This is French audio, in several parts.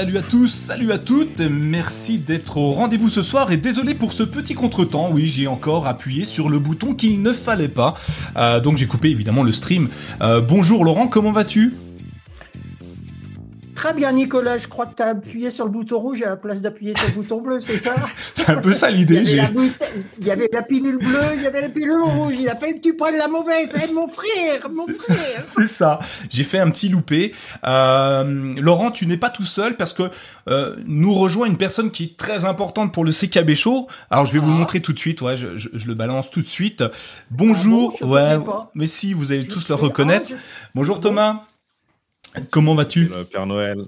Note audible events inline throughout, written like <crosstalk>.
Salut à tous, salut à toutes, merci d'être au rendez-vous ce soir et désolé pour ce petit contretemps, oui j'ai encore appuyé sur le bouton qu'il ne fallait pas, euh, donc j'ai coupé évidemment le stream. Euh, bonjour Laurent, comment vas-tu? Très bien, Nicolas. Je crois que tu as appuyé sur le bouton rouge à la place d'appuyer sur le bouton bleu, c'est ça? <laughs> C'est un peu ça l'idée. Il, il, y avait la pilule bleue, il y avait la pilule rouge. Il a fallu que tu prennes la mauvaise. C'est mon frère, mon frère. <laughs> C'est ça. J'ai fait un petit loupé. Euh, Laurent, tu n'es pas tout seul parce que euh, nous rejoint une personne qui est très importante pour le CKB Show. Alors je vais vous le ah. montrer tout de suite. Ouais, je, je, je, le balance tout de suite. Bonjour. Ah ouais. Mais si, vous allez tous le reconnaître. Bonjour Thomas. Comment vas-tu Le Père Noël.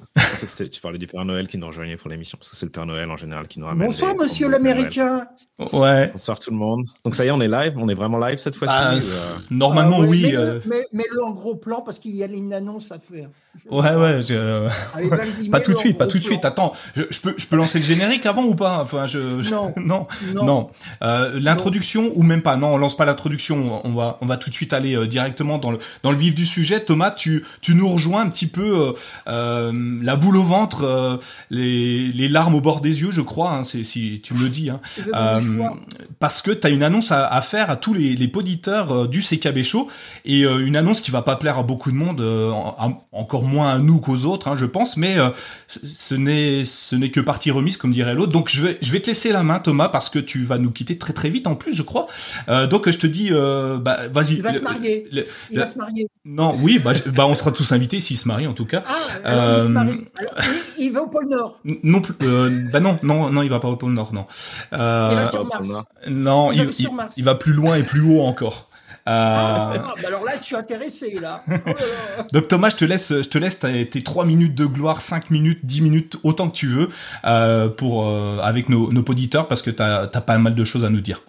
tu parlais du Père Noël qui nous rejoignait pour l'émission, parce que c'est le Père Noël en général qui nous ramène. Bonsoir, monsieur l'Américain. Ouais. Bonsoir tout le monde. Donc ça y est, on est live, on est vraiment live cette fois-ci. Ah, euh... Normalement, ah, ouais, oui. Mets-le euh... mets, mets en gros plan parce qu'il y a une annonce à faire. Ouais, ouais. Je... Allez, vas-y, <laughs> pas tout de suite, pas tout de suite. Attends, je, je peux, je peux lancer le générique avant ou pas? Enfin, je, je- Non. <laughs> non, Non. non. Euh, l'introduction ou même pas? Non, on lance pas l'introduction. On va, on va tout de suite aller euh, directement dans le, dans le vif du sujet. Thomas, tu, tu nous rejoins petit peu euh, euh, la boule au ventre, euh, les, les larmes au bord des yeux, je crois. Hein, c'est si tu me le dis. Hein. <laughs> Parce que tu as une annonce à, à faire à tous les, les poditeurs du CKB Show et une annonce qui va pas plaire à beaucoup de monde, en- en- encore moins à nous qu'aux autres, hein, je pense, mais ce- n'est ce n'est que partie remise, comme dirait l'autre. Donc je vais je vais te laisser la main, Thomas, parce que tu vas nous quitter très très vite en plus, je crois. Euh, donc je te dis, euh, bah vas-y. Il va se marier. le- Il le- va se marier. non, oui, bah, bah on sera tous invités s'il se marie en tout cas. Ah, alors il se Euh, marie. Alors, il, il va au pôle Nord. Non plus, euh, bah non, non, non, il va pas au pôle Nord, non. Euh, Il va sur Mars. Non, il va il, sur il- Mars. il va plus loin et plus haut encore. <laughs> Euh, Ah, bah alors là, je suis intéressé, là. <laughs> Oh là là. donc Thomas, je te laisse, je te laisse tes tes trois minutes de gloire, 5 minutes, 10 minutes, autant que tu veux, euh, pour euh, avec nos, nos auditeurs, parce que t'as as pas mal de choses à nous dire.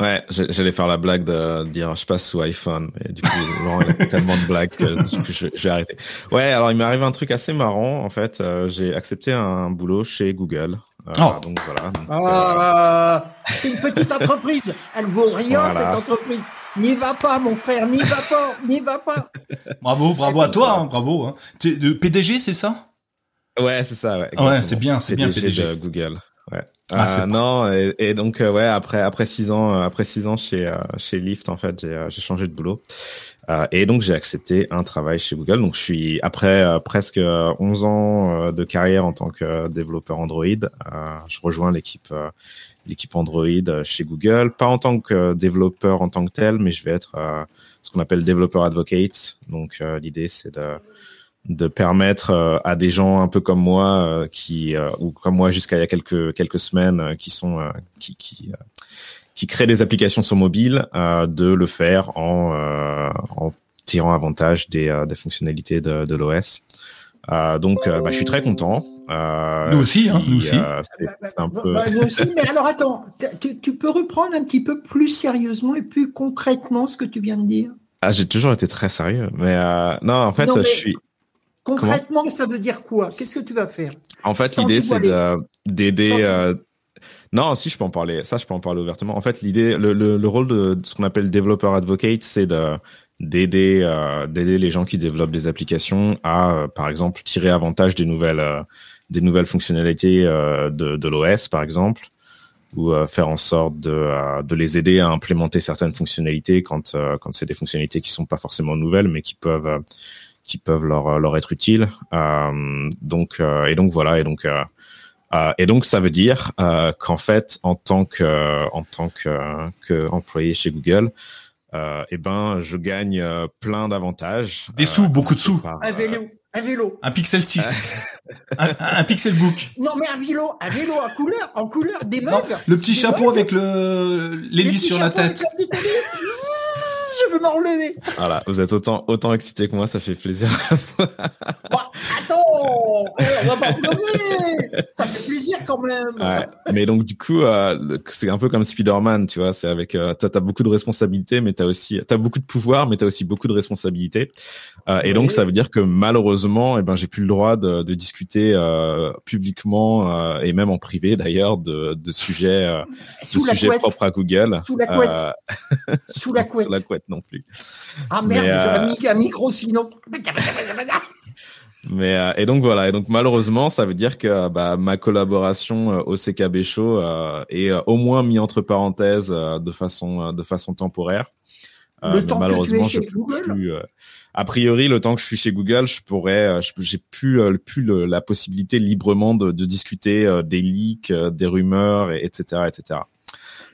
Ouais, j'ai- j'allais faire la blague de dire je passe sous iPhone, mais du coup, Laurent, il a fait <laughs> tellement de blagues que, que je, je vais arrêter. Ouais, alors il m'est arrivé un truc assez marrant, en fait. euh, j'ai accepté un boulot chez Google. Euh, Oh. Donc voilà. Donc, euh, Ah, c'est une petite entreprise. Elle vaut rien, Voilà. cette entreprise. N'y va pas, mon frère, n'y va pas, n'y va pas. Bravo, bravo à toi, hein, bravo. Hein. De PDG, c'est ça? Ouais, c'est ça. Ouais, c'est bien, c'est bien PDG. de Google. Ouais. Ah, Euh, non, et, et donc euh, ouais, après après six ans, euh, après six ans chez chez Lyft, en fait, j'ai j'ai changé de boulot. Et donc j'ai accepté un travail chez Google. Donc je suis après presque euh, 11 ans de carrière en tant que développeur Android, je rejoins l'équipe l'équipe Android chez Google, pas en tant que développeur en tant que tel, mais je vais être ce qu'on appelle développeur advocate. Donc l'idée c'est de de permettre euh, à des gens un peu comme moi euh, qui euh, ou comme moi jusqu'à il y a quelques quelques semaines euh, qui sont euh, qui qui euh, qui créent des applications sur mobile euh, de le faire en euh, en tirant avantage des euh, des fonctionnalités de de l'OS. Euh, donc euh, bah, je suis très content. Euh, Nous aussi, hein, nous aussi. c'est c'est un Bah, peu bah, nous aussi, mais alors attends, tu, tu peux reprendre un petit peu plus sérieusement et plus concrètement ce que tu viens de dire? Ah j'ai toujours été très sérieux mais euh, non en fait Non, mais- je suis Concrètement, ça veut dire quoi? Qu'est-ce que tu vas faire? En fait, l'idée, c'est de- d'aider. Euh, Non, si je peux en parler. Ça, je peux en parler ouvertement. En fait, l'idée, le, le, le rôle de, de ce qu'on appelle développeur advocate, c'est d'aider euh, d'aider les gens qui développent des applications à, euh, par exemple, tirer avantage des nouvelles des nouvelles fonctionnalités de, de l'OS, par exemple, ou faire en sorte de de les aider à implémenter certaines fonctionnalités quand quand c'est des fonctionnalités qui sont pas forcément nouvelles, mais qui peuvent qui peuvent leur euh, leur être utiles. Euh, donc euh, et donc voilà et donc euh, euh, et donc ça veut dire euh, qu'en fait en tant que en tant que, que employé chez Google, euh, eh ben je gagne euh, plein d'avantages. Des sous, beaucoup de sous. par, Un vélo, un vélo. Un Pixel 6. <laughs> un, un Pixel Book. Non, mais un vélo, un vélo en couleur, en couleur, des Non, mugs. le petit Des chapeau avec le l'hélice sur la chapeaux avec Voilà, vous êtes autant autant excité que moi, ça fait plaisir. <laughs> Bon, attends, on va pas pleurer. Ça fait plaisir quand même. Ouais. Mais donc du coup, euh, c'est un peu comme Spider-Man, tu vois. C'est avec, euh, t'as as beaucoup de responsabilités, mais t'as aussi, t'as beaucoup de pouvoir, mais t'as aussi beaucoup de responsabilités. Euh, et donc ça veut dire que malheureusement, eh ben j'ai plus le droit de, de discuter euh, publiquement euh, et même en privé d'ailleurs de, de sujets, euh, <laughs> de sujets propres à Google. Sous la couette. Euh, Sous la couette. <laughs> Sous la couette non plus. Ah merde, j'aurais mis un micro sinon. <laughs> Mais euh, et donc voilà et donc malheureusement ça veut dire que bah, ma collaboration euh, au CKB Show euh, est euh, au moins mis entre parenthèses euh, de façon euh, de façon temporaire. Le temps que tu es malheureusement chez je peux Google plus. A priori le temps que je suis chez Google je pourrais euh, j'ai plus euh, plus le- la possibilité librement de, de discuter euh, des leaks des rumeurs et, etc etc.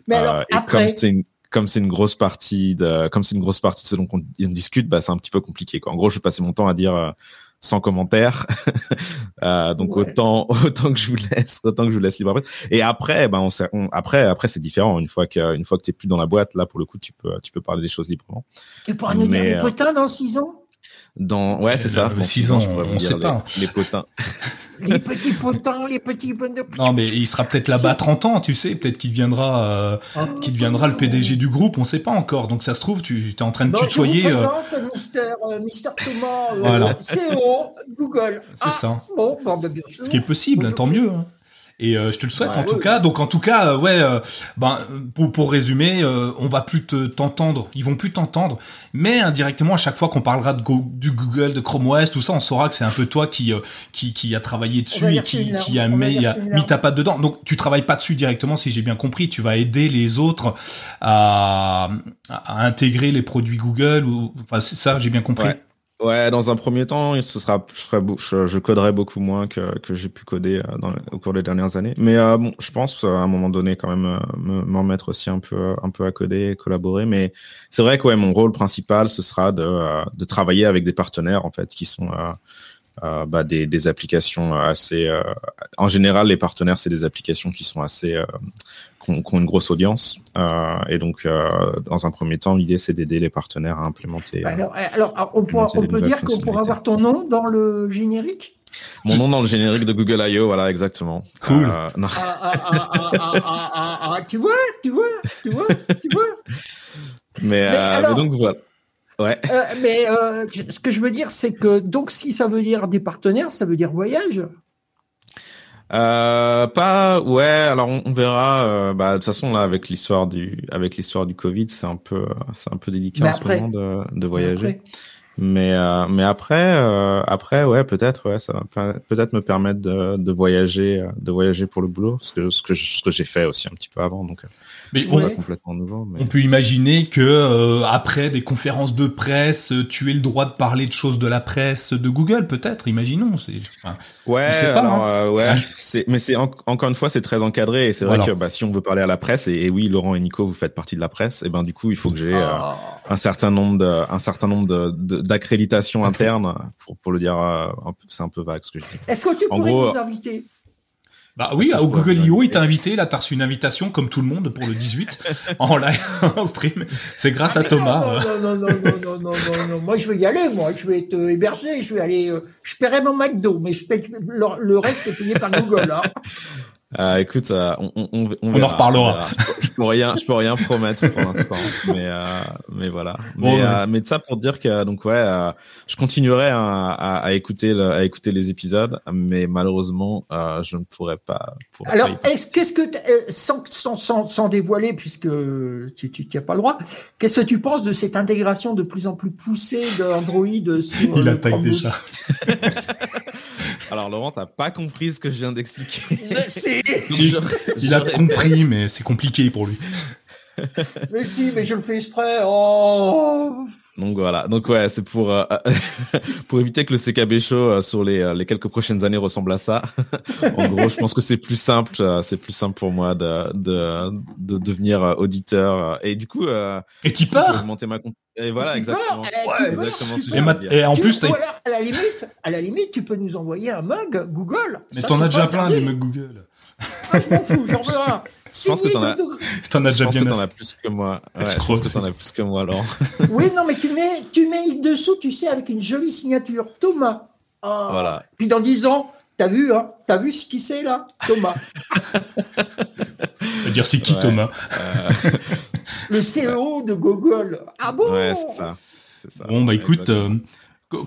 Mais alors, et après, comme c'est une comme c'est une grosse partie de comme c'est une grosse partie de ce dont on, discute, bah c'est un petit peu compliqué. Quoi. En gros, je vais passer mon temps à dire sans commentaire. <laughs> Euh, donc Ouais. autant <laughs> autant que je vous laisse autant que je vous laisse libre. Et après, ben on, on- après après c'est différent. Une fois que une fois que t'es plus dans la boîte, là pour le coup, tu peux tu peux parler des choses librement. tu pourras nous dire des euh, potins dans 6 ans? Dans ouais c'est Euh, ça. dans Dans six six ans, je pourrais vous on sait les- pas. Les potins. <laughs> Les petits potins, les petits bonnes de... Non, mais il sera peut-être là-bas à 30 ans, tu sais. Peut-être qu'il deviendra, euh, qu'il deviendra le PDG du groupe. On sait pas encore. Donc ça se trouve, tu es en train de Bon, tutoyer. je vous euh, Mister, euh, Mister Thomas, euh, Voilà. CEO, Google. C'est Ah, ça. Bon, bon bah, bien sûr. Ce qui est possible, Bonjour. tant mieux. hein. Et euh, je te le souhaite Ouais. en tout Ouais. cas. Donc en tout cas, euh, ouais, euh, ben pour, pour résumer, euh, on va plus te t'entendre. Ils vont plus t'entendre, mais indirectement à chaque fois qu'on parlera de Go- du Google, de Chrome OS, tout ça, on saura que c'est un peu toi qui euh, qui, qui a travaillé dessus et qui, qui a, mis, a mis ta patte dedans. Donc tu travailles pas dessus directement, si j'ai bien compris. Tu vas aider les autres à, à intégrer les produits Google ou enfin c'est ça, j'ai bien compris? Ouais. Ouais, dans un premier temps, ce sera, je, je, coderai beaucoup moins que, que j'ai pu coder euh, au cours des dernières années. Mais euh, bon, je pense euh, à un moment donné quand même euh, me- m'en mettre aussi un peu, un peu à coder, et collaborer. Mais c'est vrai que ouais, mon rôle principal, ce sera de, de travailler avec des partenaires en fait qui sont euh, bah, des, applications euh, assez. Euh, en général, les partenaires, c'est des applications qui sont assez. Euh, qui, ont, une grosse audience. et donc, dans un premier temps, l'idée, c'est d'aider les partenaires à implémenter. Eh, alors, on, peut dire qu'on pourra avoir ton nom dans le générique? Mon nom dans le générique de Google I.O., voilà, exactement. Cool. Tu vois, tu vois, tu vois, tu vois. Mais, mais donc voilà. Ouais. Euh, mais euh, ce que je veux dire, c'est que donc si ça veut dire des partenaires, ça veut dire voyage? Euh, pas, ouais. Alors on, on verra. bah de toute façon là, avec l'histoire du, avec l'histoire du Covid, c'est un peu, c'est un peu délicat Mais en après- ce moment de, de voyager. Après. Mais, mais après, après, ouais, peut-être, ouais, ça va peut- peut-être me permettre de, de voyager, de voyager pour le boulot, ce que ce que je- ce que j'ai fait aussi un petit peu avant, donc Mais on, pas complètement nouveau. Mais... On peut imaginer que euh, après des conférences de presse, euh, tu aies le droit de parler de choses de la presse de Google, peut-être. Imaginons. C'est. enfin, Ouais, pas, alors, hein. euh, ouais, Ah. c'est, mais c'est en- encore une fois, c'est très encadré et c'est vrai Voilà. que bah, si on veut parler à la presse et, et oui, Laurent et Nico, vous faites partie de la presse, et ben du coup, il faut que j'ai euh, Ah. un certain nombre de, un certain nombre de, de- d'accréditations internes pour pour le dire, euh, un peu- c'est un peu vague ce que je dis. Est-ce que tu En pourrais gros, nous inviter Bah oui, au Google I.O. il t'a invité. Là, t'as reçu une invitation comme tout le monde pour le 18 <laughs> en live, en stream. C'est grâce à Ah, Thomas. Non, euh. non, non, non, non, non, non, non, non. Moi, je vais y aller. Moi, je vais être euh, hébergé. Je vais aller. euh, je paierai mon McDo, mais je paye, le, le reste c'est payé par Google. Hein. <laughs> Euh, écoute, euh, on, on, on, en verra, reparlera. on verra. Je, je peux rien, je peux rien promettre pour l'instant, <laughs> mais euh, mais voilà. Mais Bon, ouais. euh, mais de ça pour dire que donc ouais, euh, je continuerai à, à, à écouter le, à écouter les épisodes, mais malheureusement, euh, je ne pourrais pas. pourrais Alors, est-ce qu'est-ce que euh, sans, sans, sans, sans dévoiler, puisque tu tu n'as pas le droit, qu'est-ce que tu penses de cette intégration de plus en plus poussée d'Android sur <laughs> Il attaque déjà. <laughs> Alors Laurent, t'as pas compris ce que je viens d'expliquer. Mais si, Il a compris, mais c'est compliqué pour lui. <laughs> mais si, mais je le fais exprès. Oh. Donc voilà. Donc ouais, c'est pour euh, <laughs> pour éviter que le CKB show euh, sur les euh, les quelques prochaines années ressemble à ça. <laughs> en gros, je pense que c'est plus simple, euh, c'est plus simple pour moi de de de devenir euh, auditeur et du coup euh, Et faut pars augmenter ma compte. Et voilà, Tu exactement. pars, tu Ouais, tu et, en Tu- plus, alors, à la limite, à la limite, tu peux nous envoyer un mug Google. mais t'en as déjà plein des mugs Google. Ah, je m'en fous, j'en veux un. Je pense que t'en as- T'en as Je déjà pense bien que assez. as plus que moi. Ouais, Je je, crois pense que t'en as plus que moi, Laurent. <laughs> Oui, non, mais tu mets, tu mets dessous, tu sais, avec une jolie signature. Thomas. Oh. Voilà. Puis dans 10 ans, t'as vu, hein T'as vu ce qui c'est là Thomas. dire c'est qui Thomas? Euh. Le CEO de Google. Ah bon? Ouais, c'est ça. ça. Bon, bah écoute, euh,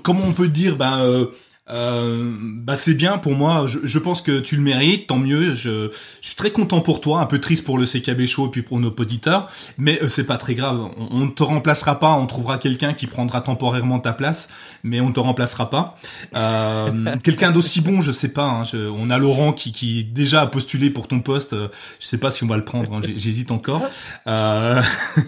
comment on peut dire ben, euh, euh, bah c'est bien pour moi. Je, je, pense que tu le mérites, tant mieux. Je, je, suis très content pour toi, un peu triste pour le CKB Show et puis pour nos auditeurs, mais euh, c'est pas très grave. On, ne te remplacera pas. On trouvera quelqu'un qui prendra temporairement ta place, mais on ne te remplacera pas. Euh, <laughs> quelqu'un d'aussi bon, je sais pas. Hein, on a Laurent qui, qui déjà a postulé pour ton poste. Je sais pas si on va le prendre. Hein, j'hésite encore. Euh,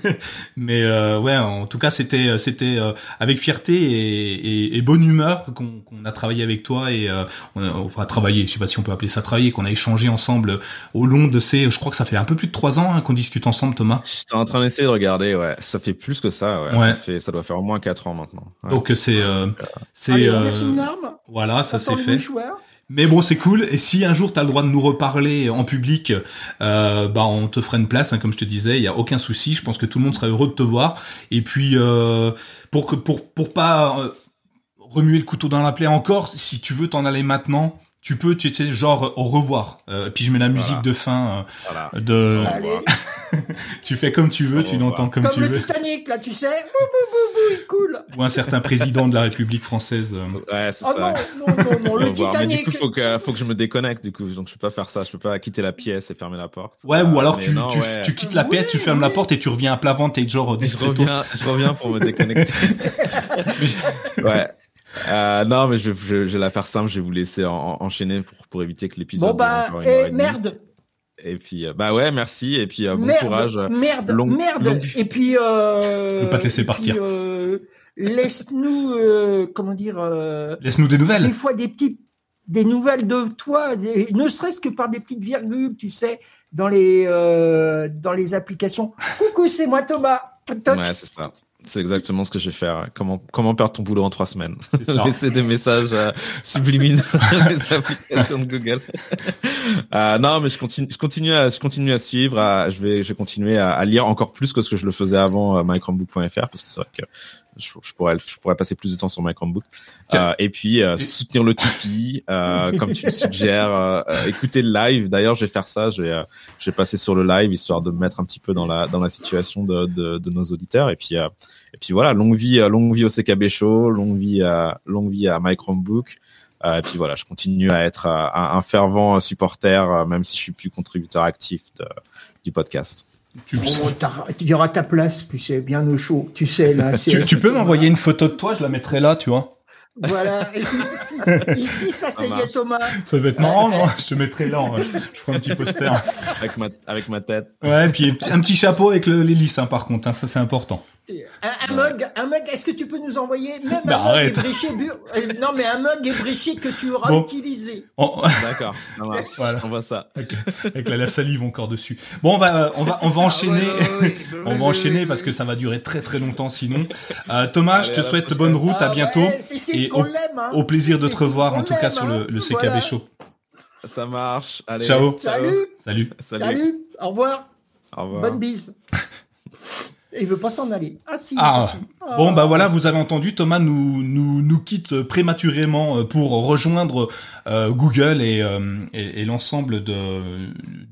<laughs> mais euh, ouais, en tout cas, c'était c'était avec fierté et, et, et bonne humeur qu'on a travaillé travailler avec toi et euh, on, va travailler, je sais pas si on peut appeler ça travailler, qu'on a échangé ensemble au long de ces, je crois que ça fait un peu plus de trois ans hein, qu'on discute ensemble, Thomas. J'étais en train d'essayer de regarder, ouais, ça fait plus que ça, ouais. Ça, fait, ça doit faire au moins quatre ans maintenant. Donc c'est, euh, c'est, euh, voilà, ça c'est fait. Mais bon, c'est cool. Et si un jour tu as le droit de nous reparler en public, euh, bah on te fera une place, hein, comme je te disais. Il y a aucun souci. Je pense que tout le monde serait heureux de te voir. Et puis euh, pour que pour pour pas remuer le couteau dans la plaie encore. Si tu veux t'en aller maintenant, tu peux, tu sais, genre au revoir. Euh, puis je mets la musique de fin euh, de. <laughs> tu fais comme tu veux, tu l'entends comme, tu veux. Comme le Titanic, là, tu sais. Bou, bou, bou, cool. Ou un certain président de la République française. Euh. Ouais, c'est oh ça. Non, non, non, non <laughs> le Titanic. Mais du coup, faut que, faut que je me déconnecte, du coup. Donc, je peux pas faire ça. Je peux pas quitter la pièce et fermer la porte. Ouais, ou alors tu, tu, tu, quittes la pièce, tu fermes la porte et tu reviens à plat ventre et genre je reviens, je reviens pour me déconnecter. <laughs> ouais. Euh, non, mais je, je, je, vais la faire simple. Je vais vous laisser enchaîner pour, pour éviter que l'épisode. Bon bah, et merde. Et puis, euh, bah ouais, merci. Et puis, euh, bon merde, courage. Merde, merde. Et puis, euh, ne pas te laisser partir. Euh, laisse-nous, euh, comment dire. Laisse-nous des nouvelles. Des fois, des petites, des nouvelles de toi, ne serait-ce que par des petites virgules, tu sais, dans les, dans les applications. Coucou, c'est moi Thomas. Ouais, c'est ça. C'est exactement ce que je vais faire. Comment, comment perdre ton boulot en trois semaines? <laughs> Laisser des messages euh, subliminaux <laughs> dans les applications de Google. <laughs> euh, non, mais je continue, je continue à, je continue à suivre. je vais, je vais continuer à, à, lire encore plus que ce que je le faisais avant euh, mychromebook.fr parce que c'est vrai que je, je, pourrais, je pourrais passer plus de temps sur my Chromebook. Euh, et puis euh, soutenir le Tipeee, euh, <laughs> comme tu le suggères, euh, euh, écouter le live. D'ailleurs, je vais faire ça. Je vais, je vais passer sur le live histoire de me mettre un petit peu dans la dans la situation de, de, de nos auditeurs. Et puis et puis voilà, longue vie, longue vie au CKB Show, longue vie à longue vie à my Chromebook. et puis voilà, je continue à être un, un fervent supporter, même si je suis plus contributeur actif de, du podcast. Tu il y aura ta place, puis c'est bien au chaud. Tu sais, là. tu, tu peux m'envoyer une photo de toi, je la mettrai là, tu vois. Voilà. ici, ici, ça c'est Thomas. Ça va être marrant, non Je te mettrai là. Je ferai un petit poster. Avec ma, avec ma tête. Ouais, et puis un petit chapeau avec l'hélice, hein, par contre. Hein, ça, c'est important. Un, mug, un mug, est-ce que tu peux nous envoyer même bah, un mug ébréché euh, Non, mais un mug ébréché que tu auras utilisé. <laughs> D'accord, <laughs> voilà. on voit ça. Avec, la, salive encore dessus. Bon, on va, on va, on va ah enchaîner. <laughs> on va enchaîner parce que ça va durer très très longtemps sinon. Euh, Thomas, je te souhaite bonne route, à ah bientôt. et au, hein. au, plaisir de te revoir en tout cas sur le, le CKB Show. Ça marche. Allez, ciao. Salut. Salut. Salut. Au revoir. Au revoir. Bonne bise. Il veut pas s'en aller. Ah si. Ah. Bon bah voilà, vous avez entendu, Thomas nous nous nous quitte prématurément euh, pour rejoindre euh, Google et, euh, et, et l'ensemble de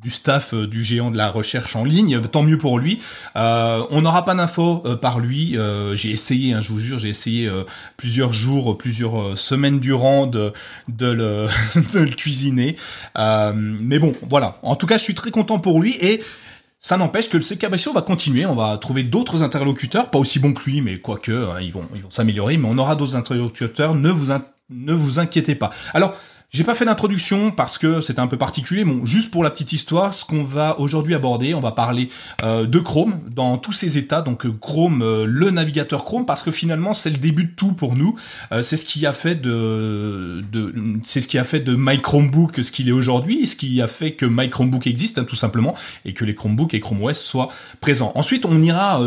du staff du géant de la recherche en ligne. Tant mieux pour lui. on n'aura pas d'infos par lui. j'ai essayé, hein, je vous jure, j'ai essayé plusieurs jours, plusieurs semaines durant de de le <laughs> de le cuisiner. mais bon, voilà. En tout cas, je suis très content pour lui et ça n'empêche que le Show va continuer, on va trouver d'autres interlocuteurs, pas aussi bons que lui, mais quoique, hein, ils vont, ils vont s'améliorer, mais on aura d'autres interlocuteurs, ne vous, ne vous inquiétez pas. Alors, j'ai pas fait d'introduction parce que c'était un peu particulier. Bon, juste pour la petite histoire, ce qu'on va aujourd'hui aborder, on va parler euh, de Chrome dans tous ses états. Donc euh, Chrome, euh, le navigateur Chrome, parce que finalement c'est le début de tout pour nous. c'est ce qui a fait de, de c'est ce qui a fait de My Chromebook ce qu'il est aujourd'hui, ce qui a fait que My Chromebook existe hein, tout simplement et que les Chromebooks et Chrome OS soient présents. Ensuite, on ira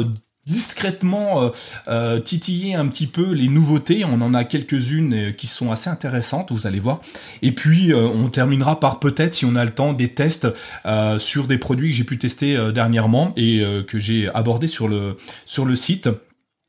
discrètement euh, euh, titiller un petit peu les nouveautés. On en a quelques-unes euh, qui sont assez intéressantes, vous allez voir. Et puis on terminera par peut-être, si on a le temps, des tests sur des produits que j'ai pu tester dernièrement et que j'ai abordé sur le sur le site.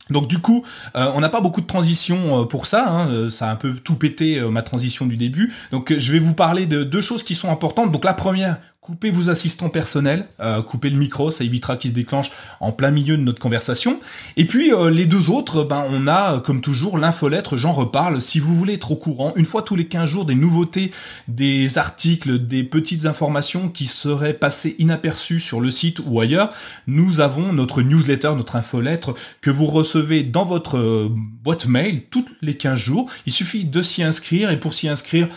Donc du coup, on n'a pas beaucoup de transition pour ça. Hein, ça a un peu tout pété ma transition du début. Donc je vais vous parler de deux choses qui sont importantes. Donc la première, coupez vos assistants personnels, euh, coupez le micro, ça évitera qu'il se déclenche en plein milieu de notre conversation. Et puis euh, les deux autres, ben on a comme toujours l'infolettre, j'en reparle. Si vous voulez être au courant, une fois tous les 15 jours, des nouveautés, des articles, des petites informations qui seraient passées inaperçues sur le site ou ailleurs, nous avons notre newsletter, notre infolettre que vous recevez dans votre euh, boîte mail toutes les 15 jours. Il suffit de s'y inscrire et pour s'y inscrire,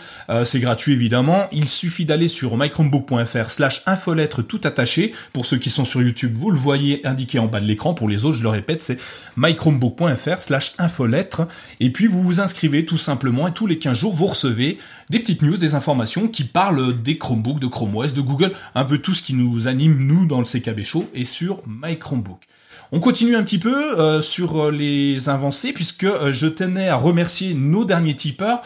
c'est gratuit évidemment. Il suffit d'aller sur slash infolettre tout attaché. Pour ceux qui sont sur YouTube, vous le voyez indiqué en bas de l'écran. Pour les autres, je le répète, c'est mychromebook.fr slash infolettre. Et puis vous vous inscrivez tout simplement et tous les 15 jours, vous recevez des petites news, des informations qui parlent des Chromebooks, de Chrome OS, de Google, un peu tout ce qui nous anime, nous, dans le CKB Show et sur My Chromebook. On continue un petit peu euh, sur euh, les avancées puisque euh, je tenais à remercier nos derniers tipeurs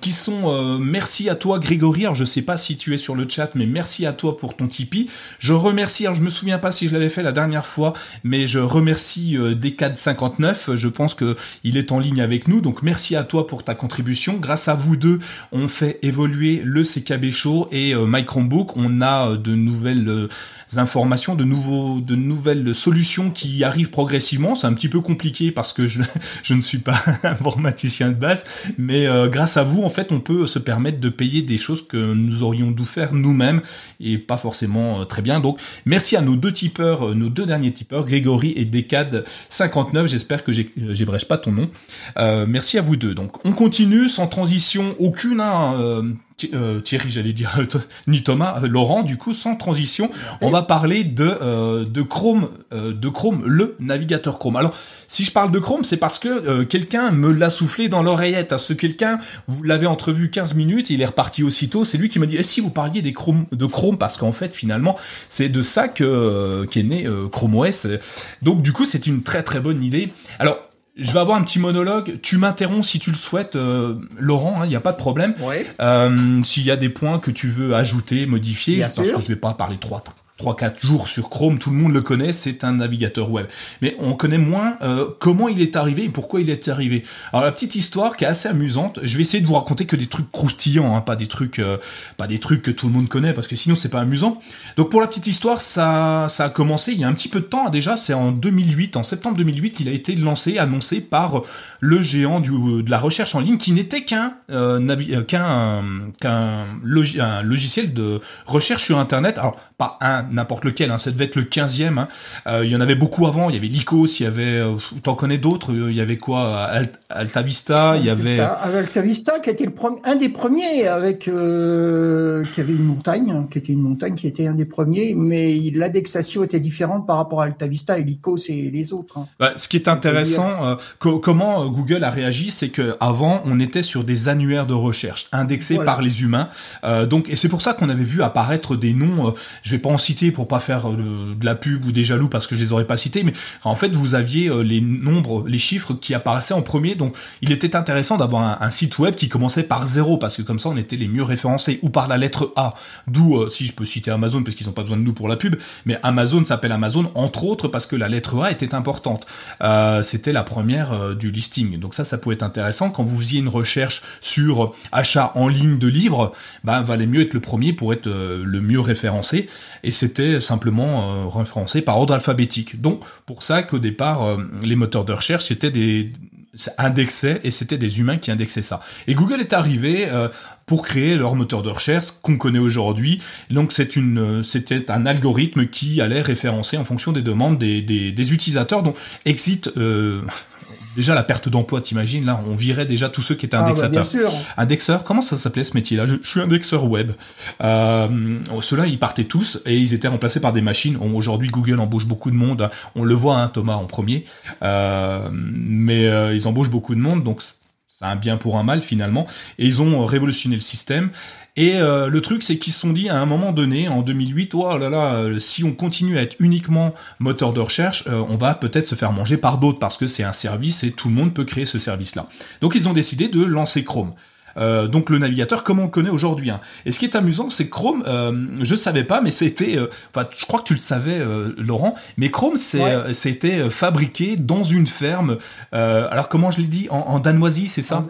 qui sont merci à toi Grégory. Alors, je sais pas si tu es sur le chat mais merci à toi pour ton Tipeee. Je remercie, alors je me souviens pas si je l'avais fait la dernière fois mais je remercie Decad59. Je pense que il est en ligne avec nous donc merci à toi pour ta contribution. Grâce à vous deux, on fait évoluer le CKB Show et My Chromebook. On a de nouvelles informations, de nouveaux, de nouvelles solutions qui arrivent progressivement. C'est un petit peu compliqué parce que je, <laughs> je ne suis pas <laughs> informaticien de base, mais euh, grâce à vous, en fait, on peut se permettre de payer des choses que nous aurions dû faire nous-mêmes et pas forcément euh, très bien. Donc, merci à nos deux tipeurs, euh, nos deux derniers tipeurs, Grégory et Decade 59. J'espère que j'ébrèche pas ton nom. merci à vous deux. Donc, on continue sans transition aucune. Hein, euh, Thierry, j'allais dire, <laughs> ni Thomas, euh, Laurent, du coup, sans transition, on va parler de euh, de Chrome, de Chrome, le navigateur Chrome. Alors, si je parle de Chrome, c'est parce que quelqu'un me l'a soufflé dans l'oreillette. À ce quelqu'un, vous l'avez entrevu 15 minutes, il est reparti aussitôt. C'est lui qui m'a dit, eh, si vous parliez des Chrome, de Chrome, parce qu'en fait, finalement, c'est de ça que qu'est né Chrome OS. Donc, du coup, c'est une très très bonne idée. Alors, je vais avoir un petit monologue. Tu m'interromps si tu le souhaites, euh, Laurent. Il hein, n'y a pas de problème. Euh, S'il y a des points que tu veux ajouter, modifier, parce que je vais pas parler trop 3-4 jours sur Chrome, tout le monde le connaît, c'est un navigateur web. Mais on connaît moins euh, comment il est arrivé et pourquoi il est arrivé. Alors la petite histoire qui est assez amusante, je vais essayer de vous raconter que des trucs croustillants, hein, pas des trucs, euh, pas des trucs que tout le monde connaît parce que sinon c'est pas amusant. Donc pour la petite histoire, ça, ça a commencé il y a un petit peu de temps déjà, c'est en 2008, en septembre 2008, il a été lancé, annoncé par le géant du, de la recherche en ligne qui n'était qu'un euh, qu'un qu'un logiciel de recherche sur Internet. Alors pas un n'importe lequel, hein, ça devait être le 15e. Hein. Euh, il y en avait beaucoup avant, il y avait Lycos, il y avait, euh, t'en connais d'autres, il y avait quoi Alta Vista, il y avait... Alta Vista qui était le premier, un des premiers avec, euh, qui avait une montagne, qui était une montagne qui était un des premiers, mais l'indexation était différente par rapport à Alta Vista et Lycos et les autres. Hein. Bah, ce qui est intéressant, euh, comment Google a réagi, c'est que avant on était sur des annuaires de recherche indexés par les humains, donc et c'est pour ça qu'on avait vu apparaître des noms, je vais pas en citer pour pas faire euh, de la pub ou des jaloux parce que je les aurais pas cités, mais en fait vous aviez euh, les nombres, les chiffres qui apparaissaient en premier, donc il était intéressant d'avoir un, site web qui commençait par zéro parce que comme ça on était les mieux référencés ou par la lettre A. D'où euh, si je peux citer Amazon parce qu'ils ont pas besoin de nous pour la pub, mais Amazon s'appelle Amazon entre autres parce que la lettre A était importante. C'était la première du listing, donc ça ça pouvait être intéressant quand vous faisiez une recherche sur achat en ligne de livres, bah valait mieux être le premier pour être le mieux référencé et c'est c'était simplement euh, référencé par ordre alphabétique. Donc pour ça qu'au départ, euh, les moteurs de recherche c'était des indexaient et c'était des humains qui indexaient ça. Et Google est arrivé euh, pour créer leur moteur de recherche qu'on connaît aujourd'hui. Donc c'est une, c'était un algorithme qui allait référencer en fonction des demandes des, des, utilisateurs. Donc Exit, déjà la perte d'emploi, t'imagines là, on virait déjà tous ceux qui étaient ah, bah, indexateurs. Indexeur, comment ça s'appelait ce métier-là? Je, suis indexeur web. Euh, Ceux-là, ils partaient tous et ils étaient remplacés par des machines. Aujourd'hui, Google embauche beaucoup de monde. On le voit, hein, Thomas en premier. Euh, mais euh, ils embauchent beaucoup de monde, donc c'est un bien pour un mal finalement. Et ils ont révolutionné le système. Et euh, le truc, c'est qu'ils se sont dit à un moment donné, en 2008, oh là là, euh, si on continue à être uniquement moteur de recherche, euh, on va peut-être se faire manger par d'autres parce que c'est un service et tout le monde peut créer ce service-là. Donc ils ont décidé de lancer Chrome. Euh, donc le navigateur comme on le connaît aujourd'hui. Hein. Et ce qui est amusant, c'est Chrome, euh, je savais pas, mais c'était, euh, enfin, je crois que tu le savais, Laurent, mais Chrome, c'est, c'était fabriqué dans une ferme. alors comment je l'ai dit en, en danoisie, c'est ça?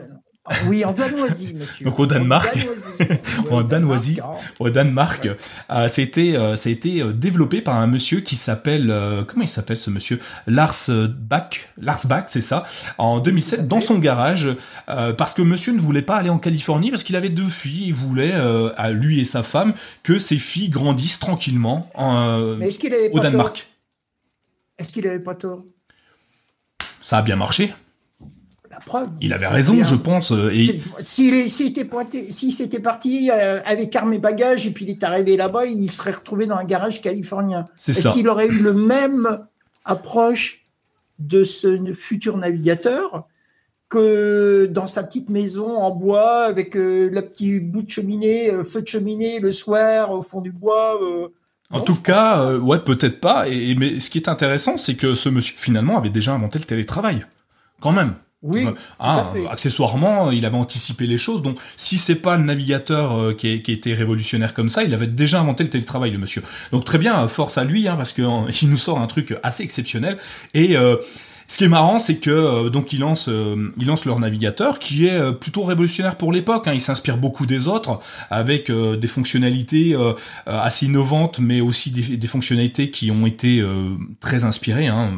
Oui, en danoisie, monsieur. Donc au Danemark, en danoisie, <laughs> au Danemark, euh, c'était, euh, ça a été euh, développé par un monsieur qui s'appelle, comment il s'appelle ce monsieur? Lars Bach, Lars Bach, c'est ça, en 2007 dans son garage, parce que monsieur ne voulait pas aller en Californie parce qu'il avait deux filles, il voulait, à lui et sa femme, que ses filles grandissent tranquillement en, au Danemark. Est-ce qu'il avait pas tort? Ça a bien marché. Il avait raison, je pense. Euh, et... S'il était pointé, si c'était parti euh, avec armes et bagages et puis il est arrivé là-bas, il serait retrouvé dans un garage californien. Est-ce qu'il aurait eu le même approche de ce futur navigateur que dans sa petite maison en bois avec euh, la petite bout de cheminée, feu de cheminée le soir au fond du bois. en tout cas, ouais, peut-être pas. Et, mais ce qui est intéressant, c'est que ce monsieur finalement avait déjà inventé le télétravail, quand même. Oui. Ah, accessoirement, il avait anticipé les choses. Donc, si c'est pas le navigateur euh, qui, qui était révolutionnaire comme ça, il avait déjà inventé le télétravail, le monsieur. Donc très bien, force à lui, hein, parce qu'il <laughs> nous sort un truc assez exceptionnel. Et euh, ce qui est marrant, c'est que euh, donc ils lancent, euh, ils lancent leur navigateur, qui est euh, plutôt révolutionnaire pour l'époque. Hein. Il s'inspire beaucoup des autres, avec des fonctionnalités assez innovantes, mais aussi des, des fonctionnalités qui ont été très inspirées. Hein.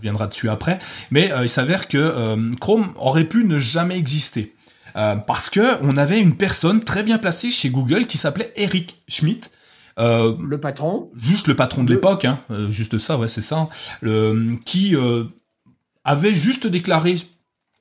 Reviendra dessus après. Mais il s'avère que Chrome aurait pu ne jamais exister. parce que on avait une personne très bien placée chez Google qui s'appelait Eric Schmidt, euh, le patron. Juste le patron de l'époque, hein, juste ça, ouais, c'est ça. Le, qui euh, avait juste déclaré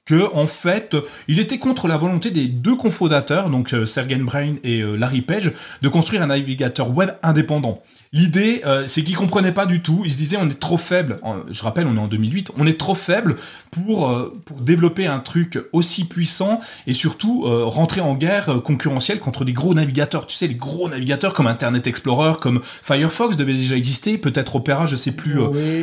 que en fait, il était contre la volonté des deux cofondateurs, donc euh, Sergey Brin et euh, Larry Page, de construire un navigateur web indépendant. L'idée, euh, c'est qu'ils comprenaient pas du tout. Ils se disaient, on est trop faible. Je rappelle, on est en 2008. On est trop faible pour pour développer un truc aussi puissant et surtout rentrer en guerre concurrentielle contre des gros navigateurs. Tu sais, les gros navigateurs comme Internet Explorer, comme Firefox devaient déjà exister. Peut-être Opera, je sais plus.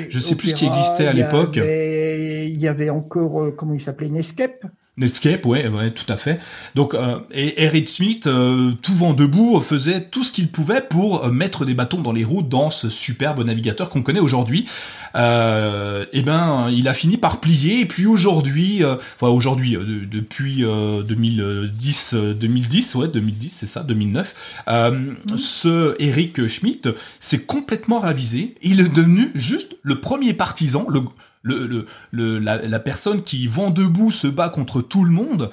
je sais plus ce qui existait à l'époque. Il y avait encore comment il s'appelait Netscape. Netscape, ouais, ouais, tout à fait. Donc, euh, et Eric Smith, euh, tout vent debout, faisait tout ce qu'il pouvait pour euh, mettre des bâtons dans les roues dans ce superbe navigateur qu'on connaît aujourd'hui. Euh, et ben, il a fini par plier. Et puis aujourd'hui, enfin aujourd'hui, depuis 2010, 2010, ouais, 2010, c'est ça, 2009, ce Eric Schmidt s'est complètement ravisé. Il est devenu juste le premier partisan, le le, la, personne qui vend debout se bat contre tout le monde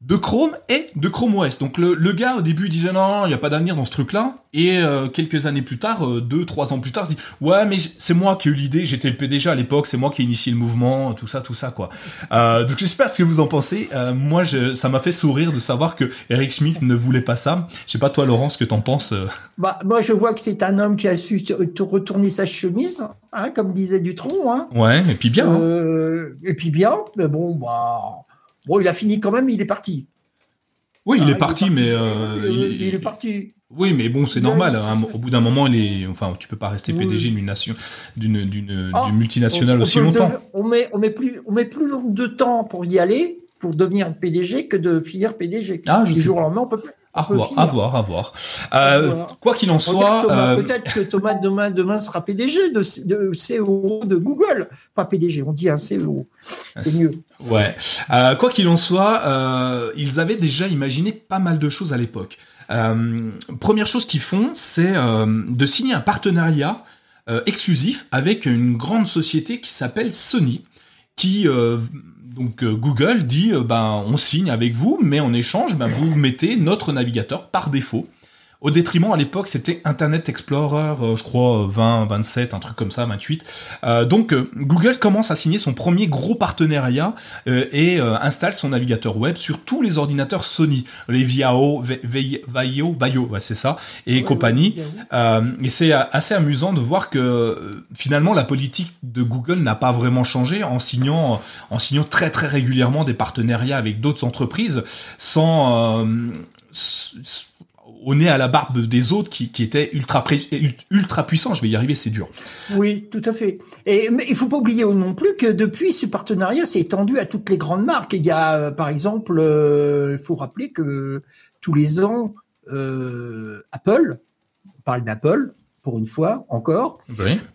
de Chrome et de Chrome OS. Donc le, le gars au début disait non, il n'y a pas d'avenir dans ce truc-là. Et euh, quelques années plus tard, euh, deux, trois ans plus tard, il dit ouais mais c'est moi qui ai eu l'idée, j'étais le PDG à l'époque, c'est moi qui ai initié le mouvement, tout ça, tout ça quoi. Euh, donc j'espère ce que vous en pensez. Euh, moi, je, ça m'a fait sourire de savoir que Eric Schmidt ne voulait pas ça. Je sais pas toi Laurent ce que t'en penses. Bah moi je vois que c'est un homme qui a su retourner sa chemise, hein, comme disait Dutron. Hein. Ouais et puis bien. Hein. Et puis bien, mais bon bah Bon, il a fini quand même, il est parti. Oui, il, est, parti, mais euh, il, est parti. Oui, mais bon, c'est normal. Hein. au bout d'un moment, il est, enfin, tu peux pas rester PDG d'une nation, d'une d'une ah, multinationale aussi longtemps. on met on met plus on met plus de temps pour y aller, pour devenir PDG que de finir PDG. Ah, du jour au lendemain, on peut plus. À voir, à voir, à voir. Euh, quoi qu'il en soit, euh, peut-être que Thomas demain, demain sera PDG de, de CEO de Google, pas PDG, on dit un CEO, c'est mieux. Ouais. Euh, quoi qu'il en soit, ils avaient déjà imaginé pas mal de choses à l'époque. Première chose qu'ils font, c'est de signer un partenariat exclusif avec une grande société qui s'appelle Sony, qui donc euh, Google dit, euh, ben on signe avec vous, mais en échange, ben vous mettez notre navigateur par défaut. Au détriment, à l'époque, c'était Internet Explorer, euh, je crois 20, 27, un truc comme ça, 28. Euh, donc Google commence à signer son premier gros partenariat et installe son navigateur web sur tous les ordinateurs Sony, les Viao, Vaio, Vaio, c'est ça, et compagnie. et c'est assez amusant de voir que finalement la politique de Google n'a pas vraiment changé en signant, en signant très très régulièrement des partenariats avec d'autres entreprises sans au nez à la barbe des autres qui, qui étaient ultra ultra puissants. Je vais y arriver, c'est dur. Oui, tout à fait. Et mais il faut pas oublier non plus que depuis ce partenariat s'est étendu à toutes les grandes marques. Il y a euh, par exemple, il faut rappeler que tous les ans, Apple, on parle d'Apple, pour une fois encore,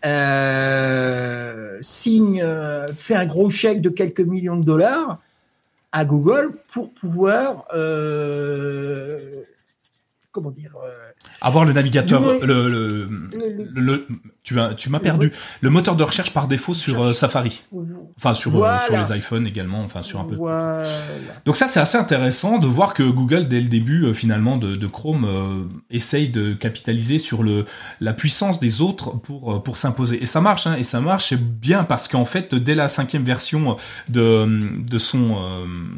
euh, signe, euh, fait un gros chèque de quelques millions de dollars à Google pour pouvoir, euh, comment dire, avoir le navigateur, le, le, tu as, tu m'as perdu. Le moteur de recherche par défaut sur euh, Safari. Enfin, sur, euh, sur les iPhones également, enfin, sur un peu. Donc ça, c'est assez intéressant de voir que Google, dès le début, euh, finalement, de, de Chrome, essaye de capitaliser sur le, la puissance des autres pour, pour s'imposer. Et ça marche, hein, et ça marche bien parce qu'en fait, dès la cinquième version de, de son,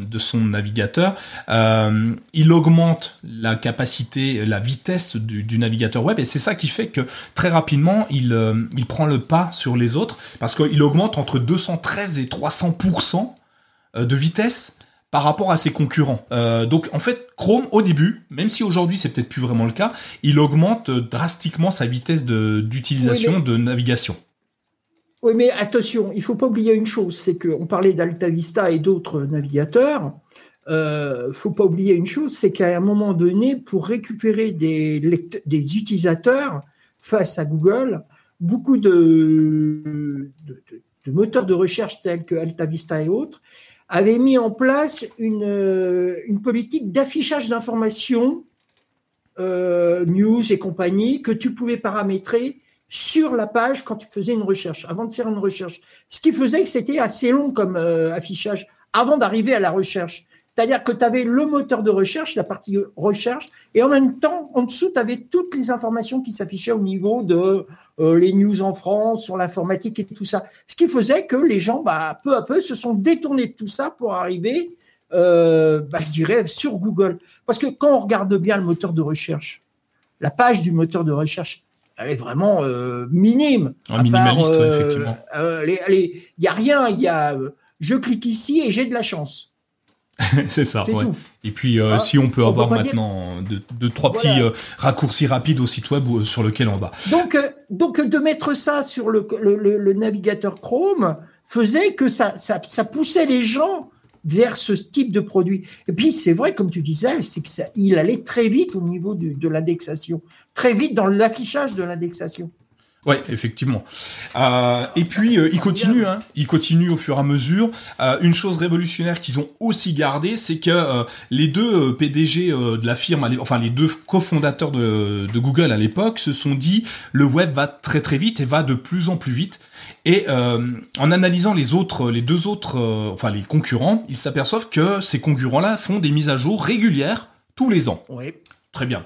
de son navigateur, il augmente la capacité, la vitesse du, du navigateur web, et c'est ça qui fait que très rapidement, il euh, il prend le pas sur les autres parce qu'il augmente entre 213 et 300 euh, de vitesse par rapport à ses concurrents. Euh, donc en fait, Chrome au début, même si aujourd'hui c'est peut-être plus vraiment le cas, il augmente drastiquement sa vitesse d'utilisation de navigation. Oui, mais attention, il faut pas oublier une chose, c'est qu'on parlait d'Altavista et d'autres navigateurs. Euh, faut pas oublier une chose, c'est qu'à un moment donné, pour récupérer des, des utilisateurs face à Google, beaucoup de, moteurs de recherche tels que AltaVista et autres avaient mis en place une, euh, politique d'affichage d'informations, euh, news et compagnie, que tu pouvais paramétrer sur la page quand tu faisais une recherche, avant de faire une recherche. Ce qui faisait que c'était assez long comme euh, affichage avant d'arriver à la recherche. C'est-à-dire que tu avais le moteur de recherche, la partie recherche, et en même temps, en dessous, tu avais toutes les informations qui s'affichaient au niveau de euh, les news en France, sur l'informatique et tout ça. Ce qui faisait que les gens, bah, peu à peu, se sont détournés de tout ça pour arriver, euh, bah, je dirais, sur Google. Parce que quand on regarde bien le moteur de recherche, la page du moteur de recherche, elle est vraiment euh, minime. Un minimaliste, effectivement. Il n'y a rien, il y a, je clique ici et j'ai de la chance. <laughs> c'est ça. Ouais. Et puis, euh, ah, si on peut avoir maintenant deux, trois petits euh, raccourcis rapides au site web euh, sur lequel on va. Donc, donc de mettre ça sur le, le, navigateur Chrome faisait que ça, ça, ça, poussait les gens vers ce type de produit. Et puis, c'est vrai, comme tu disais, c'est que ça, il allait très vite au niveau de l'indexation, très vite dans l'affichage de l'indexation. Ouais, effectivement. Euh, et puis euh, il continue, hein, il continue au fur et à mesure. Euh, une chose révolutionnaire qu'ils ont aussi gardé, c'est que euh, les deux PDG de la firme, enfin les deux cofondateurs de, de Google à l'époque, se sont dit le web va très très vite et va de plus en plus vite. Et en analysant les autres, les deux autres, enfin les concurrents, ils s'aperçoivent que ces concurrents-là font des mises à jour régulières tous les ans. Oui. Très bien.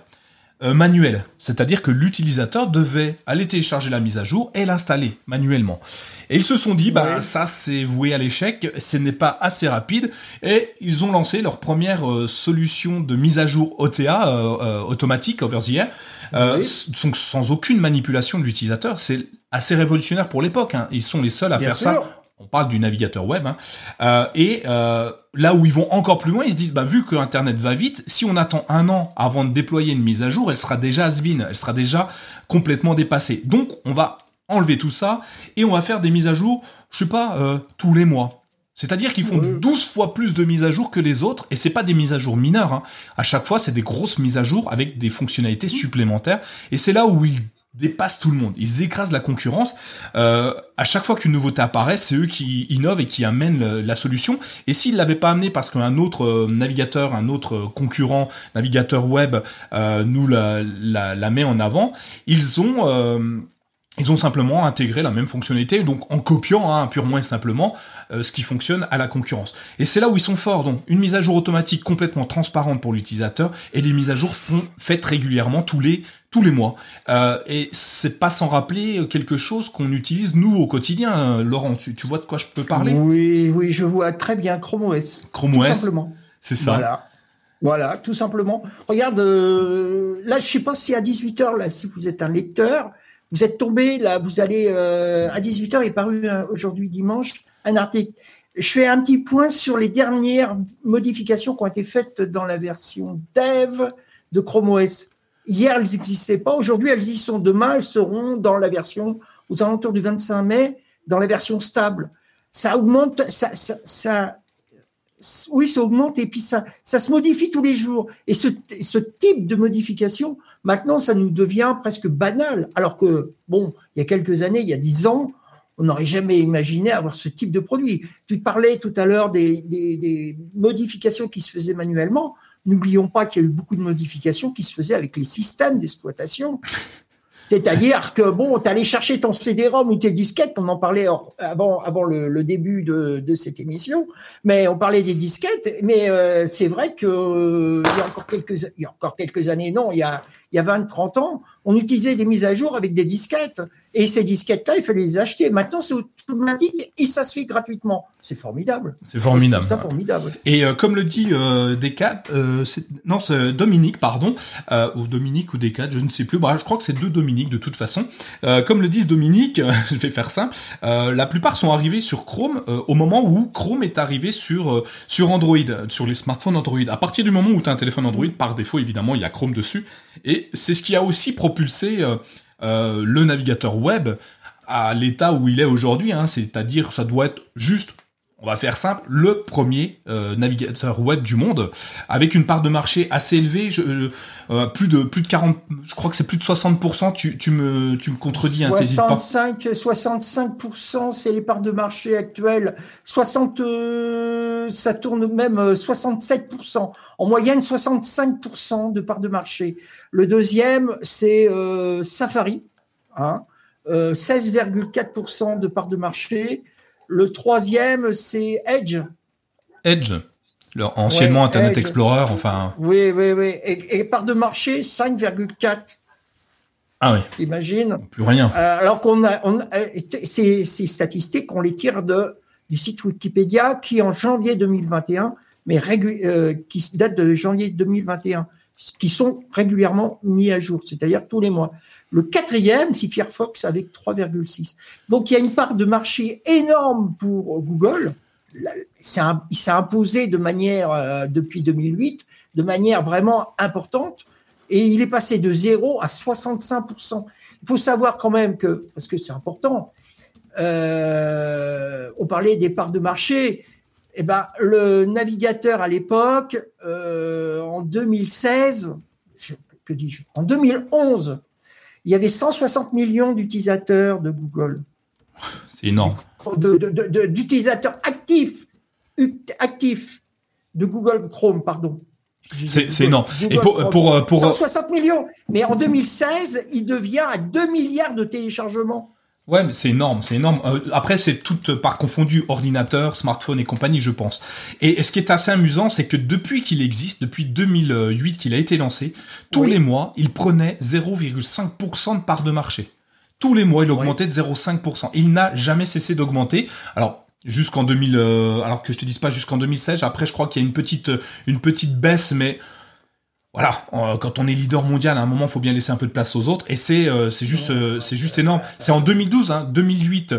Euh, manuel, c'est-à-dire que l'utilisateur devait aller télécharger la mise à jour et l'installer manuellement. Et ils se sont dit, bah ça c'est voué à l'échec, ce n'est pas assez rapide, et ils ont lancé leur première euh, solution de mise à jour OTA euh, automatique over the air, sans aucune manipulation de l'utilisateur. C'est assez révolutionnaire pour l'époque. Hein. Ils sont les seuls à faire ça on parle du navigateur web, hein. euh, et euh, là où ils vont encore plus loin, ils se disent, bah, vu que Internet va vite, si on attend un an avant de déployer une mise à jour, elle sera déjà has elle sera déjà complètement dépassée. Donc, on va enlever tout ça, et on va faire des mises à jour, je sais pas, euh, tous les mois. C'est-à-dire qu'ils font 12 fois plus de mises à jour que les autres, et c'est pas des mises à jour mineures. Hein. À chaque fois, c'est des grosses mises à jour avec des fonctionnalités supplémentaires, et c'est là où ils dépassent tout le monde. Ils écrasent la concurrence. Euh, à chaque fois qu'une nouveauté apparaît, c'est eux qui innovent et qui amènent la solution. Et s'ils l'avaient pas amené parce qu'un autre euh, navigateur, un autre concurrent navigateur web euh, nous la, la, la, met en avant, ils ont euh, ils ont simplement intégré la même fonctionnalité, donc en copiant hein, purement et simplement euh, ce qui fonctionne à la concurrence. Et c'est là où ils sont forts. Donc une mise à jour automatique complètement transparente pour l'utilisateur et des mises à jour font, faites régulièrement tous les tous les mois. Euh, et c'est pas sans rappeler quelque chose qu'on utilise nous au quotidien. Laurent, tu, tu, vois de quoi je peux parler? Oui, oui, je vois très bien Chrome OS. Chrome OS. Tout simplement. C'est ça. Voilà. Voilà, tout simplement. Regarde, euh, là, je sais pas si à 18h, là, si vous êtes un lecteur, vous êtes tombé, là, vous allez, euh, à 18h est paru aujourd'hui dimanche un article. Je fais un petit point sur les dernières modifications qui ont été faites dans la version dev de Chrome OS. Hier, elles n'existaient pas. Aujourd'hui, elles y sont. Demain, elles seront dans la version, aux alentours du 25 mai, dans la version stable. Ça augmente, ça, oui, ça augmente et puis ça, ça se modifie tous les jours. Et ce, type de modification, maintenant, ça nous devient presque banal. Alors que, bon, il y a quelques années, il y a dix ans, on n'aurait jamais imaginé avoir ce type de produit. Tu parlais tout à l'heure des, modifications qui se faisaient manuellement. N'oublions pas qu'il y a eu beaucoup de modifications qui se faisaient avec les systèmes d'exploitation. C'est-à-dire que bon, tu allais chercher ton CD-ROM ou tes disquettes, on en parlait avant, le, début de, cette émission, mais on parlait des disquettes, mais euh, c'est vrai que euh, il y a encore quelques années, non, il y a y a 20 30 ans, on utilisait des mises à jour avec des disquettes. Et ces disquettes-là, il fallait les acheter. Maintenant, c'est automatique et ça se fait gratuitement. C'est formidable. C'est formidable. C'est formidable. Et euh, comme le dit euh, Descartes, euh, non, c'est Dominique, pardon, euh, ou Dominique ou Descartes, je ne sais plus. Bah, je crois que c'est deux Dominique de toute façon. Comme le disent Dominique, <laughs> je vais faire simple. la plupart sont arrivés sur Chrome au moment où Chrome est arrivé sur sur Android, sur les smartphones Android. À partir du moment où tu as un téléphone Android, par défaut évidemment, il y a Chrome dessus. Et c'est ce qui a aussi propulsé euh, le navigateur web à l'état où il est aujourd'hui, hein, c'est-à-dire ça doit être juste on va faire simple, le premier euh, navigateur web du monde, avec une part de marché assez élevée, je, euh, plus de plus de 40, je crois que c'est plus de 60%. Tu, tu me tu me contredis, hein, 65 65%, c'est les parts de marché actuelles. 60, ça tourne même 67%. En moyenne, 65% de parts de marché. Le deuxième, c'est euh, Safari, hein, 16,4% de parts de marché. Le troisième, c'est Edge. Edge. leur anciennement Internet Explorer, enfin. Oui, oui, oui. Et, part de marché, 5,4. Ah oui. Imagine. Plus rien. Euh, alors qu'on a, on, euh, ces, ces, statistiques, on les tire de, du site Wikipédia qui, en janvier 2021, mais euh, qui date de janvier 2021, qui sont régulièrement mis à jour, c'est-à-dire tous les mois. Le quatrième, c'est Firefox avec 3,6. Donc il y a une part de marché énorme pour Google. il s'est imposé de manière, euh, depuis 2008, de manière vraiment importante. Et il est passé de 0 à 65%. Il faut savoir quand même que, parce que c'est important, euh, on parlait des parts de marché. Eh ben, le navigateur à l'époque, euh, en 2016, que dis-je, en 2011, il y avait 160 millions d'utilisateurs de Google. C'est énorme. D'utilisateurs actifs, actifs de Google Chrome, pardon. C'est énorme. Et pour, pour, pour, 160 millions. Mais en 2016, il devient à 2 milliards de téléchargements. Ouais, mais c'est énorme, c'est énorme. Euh, après, c'est tout par confondu, ordinateur, smartphone et compagnie, je pense. Et, ce qui est assez amusant, c'est que depuis qu'il existe, depuis 2008 qu'il a été lancé, tous les mois, il prenait 0,5% de part de marché. Tous les mois, il augmentait de 0,5%. Il n'a jamais cessé d'augmenter. Alors, jusqu'en 2000, euh, alors que je te dise pas jusqu'en 2016. Après, je crois qu'il y a une petite, une petite baisse, mais voilà, euh, quand on est leader mondial, à un moment, il faut bien laisser un peu de place aux autres. Et c'est euh, c'est juste euh, c'est juste énorme. C'est en 2012, hein, 2008.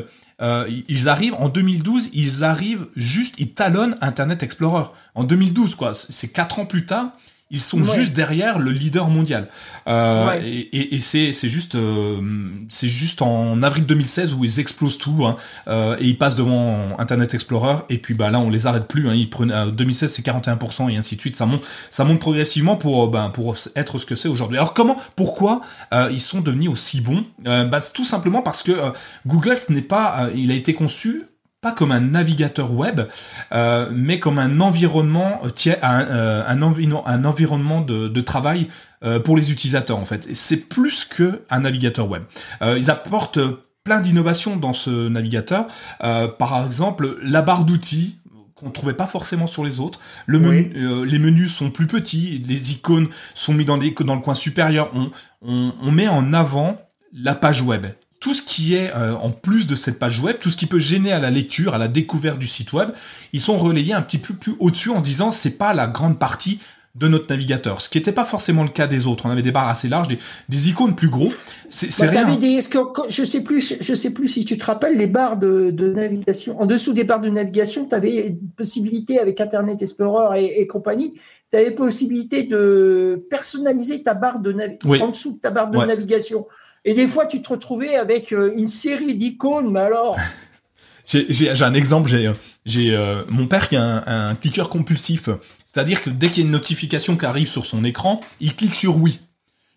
ils arrivent en 2012, ils arrivent juste, ils talonnent Internet Explorer en 2012 quoi. C'est quatre ans plus tard ils sont juste derrière le leader mondial. Euh, Et, et, c'est c'est juste euh, c'est juste en avril 2016 où ils explosent tout hein, euh, et ils passent devant Internet Explorer et puis bah là on les arrête plus. Hein, ils prennent 2016 c'est 41% et ainsi de suite. Ça monte ça monte progressivement pour ben pour être ce que c'est aujourd'hui. Alors comment pourquoi euh, ils sont devenus aussi bons? Bah, tout simplement parce que Google ce n'est pas il a été conçu pas comme un navigateur web, euh, mais comme un environnement euh, un, euh, un, un environnement de, de travail euh, pour les utilisateurs en fait. C'est plus que un navigateur web. Euh, ils apportent plein d'innovations dans ce navigateur. par exemple, la barre d'outils qu'on trouvait pas forcément sur les autres. Le menu, les menus sont plus petits, les icônes sont mis dans, des, dans le coin supérieur. On, on, on met en avant la page web tout ce qui est euh, en plus de cette page web, tout ce qui peut gêner à la lecture, à la découverte du site web, ils sont relayés un petit peu plus au-dessus en disant c'est pas la grande partie de notre navigateur, ce qui n'était pas forcément le cas des autres. On avait des barres assez larges, des, icônes plus gros. C'est bah, rien. Des, que, je sais plus, je sais plus si tu te rappelles les barres de, navigation. En dessous des barres de navigation, tu avais une possibilité avec Internet Explorer et, compagnie. Tu avais possibilité de personnaliser ta barre de navigation en dessous de ta barre de navigation. Et des fois, tu te retrouvais avec euh, une série d'icônes, mais alors. <laughs> j'ai un exemple. J'ai j'ai euh, mon père qui a un, un cliqueur compulsif. C'est-à-dire que dès qu'il y a une notification qui arrive sur son écran, il clique sur oui.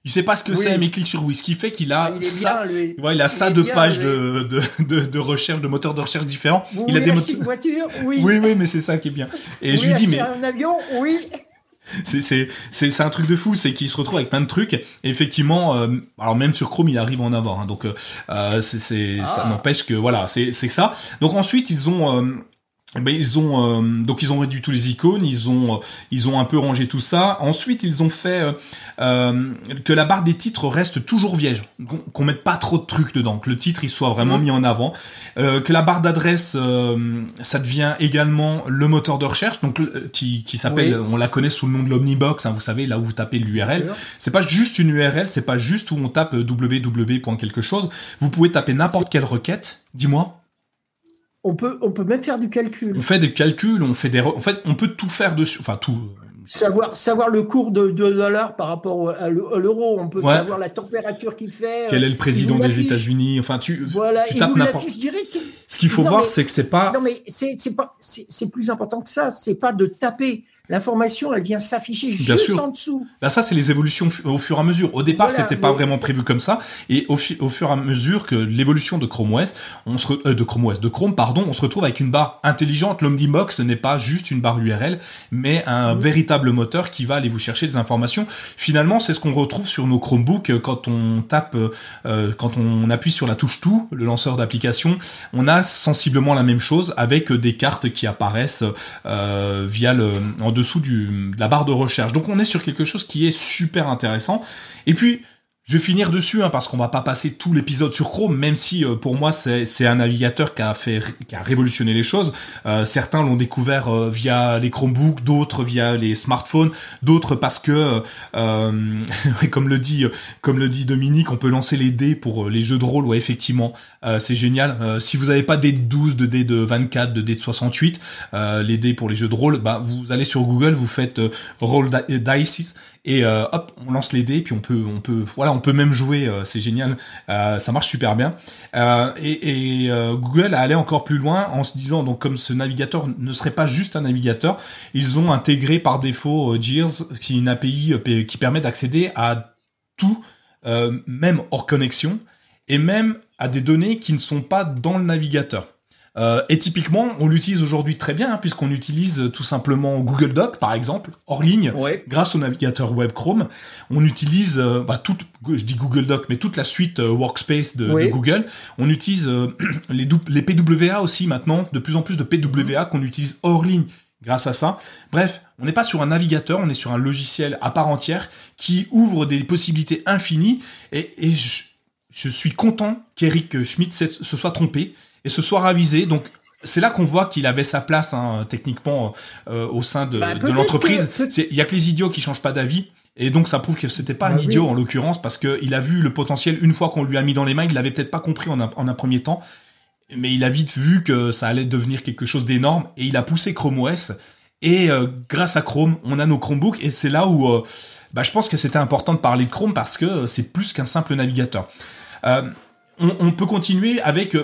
Il sait pas ce que c'est, mais il clique sur oui. Ce qui fait qu'il a ah, ça, ouais, il a ça de pages de, de, de, de, recherche, de moteurs de recherche différents. il a des moteurs. voiture, oui. Oui, oui, mais c'est ça qui est bien. Et je lui dis, mais. un avion, oui. C'est c'est c'est un truc de fou, c'est qu'il se retrouve avec plein de trucs. Et effectivement, euh, alors même sur Chrome, il arrive à en avoir. Hein, donc euh, euh c'est ça ah. n'empêche que voilà, c'est c'est ça. Donc ensuite, ils ont euh, ben, ils ont euh, donc ils ont réduit tous les icônes, ils ont ils ont un peu rangé tout ça. Ensuite ils ont fait euh, euh que la barre des titres reste toujours vierge, qu'on mette pas trop de trucs dedans, que le titre il soit vraiment mis en avant, euh, que la barre d'adresse ça devient également le moteur de recherche, donc qui qui s'appelle, on la connaît sous le nom de l'Omnibox, hein, vous savez là où vous tapez l'URL. C'est pas juste une URL, c'est pas juste où on tape www. quelque chose. Vous pouvez taper n'importe quelle requête. Dis-moi. On peut, on peut même faire du calcul. On fait des calculs, on fait des, en fait, on peut tout faire dessus, enfin tout. Savoir, savoir le cours de, de dollar par rapport à l'euro. On peut savoir la température qu'il fait. Quel est le président des États-Unis Enfin, tu, voilà, tu tapes n'importe. Ce qu'il faut voir, c'est que c'est pas. Non, mais c'est pas, c'est plus important que ça. C'est pas de taper l'information, elle vient s'afficher juste en dessous. Là, ça, c'est les évolutions au fur et à mesure. Au départ, c'était pas vraiment prévu comme ça, et au, au, fur et à mesure que l'évolution de Chrome OS, on se euh, de Chrome OS, de Chrome, pardon, on se retrouve avec une barre intelligente. L'Omnibox n'est pas juste une barre URL, mais un véritable moteur qui va aller vous chercher des informations. Finalement, c'est ce qu'on retrouve sur nos Chromebooks euh, quand on tape, euh, quand on appuie sur la touche tout, le lanceur d'application. On a sensiblement la même chose avec des cartes qui apparaissent euh, via le dessous du, de la barre de recherche. Donc on est sur quelque chose qui est super intéressant. Et puis, je vais finir dessus hein, parce qu'on va pas passer tout l'épisode sur Chrome, même si euh, pour moi c'est un navigateur qui a fait qui a révolutionné les choses. Euh, certains l'ont découvert euh, via les Chromebooks, d'autres via les smartphones, d'autres parce que <laughs> comme le dit comme le dit Dominique, on peut lancer les dés pour les jeux de rôle. Ouais, effectivement, c'est génial. si vous n'avez pas des 12, de dés de 24, de dés de 68, les dés pour les jeux de rôle, bah vous allez sur Google, vous faites Roll Dice et euh, hop, on lance les dés, puis on peut, on peut, voilà, on peut même jouer, euh, c'est génial, euh, ça marche super bien. et, et Google a allé encore plus loin en se disant, donc comme ce navigateur ne serait pas juste un navigateur, ils ont intégré par défaut Gears, qui est une API qui permet d'accéder à tout, même hors connexion, et même à des données qui ne sont pas dans le navigateur. Euh, et typiquement, on l'utilise aujourd'hui très bien, hein, puisqu'on utilise tout simplement Google Doc, par exemple, hors ligne, grâce au navigateur web Chrome. On utilise, euh, bah, toute, je dis Google Doc, mais toute la suite euh, Workspace de, de, Google. On utilise <clears throat> les, les PWA aussi maintenant, de plus en plus de PWA qu'on utilise hors ligne grâce à ça. Bref, on n'est pas sur un navigateur, on est sur un logiciel à part entière qui ouvre des possibilités infinies. Et, et je, je suis content qu'Eric Schmidt se soit trompé et se soit ravisé. Donc c'est là qu'on voit qu'il avait sa place hein, techniquement euh, au sein de, bah, de l'entreprise. Il y a que les idiots qui changent pas d'avis. Et donc ça prouve que c'était pas un bah idiot en l'occurrence parce qu'il a vu le potentiel une fois qu'on lui a mis dans les mains, il l'avait peut-être pas compris en un, en un, premier temps, mais il a vite vu que ça allait devenir quelque chose d'énorme et il a poussé Chrome OS. Et euh, grâce à Chrome, on a nos Chromebooks et c'est là où euh, bah, je pense que c'était important de parler de Chrome parce que c'est plus qu'un simple navigateur. On, on, peut continuer avec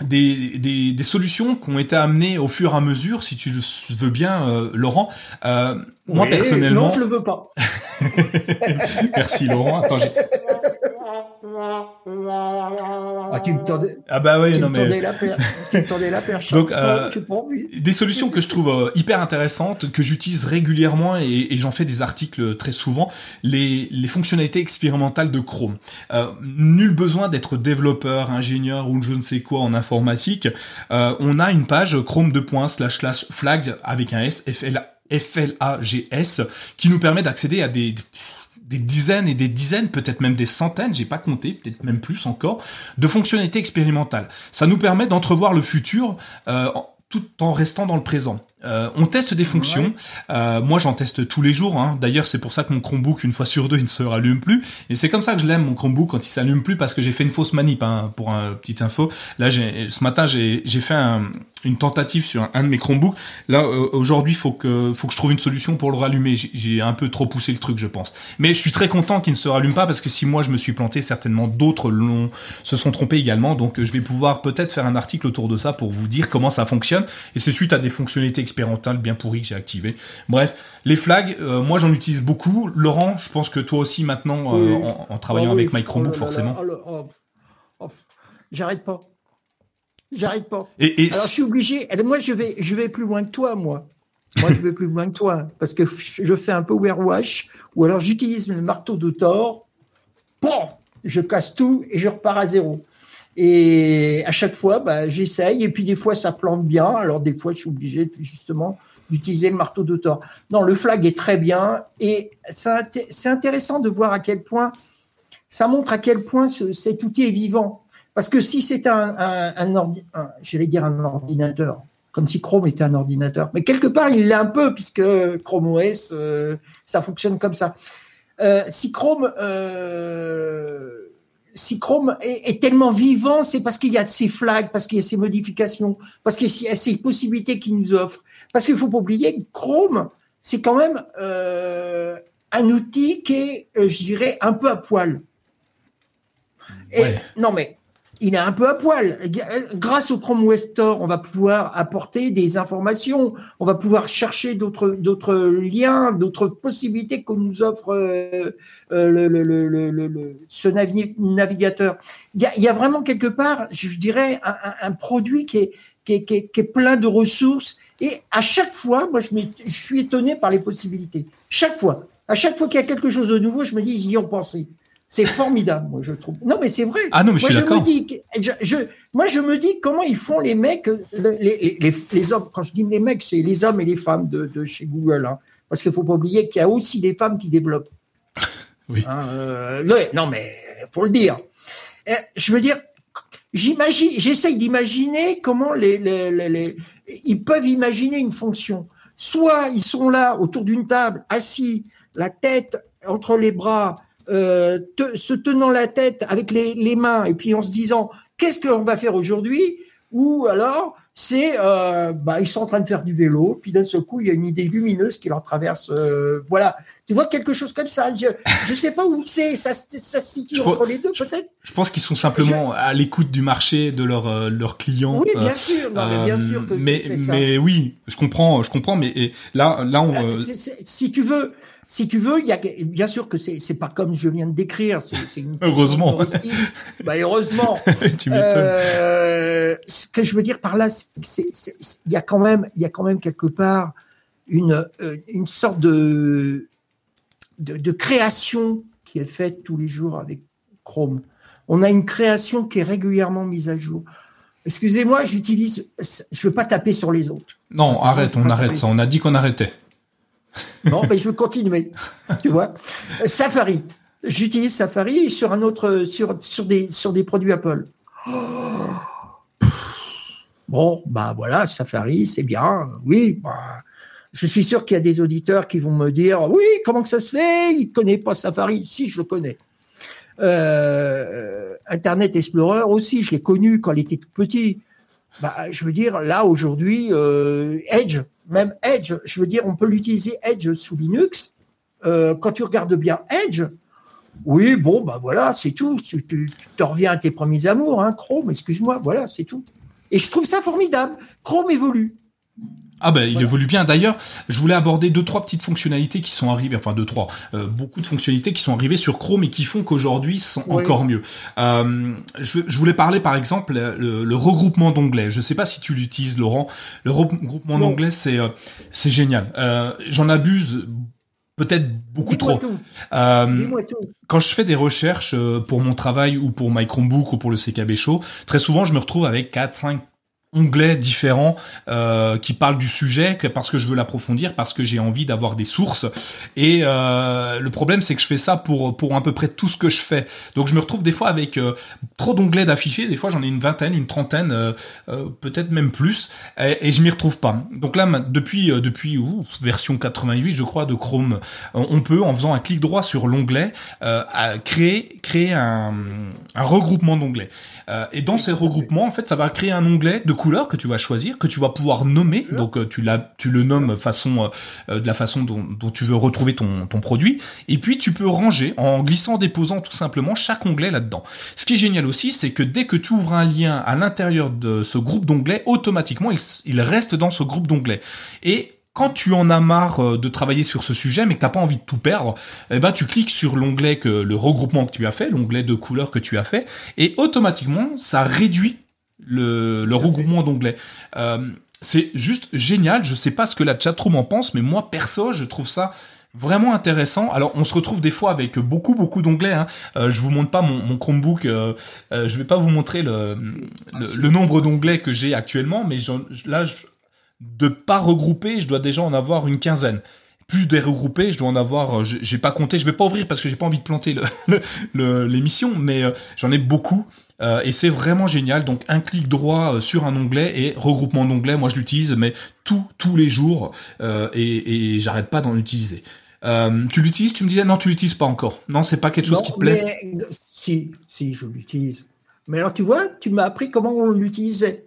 des, des, des, solutions qui ont été amenées au fur et à mesure, si tu le veux bien, euh, Laurent. Euh, moi personnellement, non, je le veux pas. <laughs> Merci Laurent. Attends, <laughs> ah, tu me tendais. Ah bah oui, non mais. La tu me tendais la perche. <laughs> Donc, euh, des solutions que je trouve euh, hyper intéressantes, que j'utilise régulièrement et, et j'en fais des articles très souvent. Les, les fonctionnalités expérimentales de Chrome. Euh, nul besoin d'être développeur, ingénieur ou je ne sais quoi en informatique. Euh, on a une page Chrome 2. slash slash flag avec un S, FLAGS, qui nous permet d'accéder à des des dizaines et des dizaines, peut-être même des centaines, j'ai pas compté, peut-être même plus encore, de fonctionnalités expérimentales. Ça nous permet d'entrevoir le futur euh, tout en restant dans le présent. Euh, on teste des fonctions. Euh, moi, j'en teste tous les jours. Hein. D'ailleurs, c'est pour ça que mon Chromebook, une fois sur deux, il ne se rallume plus. Et c'est comme ça que je l'aime, mon Chromebook, quand il s'allume plus, parce que j'ai fait une fausse manip. Hein, pour un petite info. Là, ce matin, j'ai fait une tentative sur un, de mes Chromebooks. Là, euh, aujourd'hui, faut que faut que je trouve une solution pour le rallumer. J'ai un peu trop poussé le truc, je pense. Mais je suis très content qu'il ne se rallume pas, parce que si moi je me suis planté, certainement d'autres l'ont se sont trompés également. Donc, je vais pouvoir peut-être faire un article autour de ça pour vous dire comment ça fonctionne. Et c'est suite à des fonctionnalités bien pourries que j'ai activées. Bref, les flags, euh, moi j'en utilise beaucoup. Laurent, je pense que toi aussi maintenant, euh, en, travaillant ah avec My Chromebook, oh forcément. Oh oh, j'arrête pas. J'arrête pas. Et, Alors je suis obligé. Moi je vais, je vais plus loin que toi, moi. Moi je vais plus loin que toi parce que je fais un power wash ou alors j'utilise le marteau de Thor. Bon, je casse tout et je repars à zéro. Et à chaque fois, bah, j'essaye. Et puis des fois, ça plante bien. Alors des fois, je suis obligé justement d'utiliser le marteau de Thor. Non, le flag est très bien. Et c'est intéressant de voir à quel point ça montre à quel point cet outil est vivant. Parce que si c'est un, un, un, j'allais dire un ordinateur, comme si Chrome était un ordinateur, mais quelque part il l'est un peu puisque Chrome OS, euh, ça fonctionne comme ça. Euh, si Chrome euh, si Chrome est, tellement vivant, c'est parce qu'il y a ces flags, parce qu'il y a ces modifications, parce qu'il y a ces possibilités qu'il nous offre. Parce qu'il faut pas oublier que Chrome, c'est quand même euh, un outil qui est, euh, je dirais, un peu à poil. Et, Non mais il est un peu à poil. Grâce au Chrome Web Store, on va pouvoir apporter des informations, on va pouvoir chercher d'autres liens, d'autres possibilités que nous offre ce navigateur. Il y a, vraiment quelque part, je dirais, un, produit qui, est, plein de ressources. Et à chaque fois, moi, je, je suis étonné par les possibilités. Chaque fois. À chaque fois qu'il y a quelque chose de nouveau, je me dis, ils y ont pensé. C'est formidable, moi, je trouve. Non, mais c'est vrai. Ah non, mais je suis d'accord. Je, moi, je me dis comment ils font les mecs, les, les, les, hommes, quand je dis les mecs, c'est les hommes et les femmes de, de chez Google. Hein, parce qu'il faut pas oublier qu'il y a aussi des femmes qui développent. <laughs> oui. Hein, euh, non, mais faut le dire. Eh, je veux dire, j'imagine, j'essaye d'imaginer comment les, les, les, ils peuvent imaginer une fonction. Soit ils sont là autour d'une table, assis, la tête entre les bras, euh, se tenant la tête avec les, les, mains et puis en se disant qu'est-ce qu'on va faire aujourd'hui? Ou alors c'est euh, bah, ils sont en train de faire du vélo puis d'un seul coup il y a une idée lumineuse qui leur traverse euh, voilà. Tu vois quelque chose comme ça? Je je sais pas où c'est ça, ça se situe entre les deux peut-être? je pense qu'ils sont simplement à l'écoute du marché de leurs euh, leurs clients oui bien sûr. Non, mais bien sûr que mais mais oui je comprends je comprends mais là là on si tu veux si tu veux, il y a bien sûr que c'est c'est pas comme je viens de décrire. C'est une heureusement. bah heureusement. <laughs> tu euh, ce que je veux dire par là, c'est il y a quand même il y a quand même quelque part une euh, une sorte de, de de création qui est faite tous les jours avec Chrome. On a une création qui est régulièrement mise à jour. Excusez-moi, j'utilise, je veux pas taper sur les autres. Non, arrête, on arrête ça. On a dit qu'on arrêtait. Non, mais je veux continuer. tu vois, Safari. J'utilise Safari sur un autre, sur sur des sur des produits Apple. Bon, bah voilà, Safari, c'est bien. Oui, bah, je suis sûr qu'il y a des auditeurs qui vont me dire, oui, comment que ça se fait? Il connaît pas Safari. Si, je le connais. Euh, Internet Explorer aussi, je l'ai connu quand il était tout petit. Bah, je veux dire, là aujourd'hui, euh, Edge, même Edge, je veux dire, on peut l'utiliser Edge sous Linux. Euh, quand tu regardes bien Edge, oui, bon, bah voilà, c'est tout. Tu, tu, reviens à tes premiers amours, hein, Chrome, excuse-moi, voilà, c'est tout. Et je trouve ça formidable. Chrome évolue. Ah ben il évolue bien. D'ailleurs, je voulais aborder deux trois petites fonctionnalités qui sont arrivées, enfin deux trois, euh, beaucoup de fonctionnalités qui sont arrivées sur Chrome et qui font qu'aujourd'hui sont encore mieux. Euh, je, je, voulais parler par exemple le, regroupement d'onglets. Je sais pas si tu l'utilises, Laurent. Le regroupement d'onglets, c'est euh, c'est génial. Euh, J'en abuse peut-être beaucoup trop. Euh, quand je fais des recherches pour mon travail ou pour My Chromebook ou pour le CKB Show, très souvent je me retrouve avec 4, 5, onglets différents euh, qui parlent du sujet que parce que je veux l'approfondir parce que j'ai envie d'avoir des sources. Et euh, le problème c'est que je fais ça pour pour à peu près tout ce que je fais. Donc je me retrouve des fois avec euh, trop d'onglets d'affichés. Des fois j'en ai une vingtaine une trentaine euh, euh, peut-être même plus. Et, et je m'y retrouve pas. Donc là depuis depuis ouf, version 88 je crois de Chrome on peut en faisant un clic droit sur l'onglet créer créer un, un regroupement d'onglets. Et dans ces regroupements en fait ça va créer un onglet de couleur que tu vas choisir, que tu vas pouvoir nommer. Donc euh, tu, l'as, tu le nommes façon euh, de la façon dont, tu veux retrouver ton, ton produit. Et puis tu peux ranger en glissant, déposant tout simplement chaque onglet là-dedans. Ce qui est génial aussi, c'est que dès que tu ouvres un lien à l'intérieur de ce groupe d'onglets, automatiquement il, il reste dans ce groupe d'onglets. Et quand tu en as marre euh, de travailler sur ce sujet, mais que t'as pas envie de tout perdre, eh ben tu cliques sur l'onglet que le regroupement que tu as fait, l'onglet de couleurs que tu as fait, et automatiquement ça réduit le, le regroupement d'onglets. Euh, c'est juste génial. Je sais pas ce que la chatroom en pense, mais moi perso, je trouve ça vraiment intéressant. Alors, on se retrouve des fois avec beaucoup beaucoup d'onglets. Hein. Euh, je vous montre pas mon, mon Chromebook. Euh, euh, je vais pas vous montrer le, le, nombre d'onglets que j'ai actuellement, mais là, je, de pas regrouper, je dois déjà en avoir une quinzaine. Plus des regroupés, je dois en avoir. J'ai pas compté. Je vais pas ouvrir parce que j'ai pas envie de planter <laughs> l'émission, mais j'en ai beaucoup. Euh, et c'est vraiment génial. Donc un clic droit euh, sur un onglet et regroupement d'onglets. Moi je l'utilise, mais tous tous les jours euh, et, et j'arrête pas d'en utiliser. tu l'utilises Tu me disais? Non, tu l'utilises pas encore. Non, c'est pas quelque chose qui te plaît? si, si, je l'utilise. Mais alors tu vois, tu m'as appris comment on l'utilisait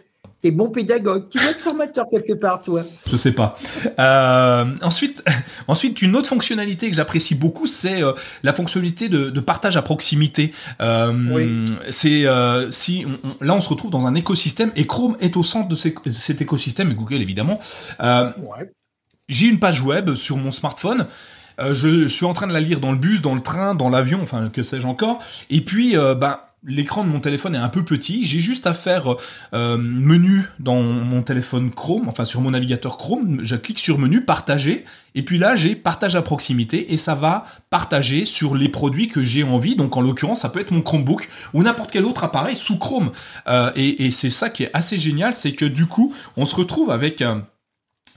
bon pédagogue. Tu dois être formateur quelque part, toi. Je sais pas. Euh, ensuite, <laughs> ensuite, une autre fonctionnalité que j'apprécie beaucoup, c'est euh, la fonctionnalité de, de, partage à proximité. Euh, C'est euh, si là, on se retrouve dans un écosystème et Chrome est au centre de, cet écosystème et Google évidemment. Euh, ouais. J'ai une page web sur mon smartphone. Euh, je, je, suis en train de la lire dans le bus, dans le train, dans l'avion, enfin que sais-je encore. Et puis, ben, l'écran de mon téléphone est un peu petit, j'ai juste à faire euh, menu dans mon téléphone Chrome, enfin sur mon navigateur Chrome, je clique sur menu, partager, et puis là j'ai partage à proximité, et ça va partager sur les produits que j'ai envie, donc en l'occurrence ça peut être mon Chromebook, ou n'importe quel autre appareil sous Chrome. Euh, et, c'est ça qui est assez génial, c'est que du coup on se retrouve avec... un,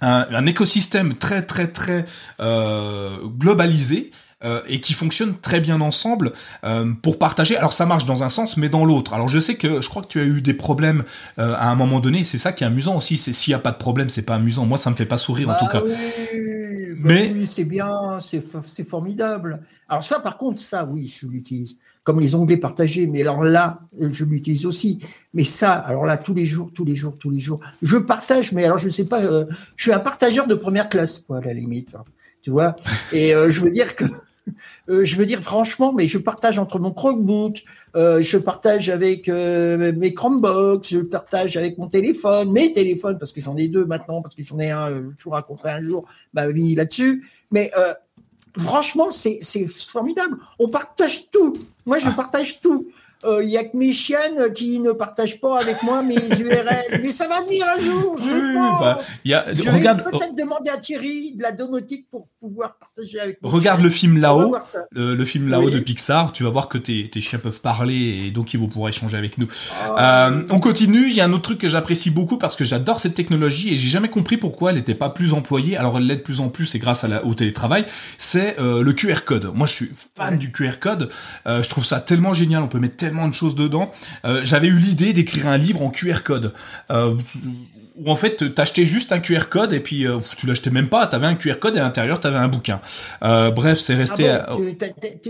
un écosystème très très très euh, globalisé euh, et qui fonctionnent très bien ensemble euh, pour partager. Alors ça marche dans un sens, mais dans l'autre. Alors je sais que je crois que tu as eu des problèmes euh, à un moment donné. C'est ça qui est amusant aussi. C'est s'il y a pas de problème, c'est pas amusant. Moi, ça me fait pas sourire en tout cas. Oui, bah mais oui, c'est bien, c'est formidable. Alors ça, par contre, ça, oui, je l'utilise comme les onglets partagés. Mais alors là, je l'utilise aussi. Mais ça, alors là, tous les jours, tous les jours, tous les jours, je partage. Mais alors, je sais pas, je suis un partageur de première classe, quoi, à la limite. Tu vois? Et je veux dire que euh, je veux dire franchement, mais je partage entre mon Chromebook, euh, je partage avec euh, mes Chromebox, je partage avec mon téléphone, mes téléphones, parce que j'en ai deux maintenant, parce que j'en ai un, je vous raconterai un jour ma vie là-dessus. Mais franchement, c'est formidable. On partage tout. Moi, je ah. partage tout il euh, y a que mes chiennes qui ne partagent pas avec moi mes <laughs> URL. Mais ça va venir un jour, je oui, bah, y a, je regarde, vais peut-être demander à Thierry de la domotique pour pouvoir partager avec moi. Regarde le film là-haut, le, film là-haut de Pixar, tu vas voir que tes, tes chiens peuvent parler et donc ils vont pouvoir échanger avec nous. Ah, euh, on continue, il y a un autre truc que j'apprécie beaucoup parce que j'adore cette technologie et j'ai jamais compris pourquoi elle n'était pas plus employée, alors elle l'est de plus en plus c'est grâce à la, au télétravail, c'est euh, le QR code. Moi je suis fan du QR code, euh, je trouve ça tellement génial, on peut mettre tellement de choses dedans. Euh, j'avais eu l'idée d'écrire un livre en QR code. Euh, où en fait t'achetais juste un QR code et puis euh, tu l'achetais même pas, t'avais un QR code et à l'intérieur t'avais un bouquin. bref, c'est resté. Ah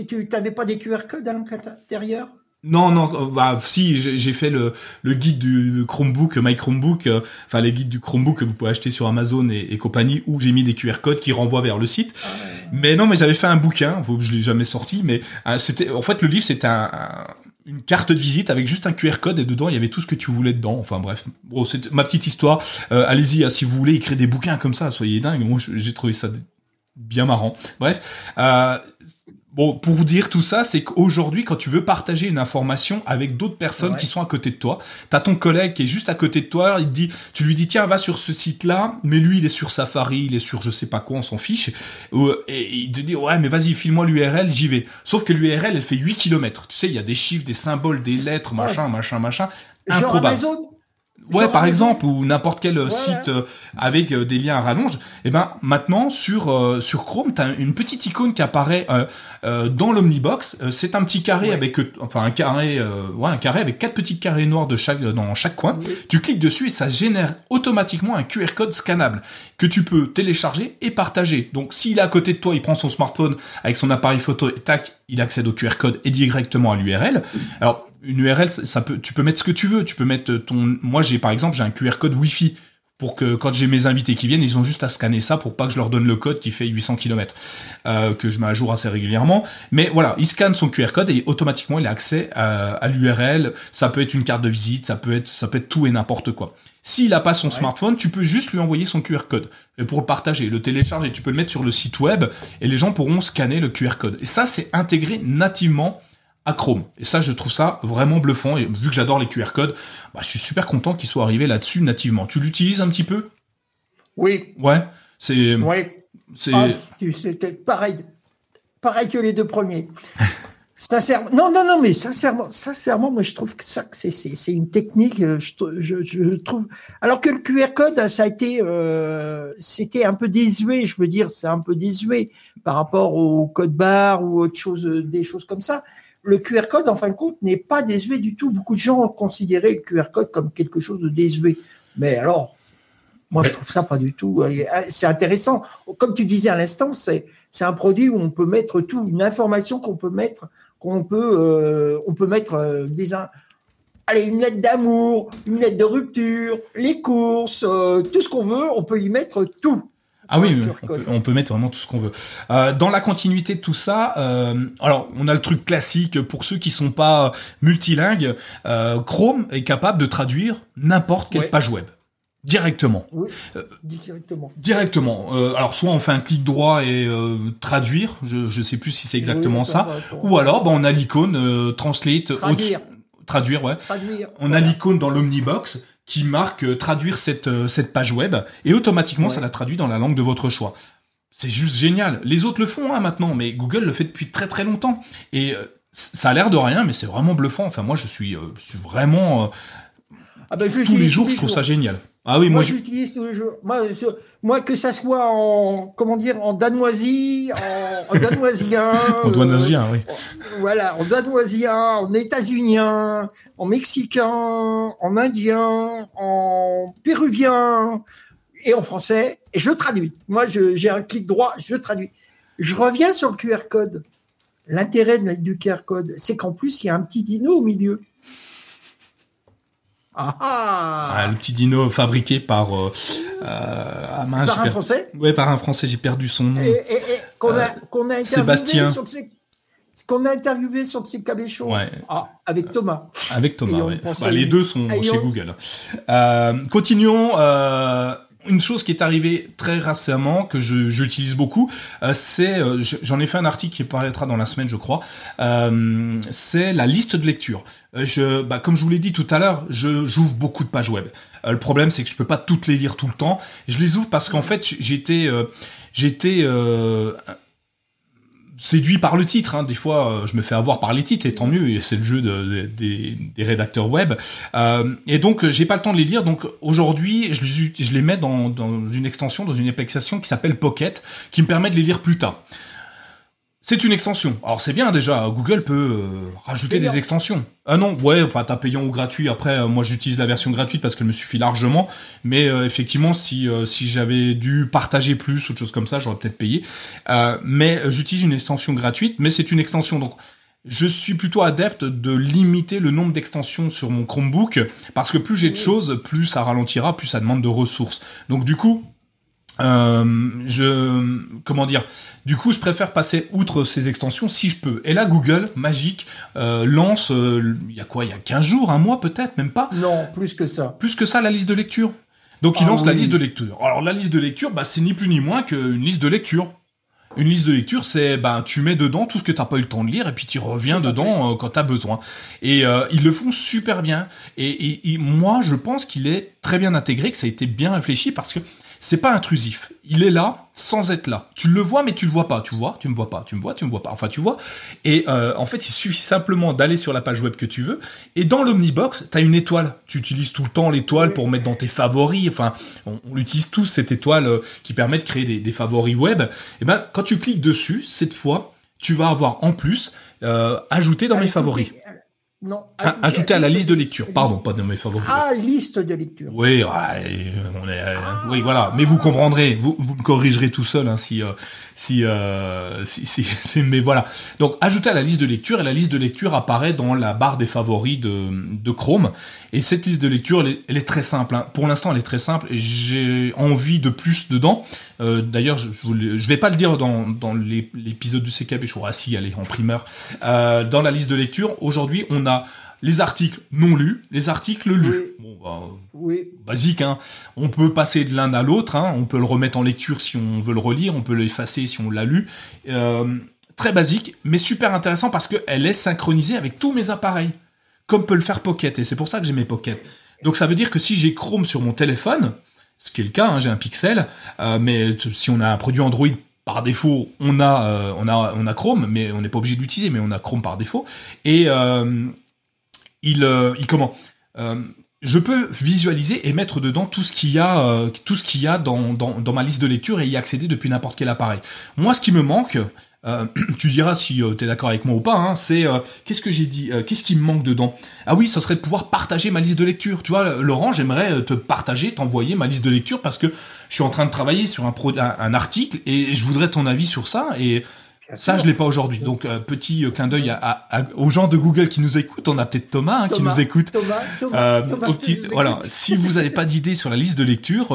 tu t'avais pas des QR codes à l'intérieur? Non, non, bah, si, j'ai fait le, le guide du Chromebook, My Chromebook, enfin les guides du Chromebook que vous pouvez acheter sur Amazon et, compagnie, où j'ai mis des QR codes qui renvoient vers le site. Ah mais non, mais j'avais fait un bouquin, je l'ai jamais sorti, mais c'était, en fait, le livre c'était un, une carte de visite avec juste un QR code et dedans il y avait tout ce que tu voulais dedans. Enfin bref, c'est ma petite histoire. Euh, allez-y, hein, si vous voulez écrire des bouquins comme ça, soyez dingue. Moi j'ai trouvé ça bien marrant. Bref, euh, Bon, pour vous dire tout ça, c'est qu'aujourd'hui, quand tu veux partager une information avec d'autres personnes qui sont à côté de toi, t'as ton collègue qui est juste à côté de toi, il te dit, tu lui dis tiens va sur ce site-là, mais lui il est sur Safari, il est sur je sais pas quoi, on s'en fiche, et il te dit ouais mais vas-y file-moi l'URL, j'y vais. Sauf que l'URL elle fait 8 km. Tu sais, il y a des chiffres, des symboles, des lettres, machin, machin, machin, Genre Amazon Ouais, par exemple, ou n'importe quel site avec des liens à rallonge. Et eh ben maintenant sur sur Chrome, tu as une petite icône qui apparaît dans l'Omnibox. C'est un petit carré avec enfin un carré ouais un carré avec quatre petits carrés noirs de chaque dans chaque coin. Tu cliques dessus et ça génère automatiquement un QR code scannable que tu peux télécharger et partager. Donc s'il est à côté de toi, il prend son smartphone avec son appareil photo et tac, il accède au QR code et directement à l'URL. Alors une URL, ça peut, tu peux mettre ce que tu veux. Tu peux mettre ton, moi j'ai par exemple j'ai un QR code Wi-Fi pour que quand j'ai mes invités qui viennent, ils ont juste à scanner ça pour pas que je leur donne le code qui fait 800 km, euh, que je mets à jour assez régulièrement. Mais voilà, il scanne son QR code et automatiquement il a accès à, à l'URL. Ça peut être une carte de visite, ça peut être, ça peut être tout et n'importe quoi. S'il a pas son smartphone, tu peux juste lui envoyer son QR code pour le partager, le télécharger. Tu peux le mettre sur le site web et les gens pourront scanner le QR code. Et ça, c'est intégré nativement à Chrome. Et ça, je trouve ça vraiment bluffant. Et vu que j'adore les QR codes, bah, je suis super content qu'ils soient arrivés là-dessus nativement. Tu l'utilises un petit peu? Oui. Ouais. C'est. Oui. C'est. Ah, pareil. Pareil que les deux premiers. <laughs> Sincèrement, non, non, non, mais sincèrement, sincèrement, moi je trouve que ça, c'est, c'est, une technique. Euh, je, je, je, trouve. Alors que le QR code, ça a été, euh, c'était un peu désuet. Je veux dire, c'est un peu désuet par rapport au code barre ou autre chose, euh, des choses comme ça. Le QR code, en fin de compte, n'est pas désuet du tout. Beaucoup de gens ont considéré le QR code comme quelque chose de désuet. Mais alors, moi, je trouve ça pas du tout. C'est intéressant. Comme tu disais à l'instant, c'est un produit où on peut mettre tout, une information qu'on peut mettre qu'on peut, euh, peut mettre euh, des, allez, une lettre d'amour, une lettre de rupture, les courses, euh, tout ce qu'on veut, on peut y mettre tout. Ah oui, on peut, mettre vraiment tout ce qu'on veut. dans la continuité de tout ça, alors on a le truc classique pour ceux qui sont pas multilingues. Chrome est capable de traduire n'importe quelle page web. Directement. Oui, euh, directement. Directement. Euh, alors soit on fait un clic droit et euh, traduire, je je sais plus si c'est exactement ça, ou alors bah, on a l'icône translate traduire. traduire ouais. Traduire, on a l'icône dans l'omnibox qui marque traduire cette cette page web et automatiquement ça la traduit dans la langue de votre choix. C'est juste génial. Les autres le font hein, maintenant, mais Google le fait depuis très très longtemps et ça a l'air de rien, mais c'est vraiment bluffant. Enfin moi je suis je suis vraiment ah ben, tous les jours, je trouve ça génial. Ah oui, moi, j'utilise tous les jours. Moi, moi, que ça soit en comment dire en danoisie, en, en danoisien, <laughs> en danoisien, oui. voilà, en danoisien, en états-unien, en mexicain, en indien, en péruvien et en français. Et je traduis. Moi, j'ai un clic droit, je traduis. Je reviens sur le QR code. L'intérêt du QR code, c'est qu'en plus, il y a un petit dino au milieu. Ah, ah, le petit dino fabriqué par euh, euh, par un français. Ouais, par un français. J'ai perdu son nom. Et, qu'on a, qu'on a Sébastien. qu'on a interviewé sur ces cabéchons. Ouais. Ah, avec Thomas. Avec Thomas. Ouais. Bah, les deux sont chez Google. Euh, continuons. Euh, une chose qui est arrivée très récemment que j'utilise beaucoup, euh, c'est euh, j'en ai fait un article qui paraîtra dans la semaine, je crois. Euh, c'est la liste de lecture. Bah, comme je vous l'ai dit tout à l'heure, j'ouvre beaucoup de pages web. le problème, c'est que je peux pas toutes les lire tout le temps. Je les ouvre parce qu'en fait, j'étais j'étais séduit par le titre. Hein. Des fois, euh, je me fais avoir par les titres, et tant mieux. C'est le jeu de, des, rédacteurs web. Euh, et donc, j'ai pas le temps de les lire. Donc, aujourd'hui, je, je, les mets dans, dans une extension, dans une application qui s'appelle Pocket, qui me permet de les lire plus tard. C'est une extension. Alors c'est bien déjà, Google peut euh, rajouter des extensions. Ah non, ouais, enfin t'as payant ou gratuit. Après, euh, moi j'utilise la version gratuite parce qu'elle me suffit largement. Mais euh, effectivement, si si j'avais dû partager plus ou autre chose comme ça, j'aurais peut-être payé. mais j'utilise une extension gratuite, mais c'est une extension donc. Je suis plutôt adepte de limiter le nombre d'extensions sur mon Chromebook parce que plus j'ai de choses, plus ça ralentira, plus ça demande de ressources. Donc du coup, euh, je comment dire du coup je préfère passer outre ces extensions si je peux. Et là Google magique euh, lance euh, il y a quoi il y a 15 jours un mois peut-être même pas? Non plus que ça. Plus que ça la liste de lecture. Donc il ah lance la liste de lecture. Alors la liste de lecture bah c'est ni plus ni moins qu'une liste de lecture. Une liste de lecture, c'est ben tu mets dedans tout ce que t'as pas eu le temps de lire et puis tu reviens dedans euh, quand t'as besoin. Et euh, ils le font super bien. Et, et, moi, je pense qu'il est très bien intégré, que ça a été bien réfléchi parce que c'est pas intrusif. Il est là sans être là. Tu le vois, mais tu le vois pas. Tu vois, tu me vois pas. Tu me vois, tu me vois pas. Enfin, tu vois. Et euh, en fait, il suffit simplement d'aller sur la page web que tu veux. Et dans l'Omnibox, tu as une étoile. Tu utilises tout le temps l'étoile pour mettre dans tes favoris. Enfin, on, l'utilise tous cette étoile euh, qui permet de créer des, favoris web. Et ben, quand tu cliques dessus, cette fois, tu vas avoir en plus euh, ajouté dans mes favoris. Non. Ah, ajouter, à la liste de lecture. Pardon, pas de mes favoris. Ah, liste de lecture. Oui, on est, ah. oui, voilà. Mais vous comprendrez, vous, vous me corrigerez tout seul hein, si, euh, si, euh, si, <laughs> si, mais voilà. Donc, ajouter à la liste de lecture et la liste de lecture apparaît dans la barre des favoris de, de Chrome. Et cette liste de lecture, elle est, très simple. Hein. Pour l'instant, elle est très simple. J'ai envie de plus dedans. Euh, D'ailleurs, je, je, vais pas le dire dans, dans l'épisode du CKB. Je ah si, allez, en primeur. Euh, dans la liste de lecture, aujourd'hui, on a les articles non lus, les articles lus. Oui. Bon, bah, oui. Basique, hein. On peut passer de l'un à l'autre, hein. On peut le remettre en lecture si on veut le relire, on peut l'effacer si on l'a lu. Euh, très basique, mais super intéressant parce qu'elle est synchronisée avec tous mes appareils comme peut le faire Pocket, et c'est pour ça que j'ai mes Pocket. Donc ça veut dire que si j'ai Chrome sur mon téléphone, ce qui est le cas, hein, j'ai un Pixel, euh, mais si on a un produit Android par défaut, on a, euh, Chrome, mais on n'est pas obligé de l'utiliser, mais on a Chrome par défaut. Et euh, il, il comment Je peux visualiser et mettre dedans tout ce qu'il y a, dans, dans, ma liste de lecture et y accéder depuis n'importe quel appareil. Moi, ce qui me manque, euh, <clears throat> tu diras si euh, tu es d'accord avec moi ou pas, hein, c'est euh, qu'est-ce que j'ai dit, qu'est-ce qui me manque dedans? Ah oui, ça serait de pouvoir partager ma liste de lecture. Tu vois, Laurent, j'aimerais te partager, t'envoyer ma liste de lecture parce que je suis en train de travailler sur un, un, article et je voudrais ton avis sur ça et ça, je l'ai pas aujourd'hui. Donc, petit clin d'œil à, aux gens de Google qui nous écoutent. On a peut-être Thomas, hein, qui nous écoute. Thomas, Thomas, Thomas voilà. Si vous n'avez pas d'idée sur la liste de lecture,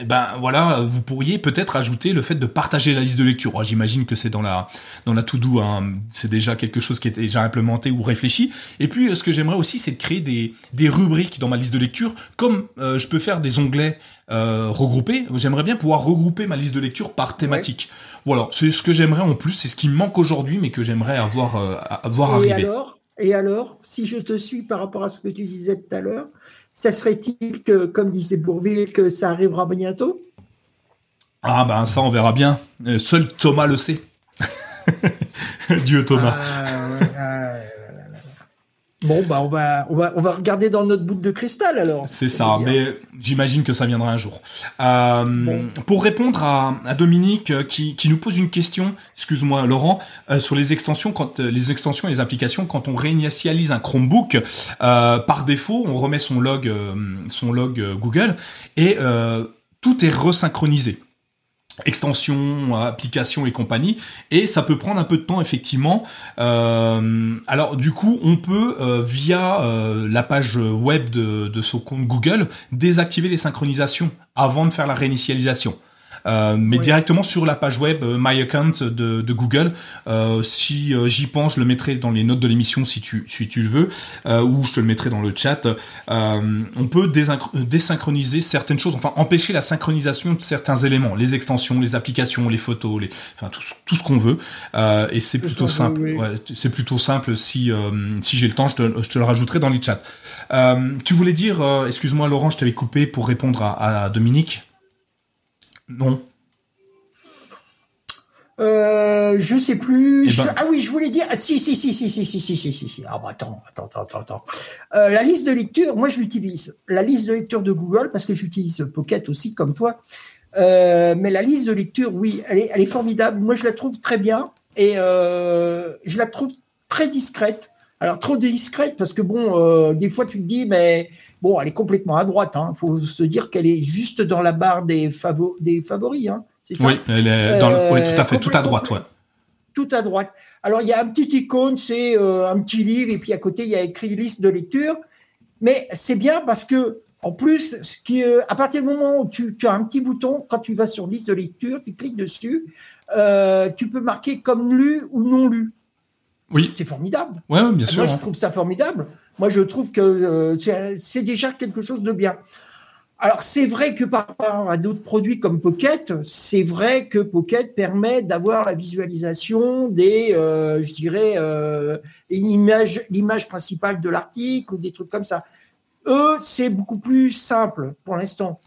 eh ben voilà, vous pourriez peut-être ajouter le fait de partager la liste de lecture. J'imagine que c'est dans la dans la to-do, hein, c'est déjà quelque chose qui est déjà implémenté ou réfléchi. Et puis, ce que j'aimerais aussi, c'est de créer des des rubriques dans ma liste de lecture, comme euh, je peux faire des onglets euh, regroupés. J'aimerais bien pouvoir regrouper ma liste de lecture par thématique. Voilà, c'est ce que j'aimerais en plus, c'est ce qui me manque aujourd'hui, mais que j'aimerais avoir euh, avoir et arrivé. Alors, et alors, si je te suis par rapport à ce que tu disais tout à l'heure, ça serait-il que, comme disait Bourville, que ça arrivera bientôt? Ah ben ça, on verra bien. Euh, seul Thomas le sait. <laughs> Dieu Thomas. Ah, Bon, bah, on va, on va, on va regarder dans notre bout de cristal alors. C'est ça, mais j'imagine que ça viendra un jour. Euh, Pour répondre à, à Dominique euh, qui, qui, nous pose une question, excuse-moi Laurent, euh, sur les extensions, quand les extensions et les applications, quand on réinitialise un Chromebook, euh, par défaut, on remet son log, son log Google et tout est resynchronisé extensions, applications et compagnie, et ça peut prendre un peu de temps effectivement. Euh, alors du coup, on peut euh, via euh, la page web de, de son compte Google désactiver les synchronisations avant de faire la réinitialisation. Euh, mais directement sur la page web euh, My Account de, de Google. Euh, si euh, j'y pense, je le mettrai dans les notes de l'émission si tu, si tu le veux, ou je te le mettrai dans le chat. on peut désynchroniser certaines choses, enfin empêcher la synchronisation de certains éléments, les extensions, les applications, les photos, les, enfin tout, tout ce qu'on veut. et c'est plutôt simple. Ouais, c'est plutôt simple. Si, si j'ai le temps, je te, je te, le rajouterai dans les chats. tu voulais dire, excuse-moi Laurent, je t'avais coupé pour répondre à, à Dominique. Non. Euh, je sais plus. Eh ben- ah oui, je voulais dire. Ah, si, si, si, si, si, si, si, si, si, si. Ah bah attends, attends, attends, attends. Euh, la liste de lecture, moi je l'utilise. La liste de lecture de Google parce que j'utilise Pocket aussi comme toi. Euh, mais la liste de lecture, oui, elle est, elle est formidable. Moi je la trouve très bien et euh, je la trouve très discrète. Alors trop discrète parce que bon, des fois tu te dis mais Bon, elle est complètement à droite. Il hein. faut se dire qu'elle est juste dans la barre des, des favoris. Hein. C'est ça Oui, elle est dans oui, tout à fait, tout à droite. Ouais. Tout à droite. Alors, il y a un petit icône, c'est euh, un petit livre, et puis à côté, il y a écrit liste de lecture. Mais c'est bien parce que, en plus, ce qui, euh, à partir du moment où tu, as un petit bouton, quand tu vas sur liste de lecture, tu cliques dessus, euh, tu peux marquer comme lu ou non lu. Oui. C'est formidable. Ouais, bien sûr. Moi, je trouve ça formidable. Moi, je trouve que euh, c'est déjà quelque chose de bien. Alors, c'est vrai que par rapport à d'autres produits comme Pocket, c'est vrai que Pocket permet d'avoir la visualisation des, euh, je dirais, euh, l'image principale de l'article ou des trucs comme ça. Eux, c'est beaucoup plus simple pour l'instant.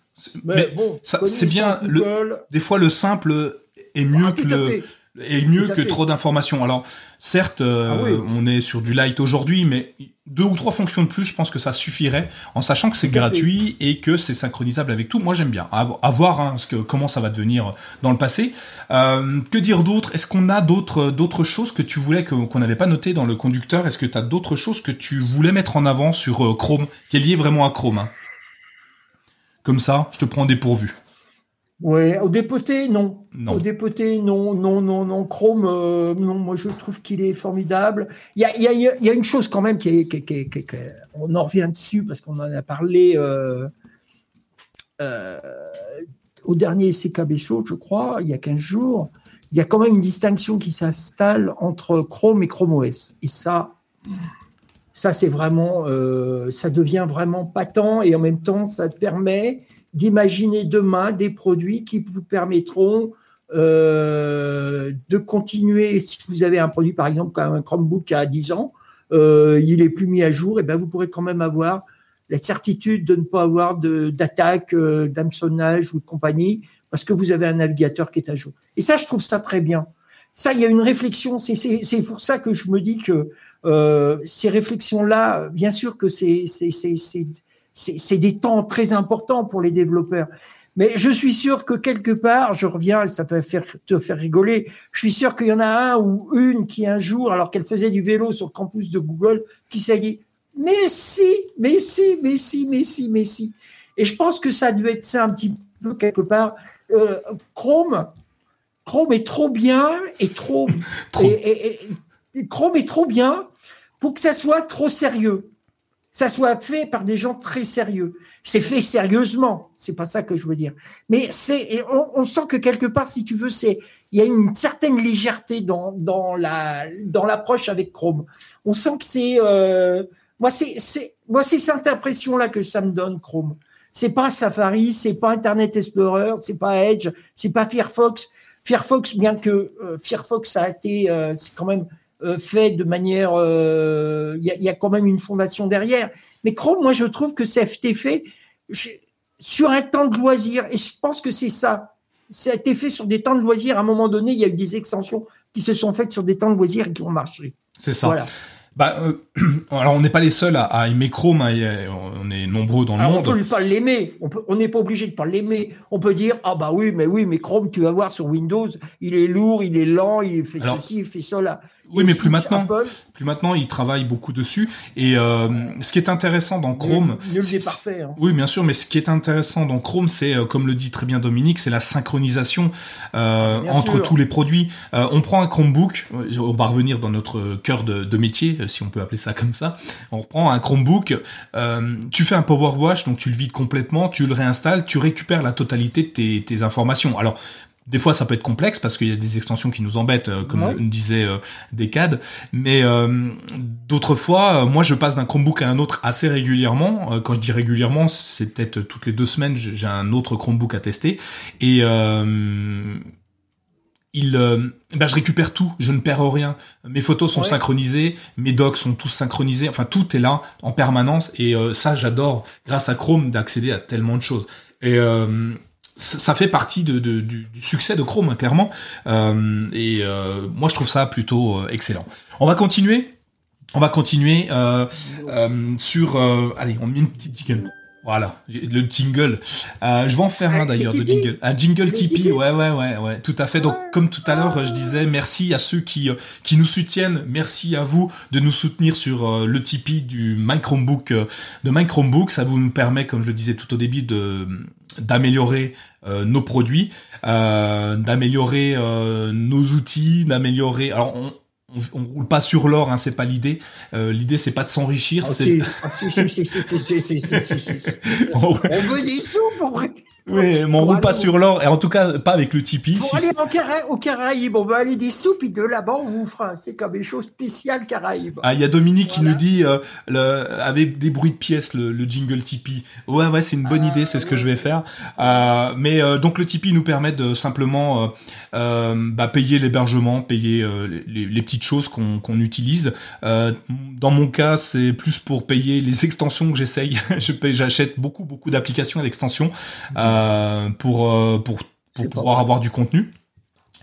Mais, bon, c'est bien. Le, des fois, le simple est mieux ah, que le est mieux que trop d'informations. Alors, certes, euh, ah on est sur du light aujourd'hui, mais deux ou trois fonctions de plus, je pense que ça suffirait, en sachant que c'est gratuit et que c'est synchronisable avec tout. Moi, j'aime bien. À, voir hein, ce que, comment ça va devenir dans le passé. Euh, que dire d'autre? Est-ce qu'on a d'autres d'autres choses que tu voulais qu'on n'avait pas noté dans le conducteur? Est-ce que tu as d'autres choses que tu voulais mettre en avant sur euh, Chrome, qui est lié vraiment à Chrome hein? Comme ça, je te prends dépourvu. Ouais, au dépoté, non. Au dépoté, non, non, non, non. Chrome, euh, non, moi je trouve qu'il est formidable. Il y a, y, a, y a, une chose quand même qui est, qui, qui, qui, on en revient dessus parce qu'on en a parlé euh, euh, au dernier CKB Show, je crois, il y a 15 jours. Il y a quand même une distinction qui s'installe entre Chrome et Chrome OS. Et ça, ça c'est vraiment, ça devient vraiment patent et en même temps, ça permet d'imaginer demain des produits qui vous permettront euh, de continuer. Si vous avez un produit, par exemple, comme un Chromebook à 10 ans, euh, il est plus mis à jour, et ben vous pourrez quand même avoir la certitude de ne pas avoir d'attaque, euh, d'hameçonnage ou de compagnie, parce que vous avez un navigateur qui est à jour. Et ça, je trouve ça très bien. Ça, il y a une réflexion. C'est pour ça que je me dis que euh, ces réflexions-là, bien sûr que c'est c'est des temps très importants pour les développeurs. Mais je suis sûr que quelque part, je reviens, ça peut faire, te faire rigoler, je suis sûr qu'il y en a un ou une qui un jour, alors qu'elle faisait du vélo sur le campus de Google, qui s'est dit, mais si, mais si, mais si, mais si, mais si. Et je pense que ça devait être ça un petit peu quelque part. Euh, Chrome, Chrome est trop bien et trop, <laughs> Et, et, Chrome est trop bien pour que ça soit trop sérieux ça soit fait par des gens très sérieux. C'est fait sérieusement, c'est pas ça que je veux dire. Mais c'est, on, on, sent que quelque part, si tu veux, c'est, il y a une certaine légèreté dans dans la dans l'approche avec Chrome. On sent que c'est, euh, moi c'est c'est moi c'est cette impression là que ça me donne Chrome. C'est pas Safari, c'est pas Internet Explorer, c'est pas Edge, c'est pas Firefox. Firefox, bien que euh, Firefox a été, euh, c'est quand même fait de manière, il euh, y, y, a quand même une fondation derrière. Mais Chrome, moi, je trouve que ça a été fait sur un temps de loisir, et je pense que c'est ça. Ça a été fait sur des temps de loisir. À un moment donné, il y a eu des extensions qui se sont faites sur des temps de loisir et qui ont marché. C'est ça. Voilà. Bah, euh, <clears throat> alors on n'est pas les seuls à, à aimer Chrome, hein, on est nombreux dans le monde. On peut pas l'aimer, on n'est pas obligé de pas l'aimer. On peut dire ah bah oui, mais oui, mais Chrome, tu vas voir sur Windows, il est lourd, il est lent, il fait ceci, il fait cela. Oui, mais plus maintenant. Plus maintenant, il travaille beaucoup dessus. Et euh, ce qui est intéressant dans Chrome, c'est parfait. Hein. Oui, bien sûr, mais ce qui est intéressant dans Chrome, c'est euh, comme le dit très bien Dominique, c'est la synchronisation euh, entre tous les produits. Euh, on prend un Chromebook, on va revenir dans notre cœur de, de, métier, si on peut appeler ça comme ça. On reprend un Chromebook, tu fais un power wash, donc tu le vides complètement, tu le réinstalles, tu récupères la totalité de tes, tes informations. Alors des fois, ça peut être complexe parce qu'il y a des extensions qui nous embêtent, euh, comme ouais. disait euh, Decade. Mais euh, d'autres fois, euh, moi, je passe d'un Chromebook à un autre assez régulièrement. quand je dis régulièrement, c'est peut-être toutes les deux semaines, j'ai un autre Chromebook à tester. Et il, ben, je récupère tout, je ne perds rien. Mes photos sont synchronisées, mes docs sont tous synchronisés. Enfin, tout est là en permanence. Et ça, j'adore, grâce à Chrome, d'accéder à tellement de choses. Et ça fait partie de, de, du, succès de Chrome, hein, clairement. Euh, et euh, moi, je trouve ça plutôt euh, excellent. On va continuer. On va continuer euh, euh, sur. allez, on met une petite jingle. Voilà, le jingle. je vais en faire un d'ailleurs de jingle. Un jingle Tipeee, ouais, ouais, ouais, ouais, tout à fait. Donc, comme tout à l'heure, je disais, merci à ceux qui qui nous soutiennent. Merci à vous de nous soutenir sur le Tipeee du My Chromebook, de My Chromebook. Ça vous nous permet, comme je le disais tout au début, de d'améliorer euh, nos produits, euh, d'améliorer euh, nos outils, d'améliorer. Alors on, on, on, roule pas sur l'or, hein, c'est pas l'idée. L'idée c'est pas de s'enrichir, c'est. on veut des sous pour oui, mais on roule pas sur l'or, et en tout cas pas avec le Tipeee. Pour aller en Cara au Caraïbes, on veut aller des soupes, et de là-bas on vous fera c'est comme des choses spéciales Caraïbes. Ah, il y a Dominique qui nous dit, euh, le, avec des bruits de pièces, le, le jingle Tipeee. Ouais, ouais, c'est une bonne idée, c'est ce que je vais faire. Euh, mais euh, donc le Tipeee nous permet de simplement euh, euh, bah, payer l'hébergement, payer les, les, petites choses qu'on qu'on utilise. dans mon cas, c'est plus pour payer les extensions que j'essaye. <laughs> je j'achète beaucoup, beaucoup d'applications et d'extensions. Euh, pour pour pour pouvoir avoir du contenu.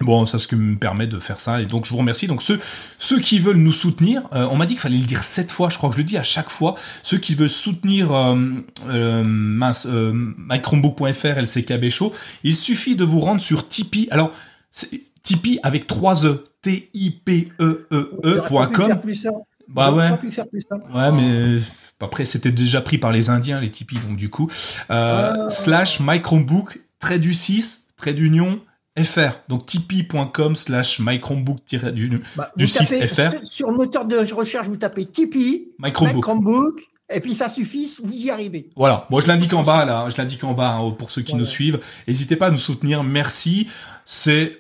Bon, ça ce qui me permet de faire ça et donc je vous remercie. Donc ceux ceux qui veulent nous soutenir, on m'a dit qu'il fallait le dire sept fois, je crois que je le dis à chaque fois. Ceux qui veulent soutenir euh, euh, mince, euh, mychromebook.fr, LCKB Show, il suffit de vous rendre sur Tipeee. Alors Tipeee avec trois e, t i p e e e.com. Bah ouais. Ouais, mais après c'était déjà pris par les Indiens les Tipeee, donc du coup euh, ah. slash mychromebook trait du 6 trait d'union fr. Donc tipeee.com slash mychromebook bah, du 6 fr. Sur le moteur de recherche, vous tapez Tipeee, mychromebook. et puis ça suffit, vous y arrivez. Voilà. Moi, je l'indique en bas là. Je l'indique en bas hein, pour ceux qui nous suivent. N'hésitez pas à nous soutenir. Merci. C'est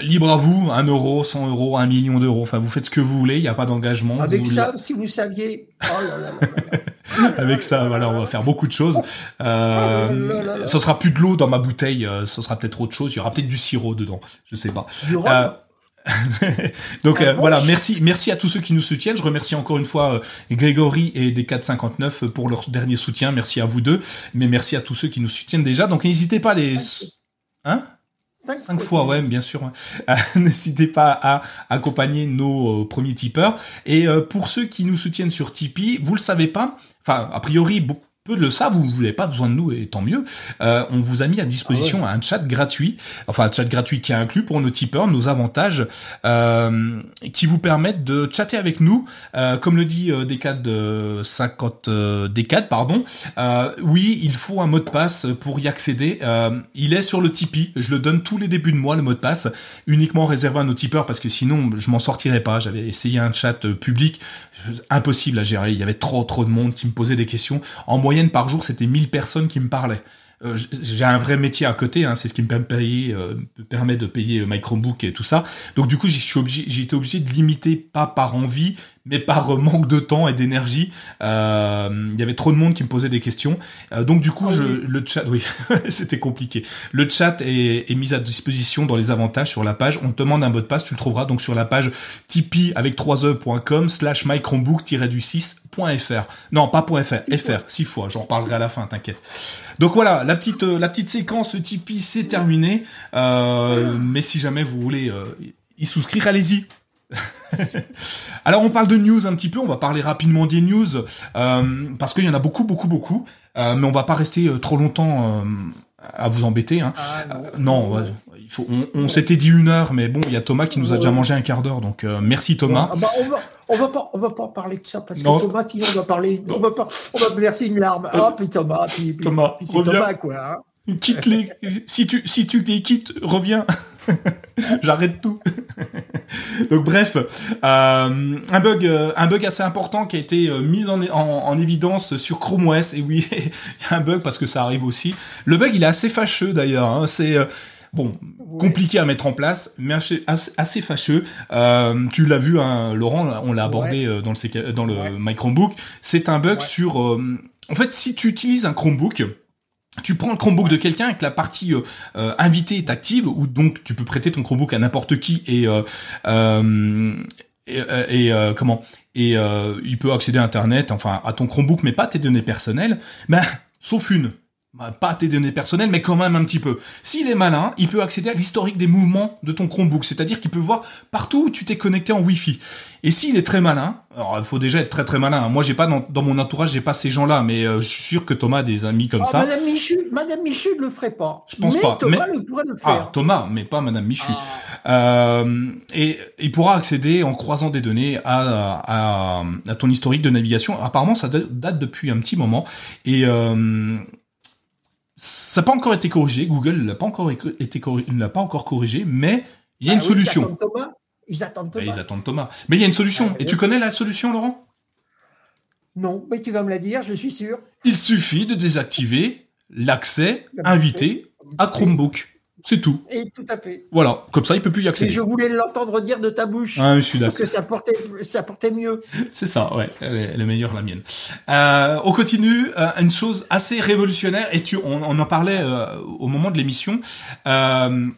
libre à vous. Un euro, 100 euros, un million d'euros. Enfin, vous faites ce que vous voulez. Il n'y a pas d'engagement. Avec ça, si vous saviez. Oh là là là <laughs> Avec ça, voilà, on va faire beaucoup de choses. Euh, oh ce sera plus de l'eau dans ma bouteille, euh, ce sera peut-être autre chose. Il y aura peut-être du sirop dedans, je sais pas. Euh, <laughs> donc euh, voilà, merci, merci à tous ceux qui nous soutiennent. Je remercie encore une fois Grégory et des 459 pour leur dernier soutien. Merci à vous deux, mais merci à tous ceux qui nous soutiennent déjà. Donc n'hésitez pas à les, hein? Cinq, fois, ouais, bien sûr. <laughs> N'hésitez pas à accompagner nos premiers tipeurs. Et pour ceux qui nous soutiennent sur Tipeee, vous le savez pas, enfin, a priori, peu de le savent, vous n'avez pas besoin de nous et tant mieux. Euh, on vous a mis à disposition ah un chat gratuit, enfin un chat gratuit qui est inclus pour nos tipeurs, nos avantages, euh, qui vous permettent de chatter avec nous, euh, comme le dit euh, Decade de 50 euh, Decade, pardon. Euh, oui, il faut un mot de passe pour y accéder. il est sur le Tipeee. Je le donne tous les débuts de mois le mot de passe, uniquement réservé à nos tipeurs parce que sinon je m'en sortirais pas. J'avais essayé un chat public, impossible à gérer. Il y avait trop trop de monde qui me posait des questions. En par jour, c'était 1000 personnes qui me parlaient. Euh, j'ai un vrai métier à côté, hein, c'est ce qui me permet, euh, de payer euh, my Chromebook et tout ça. Donc du coup, j'ai été obligé de limiter, pas par envie, mais par manque de temps et d'énergie. Euh, il y avait trop de monde qui me posait des questions. Euh, donc du coup, ah je, le chat, oui, <laughs> c'était compliqué. Le chat est, est, mis à disposition dans les avantages sur la page. On te demande un mot de passe, tu le trouveras donc sur la page tipeee avec 3e.com slash mychromebook-du6.fr. Non, pas .fr, fr, six fois. J'en reparlerai à la fin, t'inquiète. Donc voilà, la petite euh, la petite séquence Tipeee c'est terminé. Euh, mais si jamais vous voulez y souscrire, allez-y. <laughs> Alors on parle de news un petit peu, on va parler rapidement des news euh, parce qu'il y en a beaucoup, beaucoup, beaucoup, euh, mais on va pas rester euh, trop longtemps à vous embêter. Hein. Ah, non, il faut. On, s'était dit une heure, mais bon, il y a Thomas qui nous a déjà mangé un quart d'heure, donc merci Thomas. Ah bah, on, va, on va pas, on va pas parler de ça parce que Thomas, sinon on va parler, on va pas, on va verser une larme. Ah puis Thomas, puis, Thomas, puis c'est Thomas quoi. Hein quitte les, si tu, si tu les quittes, reviens. <laughs> J'arrête tout. <laughs> Donc bref, euh, un bug, euh, un bug assez important qui a été euh, mis en, en, évidence sur Chrome OS. Et oui, <laughs> il y a un bug parce que ça arrive aussi. Le bug, il est assez fâcheux d'ailleurs. Hein. C'est bon, compliqué à mettre en place, mais assez, assez fâcheux. tu l'as vu, hein, Laurent, on l'a abordé dans le, dans le My Chromebook. C'est un bug sur. en fait, si tu utilises un Chromebook tu prends le Chromebook de quelqu'un et que la partie euh, euh, invitée est active, ou donc tu peux prêter ton Chromebook à n'importe qui et euh, euh et, et comment et il peut accéder à Internet, enfin à ton Chromebook, mais pas tes données personnelles. Ben, sauf une, bah, pas tes données personnelles, mais quand même un petit peu. S'il est malin, il peut accéder à l'historique des mouvements de ton Chromebook, c'est-à-dire qu'il peut voir partout où tu t'es connecté en Wi-Fi. Et s'il est très malin, alors il faut déjà être très très malin. Moi, j'ai pas dans, mon entourage, j'ai pas ces gens-là, mais euh, je suis sûr que Thomas a des amis comme ah, ça. Madame Michu, Madame Michu ne le ferait pas. Je pense mais pas. Thomas mais... pourrait le faire. Ah, Thomas, mais pas Madame Michu. Ah. Euh, et il pourra accéder en croisant des données à, à, à, ton historique de navigation. Apparemment, ça date depuis un petit moment et euh, ça n'a pas encore été corrigé. Google l'a pas encore été ne l'a pas encore corrigé, mais il y a une ah solution. Ils attendent Thomas. Ils attendent Thomas. ils attendent Thomas. Mais il y a une solution. Ah, Et tu connais la solution, Laurent? Non, mais tu vas me la dire, je suis sûr. Il suffit de désactiver l'accès invité à Chromebook. C'est tout. Et tout à fait. Voilà, comme ça, il peut plus y accéder. Et je voulais l'entendre dire de ta bouche. Ah, je suis d'accord. Parce que ça portait, ça portait mieux. <laughs> C'est ça, ouais. Elle est, meilleure la mienne. Euh, on continue. Euh, une chose assez révolutionnaire, et tu, on, en parlait euh, au moment de l'émission. Euh,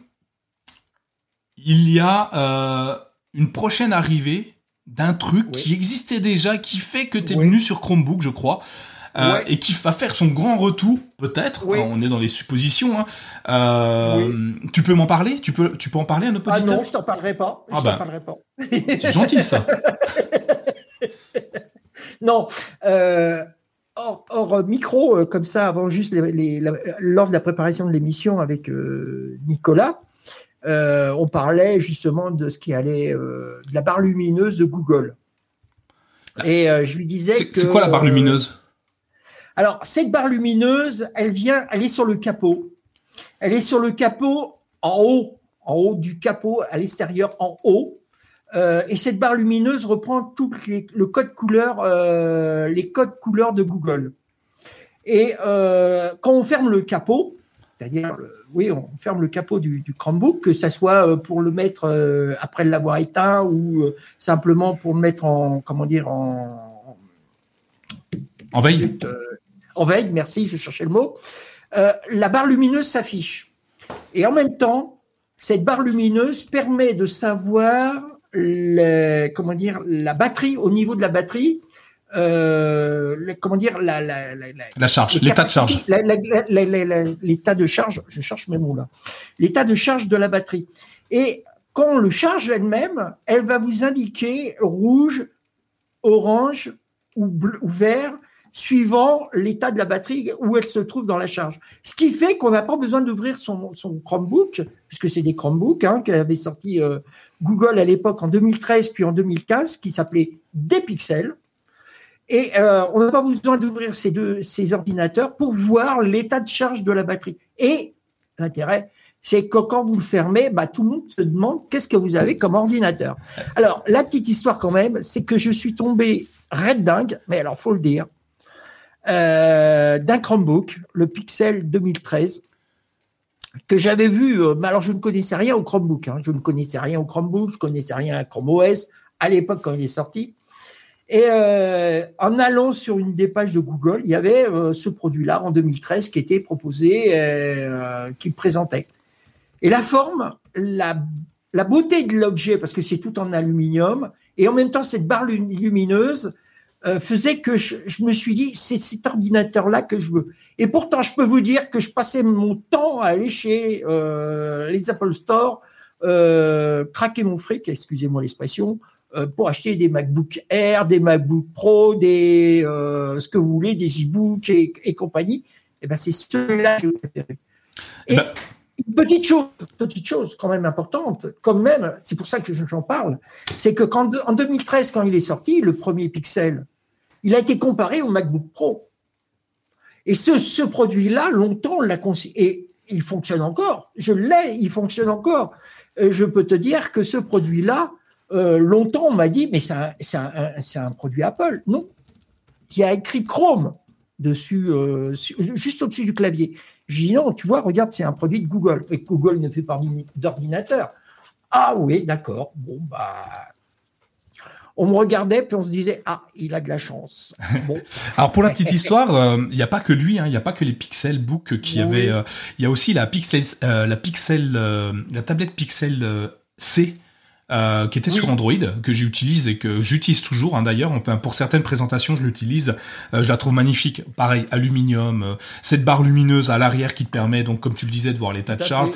il y a euh, une prochaine arrivée d'un truc qui existait déjà, qui fait que tu es venu sur Chromebook, je crois. euh, et qui va faire son grand retour, peut-être. On est dans les suppositions. Hein. Euh, Tu peux m'en parler? Tu peux, tu peux en parler à nos Ah non, je t'en parlerai pas. Je ah parlerai pas. C'est gentil ça. <laughs> non. Euh, hors, micro, euh, comme ça, avant juste les, lors de la préparation de l'émission avec Nicolas, euh, on parlait justement de ce qui allait de la barre lumineuse de Google. Et je lui disais que. C'est quoi la barre lumineuse? Alors cette barre lumineuse, elle vient, elle est sur le capot. Elle est sur le capot en haut, en haut du capot, à l'extérieur en haut. Euh, et cette barre lumineuse reprend tout le code couleur, euh, les codes couleurs de Google. Et euh, quand on ferme le capot, c'est-à-dire, oui, on ferme le capot du, du Chromebook, que ça soit pour le mettre après l'avoir éteint ou simplement pour le mettre en, comment dire, en en veille. en veille, merci, je cherchais le mot. la barre lumineuse s'affiche. Et en même temps, cette barre lumineuse permet de savoir comment dire, la batterie, au niveau de la batterie, euh, comment dire, la, la, la, la charge, l'état de charge. L'état de charge, je cherche mes mots là. L'état de charge de la batterie. Et quand on le charge elle-même, elle va vous indiquer rouge, orange ou, bleu, ou vert suivant l'état de la batterie où elle se trouve dans la charge. Ce qui fait qu'on n'a pas besoin d'ouvrir son, son, Chromebook, puisque c'est des Chromebooks hein, avait sorti euh, Google à l'époque en 2013 puis en 2015, qui s'appelait des pixels. Et euh, on n'a pas besoin d'ouvrir ces deux ces ordinateurs pour voir l'état de charge de la batterie. Et l'intérêt, c'est que quand vous le fermez, bah, tout le monde se demande qu'est-ce que vous avez comme ordinateur. Alors, la petite histoire quand même, c'est que je suis tombé red dingue, mais alors faut le dire, euh, d'un Chromebook, le Pixel 2013, que j'avais vu. Euh, alors, je ne connaissais rien au Chromebook. Hein, je ne connaissais rien au Chromebook, je connaissais rien à Chrome OS à l'époque quand il est sorti. Et euh, en allant sur une des pages de Google, il y avait ce produit-là en 2013 qui était proposé, euh, qui présentait. Et la forme, la, la beauté de l'objet, parce que c'est tout en aluminium, et en même temps cette barre lumineuse, euh, faisait que je, me suis dit, c'est cet ordinateur-là que je veux. Et pourtant, je peux vous dire que je passais mon temps à aller chez euh, les Apple Store, euh, craquer mon fric, excusez-moi l'expression, euh, pour acheter des MacBook Air, des MacBook Pro, des ce que vous voulez, des e-books et, et, compagnie. Et eh ben c'est ceux-là que j'ai préféré. Et bah une petite chose, petite chose quand même importante, quand même, c'est pour ça que j'en parle, c'est que quand, en 2013, quand il est sorti, le premier Pixel, il a été comparé au MacBook Pro. Et ce, ce produit-là, longtemps, on l'a et il fonctionne encore. Je l'ai, il fonctionne encore. Euh, je peux te dire que ce produit-là, euh, longtemps, on m'a dit, mais c'est un, un, un, produit Apple. Non. Qui a écrit Chrome dessus, euh, juste au-dessus du clavier. J'ai dit non, tu vois, regarde, c'est un produit de Google. Et Google ne fait pas d'ordinateur. Ah oui, d'accord. Bon, bah. On me regardait, puis on se disait, ah, il a de la chance. <laughs> Alors pour la petite histoire, euh, il n'y a pas que lui, hein, il n'y a pas que les Pixel Book qui avaient. Euh, il y a aussi la Pixel, euh, la Pixel, la tablette Pixel C euh, qui était sur Android, que j'utilise et que j'utilise toujours. Hein, D'ailleurs, pour certaines présentations, je l'utilise. Euh, je la trouve magnifique. Pareil, aluminium, euh, cette barre lumineuse à l'arrière qui te permet, donc comme tu le disais, de voir l'état de charge,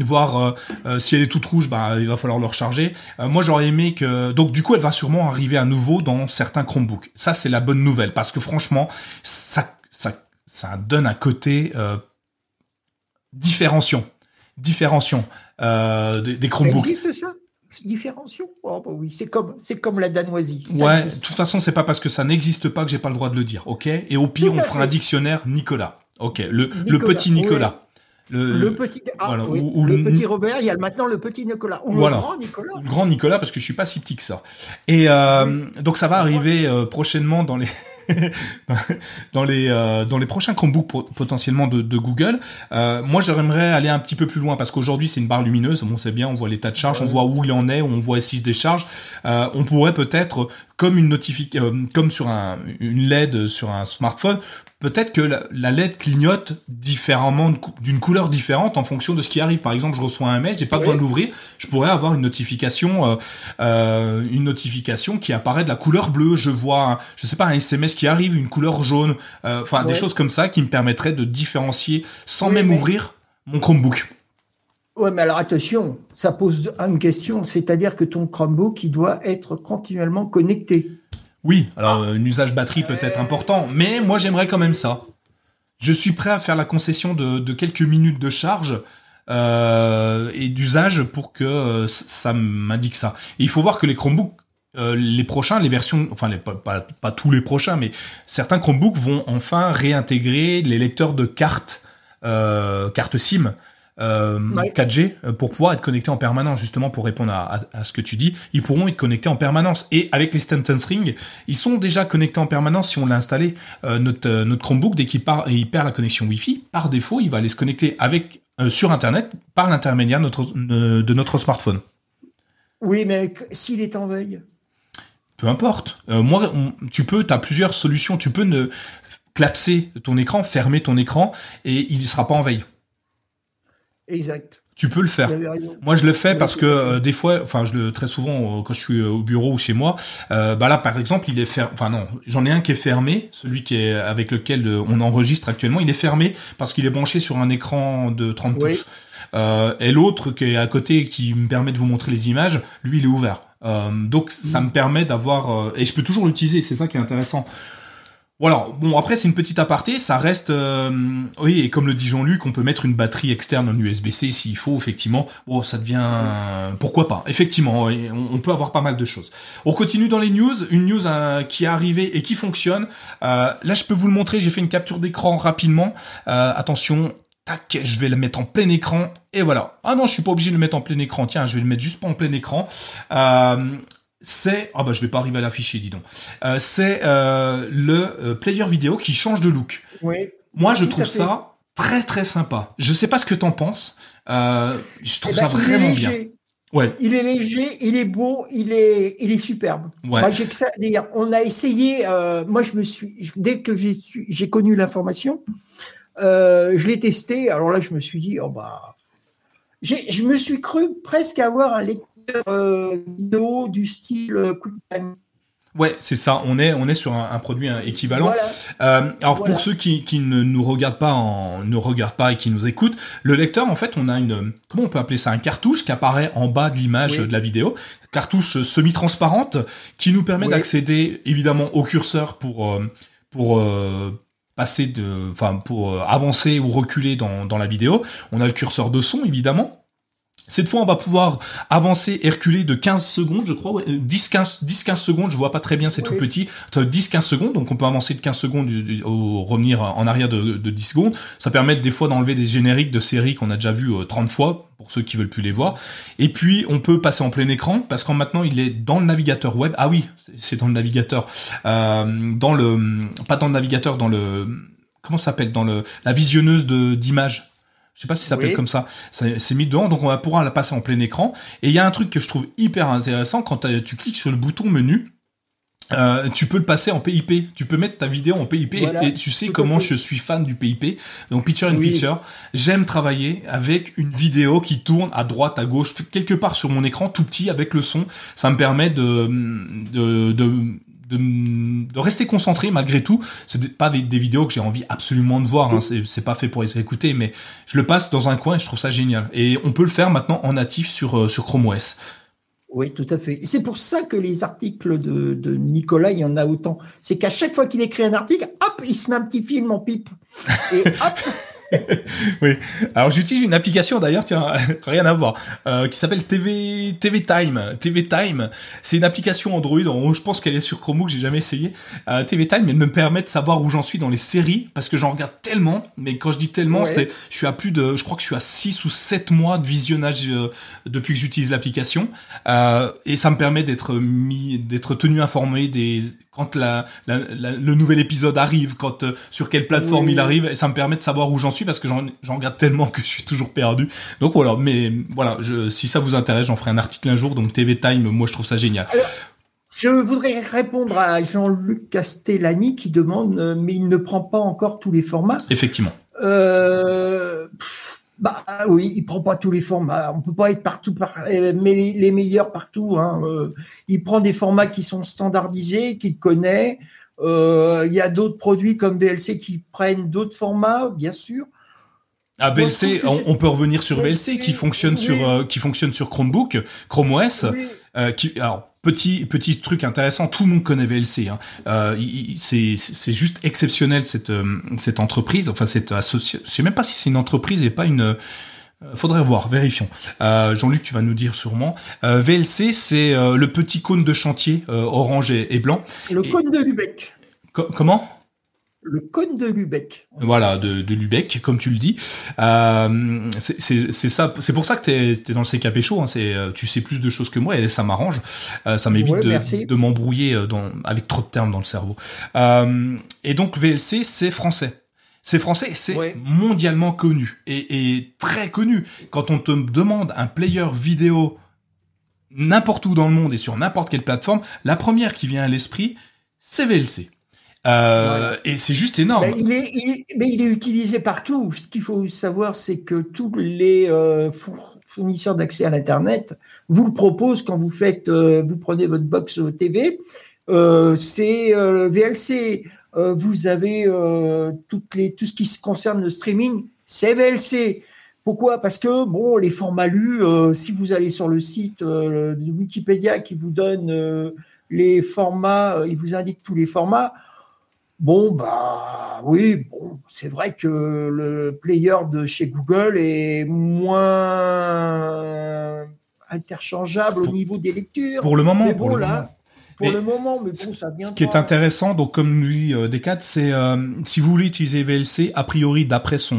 voir si elle est toute rouge, bah, il va falloir le recharger. moi, j'aurais aimé que, donc du coup, elle va sûrement arriver à nouveau dans certains Chromebooks. Ça, c'est la bonne nouvelle parce que franchement, ça, ça, ça donne un côté différenciation, différenciation des, des Chromebooks. Ça existe ça? Différenciation. Oh, bah oui, c'est comme, c'est comme la danoisie. ouais, de toute façon, c'est pas parce que ça n'existe pas que j'ai pas le droit de le dire, ok? Et au pire, on fera un dictionnaire Nicolas, ok? Le, le petit Nicolas. Le, petit, ah, le petit Robert, il y a maintenant le petit Nicolas. Ou le grand Nicolas. Le grand Nicolas, parce que je suis pas si petit que ça. Et euh, donc ça va arriver euh, prochainement dans les <laughs> dans les euh, dans les prochains Chromebooks potentiellement de, de Google. Euh, moi, j'aimerais aller un petit peu plus loin parce qu'aujourd'hui c'est une barre lumineuse. Bon, c'est bien, on voit l'état de charge, on voit où il en est, on voit s'il se décharge. Euh, on pourrait peut-être comme une notification, comme sur un, une LED sur un smartphone, peut-être que la, LED clignote différemment d'une couleur différente en fonction de ce qui arrive. Par exemple, je reçois un mail, j'ai pas besoin de l'ouvrir, je pourrais avoir une notification, euh, euh, une notification qui apparaît de la couleur bleue. Je vois, un, je sais pas, un SMS qui arrive, une couleur jaune, euh, enfin des choses comme ça qui me permettraient de différencier sans même ouvrir mon Chromebook. Ouais, mais alors attention, ça pose une question, c'est-à-dire que ton Chromebook, il doit être continuellement connecté. Oui, alors un usage batterie peut être important, mais moi j'aimerais quand même ça. Je suis prêt à faire la concession de, quelques minutes de charge euh, et d'usage pour que euh, ça m'indique ça. il faut voir que les Chromebooks, euh, les prochains, les versions, enfin les, pas, pas, tous les prochains, mais certains Chromebooks vont enfin réintégrer les lecteurs de cartes, cartes SIM euh, 4G euh, pour pouvoir être connecté en permanence justement pour répondre à, à, ce que tu dis ils pourront être connectés en permanence. Et avec les Stanton String ils sont déjà connectés en permanence si on l'a installé. Euh, notre euh, notre Chromebook dès qu'il part il perd la connexion Wi-Fi par défaut il va aller se connecter avec sur internet par l'intermédiaire notre, de notre smartphone. Oui mais s'il est en veille. Peu importe. Moi tu peux tu as plusieurs solutions. Tu peux ne clapser ton écran fermer ton écran et il ne sera pas en veille Exact. Tu peux le faire. Moi, je le fais parce que euh, des fois, enfin, je le très souvent euh, quand je suis euh, au bureau ou chez moi. bah là, par exemple, il est fermé. Enfin non, j'en ai un qui est fermé, celui qui est avec lequel on enregistre actuellement, il est fermé parce qu'il est branché sur un écran de 30 pouces. et l'autre qui est à côté, qui me permet de vous montrer les images, lui, il est ouvert. donc, ça me permet d'avoir et je peux toujours l'utiliser. C'est ça qui est intéressant. Voilà, bon après c'est une petite aparté, ça reste euh, oui et comme le dit Jean-Luc, on peut mettre une batterie externe en USB-C s'il faut effectivement. Bon, ça devient pourquoi pas. Effectivement, on, peut avoir pas mal de choses. On continue dans les news, une news euh, qui est arrivée et qui fonctionne. Euh, là, je peux vous le montrer, j'ai fait une capture d'écran rapidement. attention, tac, je vais le mettre en plein écran et voilà. Ah non, je suis pas obligé de le mettre en plein écran. Tiens, je vais le mettre juste pas en plein écran. Euh, c'est ah bah je vais pas arriver à l'afficher dis donc. Euh, c'est euh, le euh, player vidéo qui change de look. Oui. Moi je trouve ça très très sympa. Je sais pas ce que t'en penses. je trouve eh ça ben, vraiment bien. Ouais. Il est léger, il est beau, il est, il est superbe. Ouais. Moi, j'ai que ça à dire. On a essayé. moi, je me suis dès que j'ai j'ai connu l'information, je l'ai testé. Alors là, je me suis dit, oh bah, je me suis cru presque avoir un lecteur euh, vidéo du style euh, QuickTime. Ouais, c'est ça. On est on est sur un, produit équivalent. Euh, alors pour ceux qui, qui ne nous regardent pas en ne regardent pas et qui nous écoutent, le lecteur en fait, on a une comment on peut appeler ça un cartouche qui apparaît en bas de l'image de la vidéo, cartouche semi-transparente qui nous permet d'accéder évidemment au curseur pour pour passer de enfin pour avancer ou reculer dans dans la vidéo. On a le curseur de son évidemment cette fois, on va pouvoir avancer et reculer de 15 secondes, je crois, 10, 15, 10, 15 secondes, je vois pas très bien, c'est tout petit, 10, 15 secondes, donc on peut avancer de 15 secondes au revenir en arrière de, de 10 secondes. Ça permet des fois d'enlever des génériques de séries qu'on a déjà vu 30 euh, fois, pour ceux qui veulent plus les voir. Et puis, on peut passer en plein écran, parce qu'en maintenant, il est dans le navigateur web. Ah oui, c'est dans le navigateur. Euh, dans le, pas dans le navigateur, dans le, comment ça s'appelle, dans le, la visionneuse de, d'images je sais pas si ça s'appelle comme ça. C'est mis dedans, donc on va pouvoir la passer en plein écran. Et il y a un truc que je trouve hyper intéressant quand tu cliques sur le bouton menu. Euh, tu peux le passer en PIP. Tu peux mettre ta vidéo en PIP et, tu sais comment je suis fan du PIP. Donc picture in picture. J'aime travailler avec une vidéo qui tourne à droite, à gauche, quelque part sur mon écran, tout petit avec le son. Ça me permet de, de, de de, rester concentré malgré tout. C'est pas des, vidéos que j'ai envie absolument de voir. Hein. C'est pas fait pour être écouté, mais je le passe dans un coin et je trouve ça génial. Et on peut le faire maintenant en natif sur euh, Chrome OS. Oui, tout à fait. C'est pour ça que les articles de, de Nicolas, il y en a autant. C'est qu'à chaque fois qu'il écrit un article, hop, il se met un petit film en pipe. Et hop, <laughs> oui. Alors j'utilise une application d'ailleurs, tiens, <laughs> rien à voir, euh, qui s'appelle TV TV Time. TV Time, c'est une application Android. je pense qu'elle est sur Chromebook, j'ai jamais essayé. Euh, TV Time, elle me permet de savoir où j'en suis dans les séries parce que j'en regarde tellement. Mais quand je dis tellement, c'est, je suis à plus de, je crois que je suis à 6 ou 7 mois de visionnage euh, depuis que j'utilise l'application. Euh, et ça me permet d'être mis, d'être tenu informé des quand la, la, le nouvel épisode arrive, quand euh, sur quelle plateforme il arrive, et ça me permet de savoir où j'en suis parce que j'en regarde tellement que je suis toujours perdu. Donc voilà, mais voilà, je, si ça vous intéresse, j'en ferai un article un jour. Donc TV Time, moi je trouve ça génial. Je voudrais répondre à Jean-Luc Castellani qui demande, euh, mais il ne prend pas encore tous les formats. Effectivement. Euh, bah oui, il prend pas tous les formats. On peut pas être partout, par, euh, mais les meilleurs partout. Hein. Euh, il prend des formats qui sont standardisés, qu'il connaît. Euh, il y a d'autres produits comme VLC qui prennent d'autres formats, bien sûr. Ah, VLC, on, peut revenir sur VLC qui fonctionne sur qui fonctionne sur Chromebook, Chrome OS. qui, alors petit petit truc intéressant, tout le monde connaît VLC. Hein. Euh, c'est juste exceptionnel cette cette entreprise. Enfin cette association. Je sais même pas si c'est une entreprise et pas une Faudrait voir, vérifions. Euh, Jean-Luc, tu vas nous dire sûrement. Euh, VLC, c'est euh, le petit cône de chantier orange et, blanc. Le cône de Lubeck. comment? Le cône de Lubeck. Voilà, de, de Lubeck, comme tu le dis. Euh, c'est ça, c'est pour ça que t'es es dans le CKP chaud. Hein, c'est, tu sais plus de choses que moi et ça m'arrange. ça m'évite de, de m'embrouiller avec trop de termes dans le cerveau. et donc VLC, c'est français. C'est français, c'est mondialement connu et, très connu. Quand on te demande un player vidéo n'importe où dans le monde et sur n'importe quelle plateforme, la première qui vient à l'esprit, c'est VLC. Euh, et c'est juste énorme. Est, mais il est utilisé partout. Ce qu'il faut savoir, c'est que tous les euh, fournisseurs d'accès à l'Internet vous le proposent quand vous faites, euh, vous prenez votre box TV. c'est VLC. Vous avez toutes les, tout ce qui concerne le streaming, c'est VLC. Pourquoi? Parce que bon, les formats lus, si vous allez sur le site de Wikipédia qui vous donne les formats, il vous indique tous les formats. Bon, bah oui, bon, c'est vrai que le player de chez Google est moins interchangeable au niveau des lectures. Pour le moment, pour le moment pour le moment, mais bon, ça vient. Ce qui est intéressant, donc comme lui euh, Descartes, c'est euh, si vous voulez utiliser VLC, a priori d'après son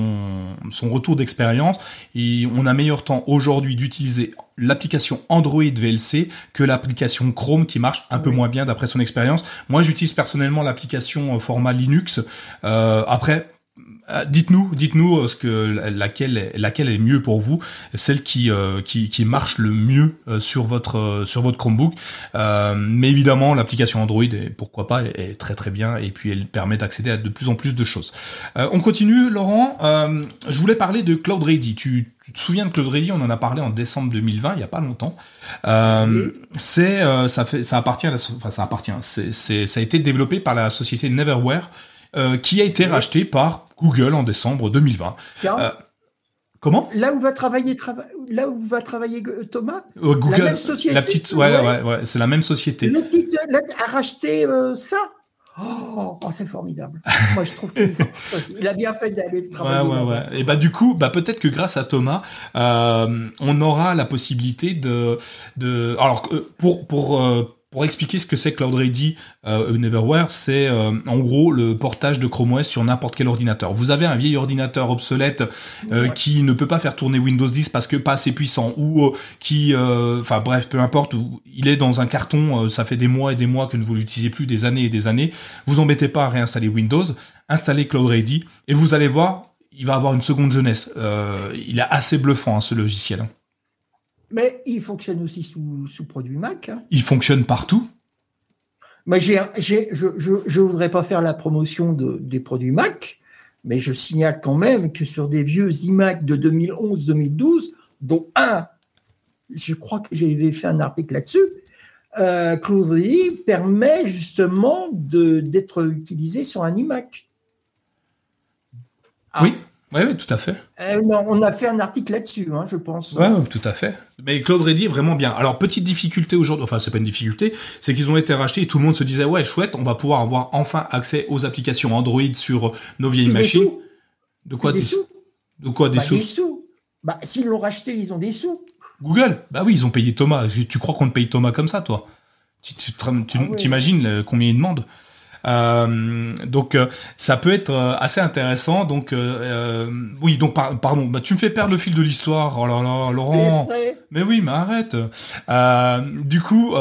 son retour d'expérience, on a meilleur temps aujourd'hui d'utiliser l'application Android VLC que l'application Chrome qui marche un peu moins bien d'après son expérience. Moi, j'utilise personnellement l'application euh, format Linux. Euh, après, dites-nous, dites-nous euh, ce que laquelle laquelle est mieux pour vous, celle qui euh, qui, qui marche le mieux sur votre sur votre Chromebook. mais évidemment, l'application Android, est, pourquoi pas, est, très très bien et puis elle permet d'accéder à de plus en plus de choses. on continue, Laurent. je voulais parler de Cloud Ready. Tu, tu, te souviens de Cloud Ready On en a parlé en décembre 2020, il y a pas longtemps. C'est ça fait ça appartient, à enfin ça appartient. C'est ça a été développé par la société Neverware. Euh, qui a été racheté par Google en décembre 2020. Euh, comment? Là où va travailler là où va travailler Thomas? Google, la même société. La petite, ouais, ouais, ouais, c'est la même société. Le petit a racheté euh, ça? Oh, oh c'est formidable. Moi, je trouve qu'il <laughs> a bien fait d'aller travailler. Ouais, ouais, ouais. Et bah du coup, bah peut-être que grâce à Thomas, euh, on aura la possibilité de, de, alors pour pour pour expliquer ce que c'est Cloud Ready euh, Neverware, c'est euh, en gros le portage de Chrome OS sur n'importe quel ordinateur. Vous avez un vieil ordinateur obsolète euh, qui ne peut pas faire tourner Windows 10 parce que pas assez puissant ou euh, qui, enfin bref, peu importe, il est dans un carton, ça fait des mois et des mois que vous ne l'utilisez plus, des années et des années. Vous embêtez pas à réinstaller Windows, installez Cloud Ready et vous allez voir, il va avoir une seconde jeunesse. il est assez bluffant hein, ce logiciel. Mais il fonctionne aussi sous, sous produit Mac. Hein. Il fonctionne partout mais j'ai, j'ai, je ne voudrais pas faire la promotion de, des produits Mac, mais je signale quand même que sur des vieux iMac de 2011-2012, dont un, je crois que j'avais fait un article là-dessus, euh, permet justement de, d'être utilisé sur un iMac. oui. Oui, oui, tout à fait. Euh, on a fait un article là-dessus, hein, je pense. Oui, tout à fait. Mais Claude Reddy est vraiment bien. Alors, petite difficulté aujourd'hui, enfin, c'est pas une difficulté, c'est qu'ils ont été rachetés et tout le monde se disait, ouais, chouette, on va pouvoir avoir enfin accès aux applications Android sur nos vieilles machines. De quoi des, sous De quoi des bah, sous Des sous. Bah, s'ils l'ont racheté, ils ont des sous. Google Bah oui, ils ont payé Thomas. Tu crois qu'on te paye Thomas comme ça, toi? Tu t'imagines ah combien ils demandent euh, donc euh, ça peut être euh, assez intéressant. Donc oui, donc pardon, bah, tu me fais perdre le fil de l'histoire. Oh là là, Laurent. Mais oui, mais arrête. du coup,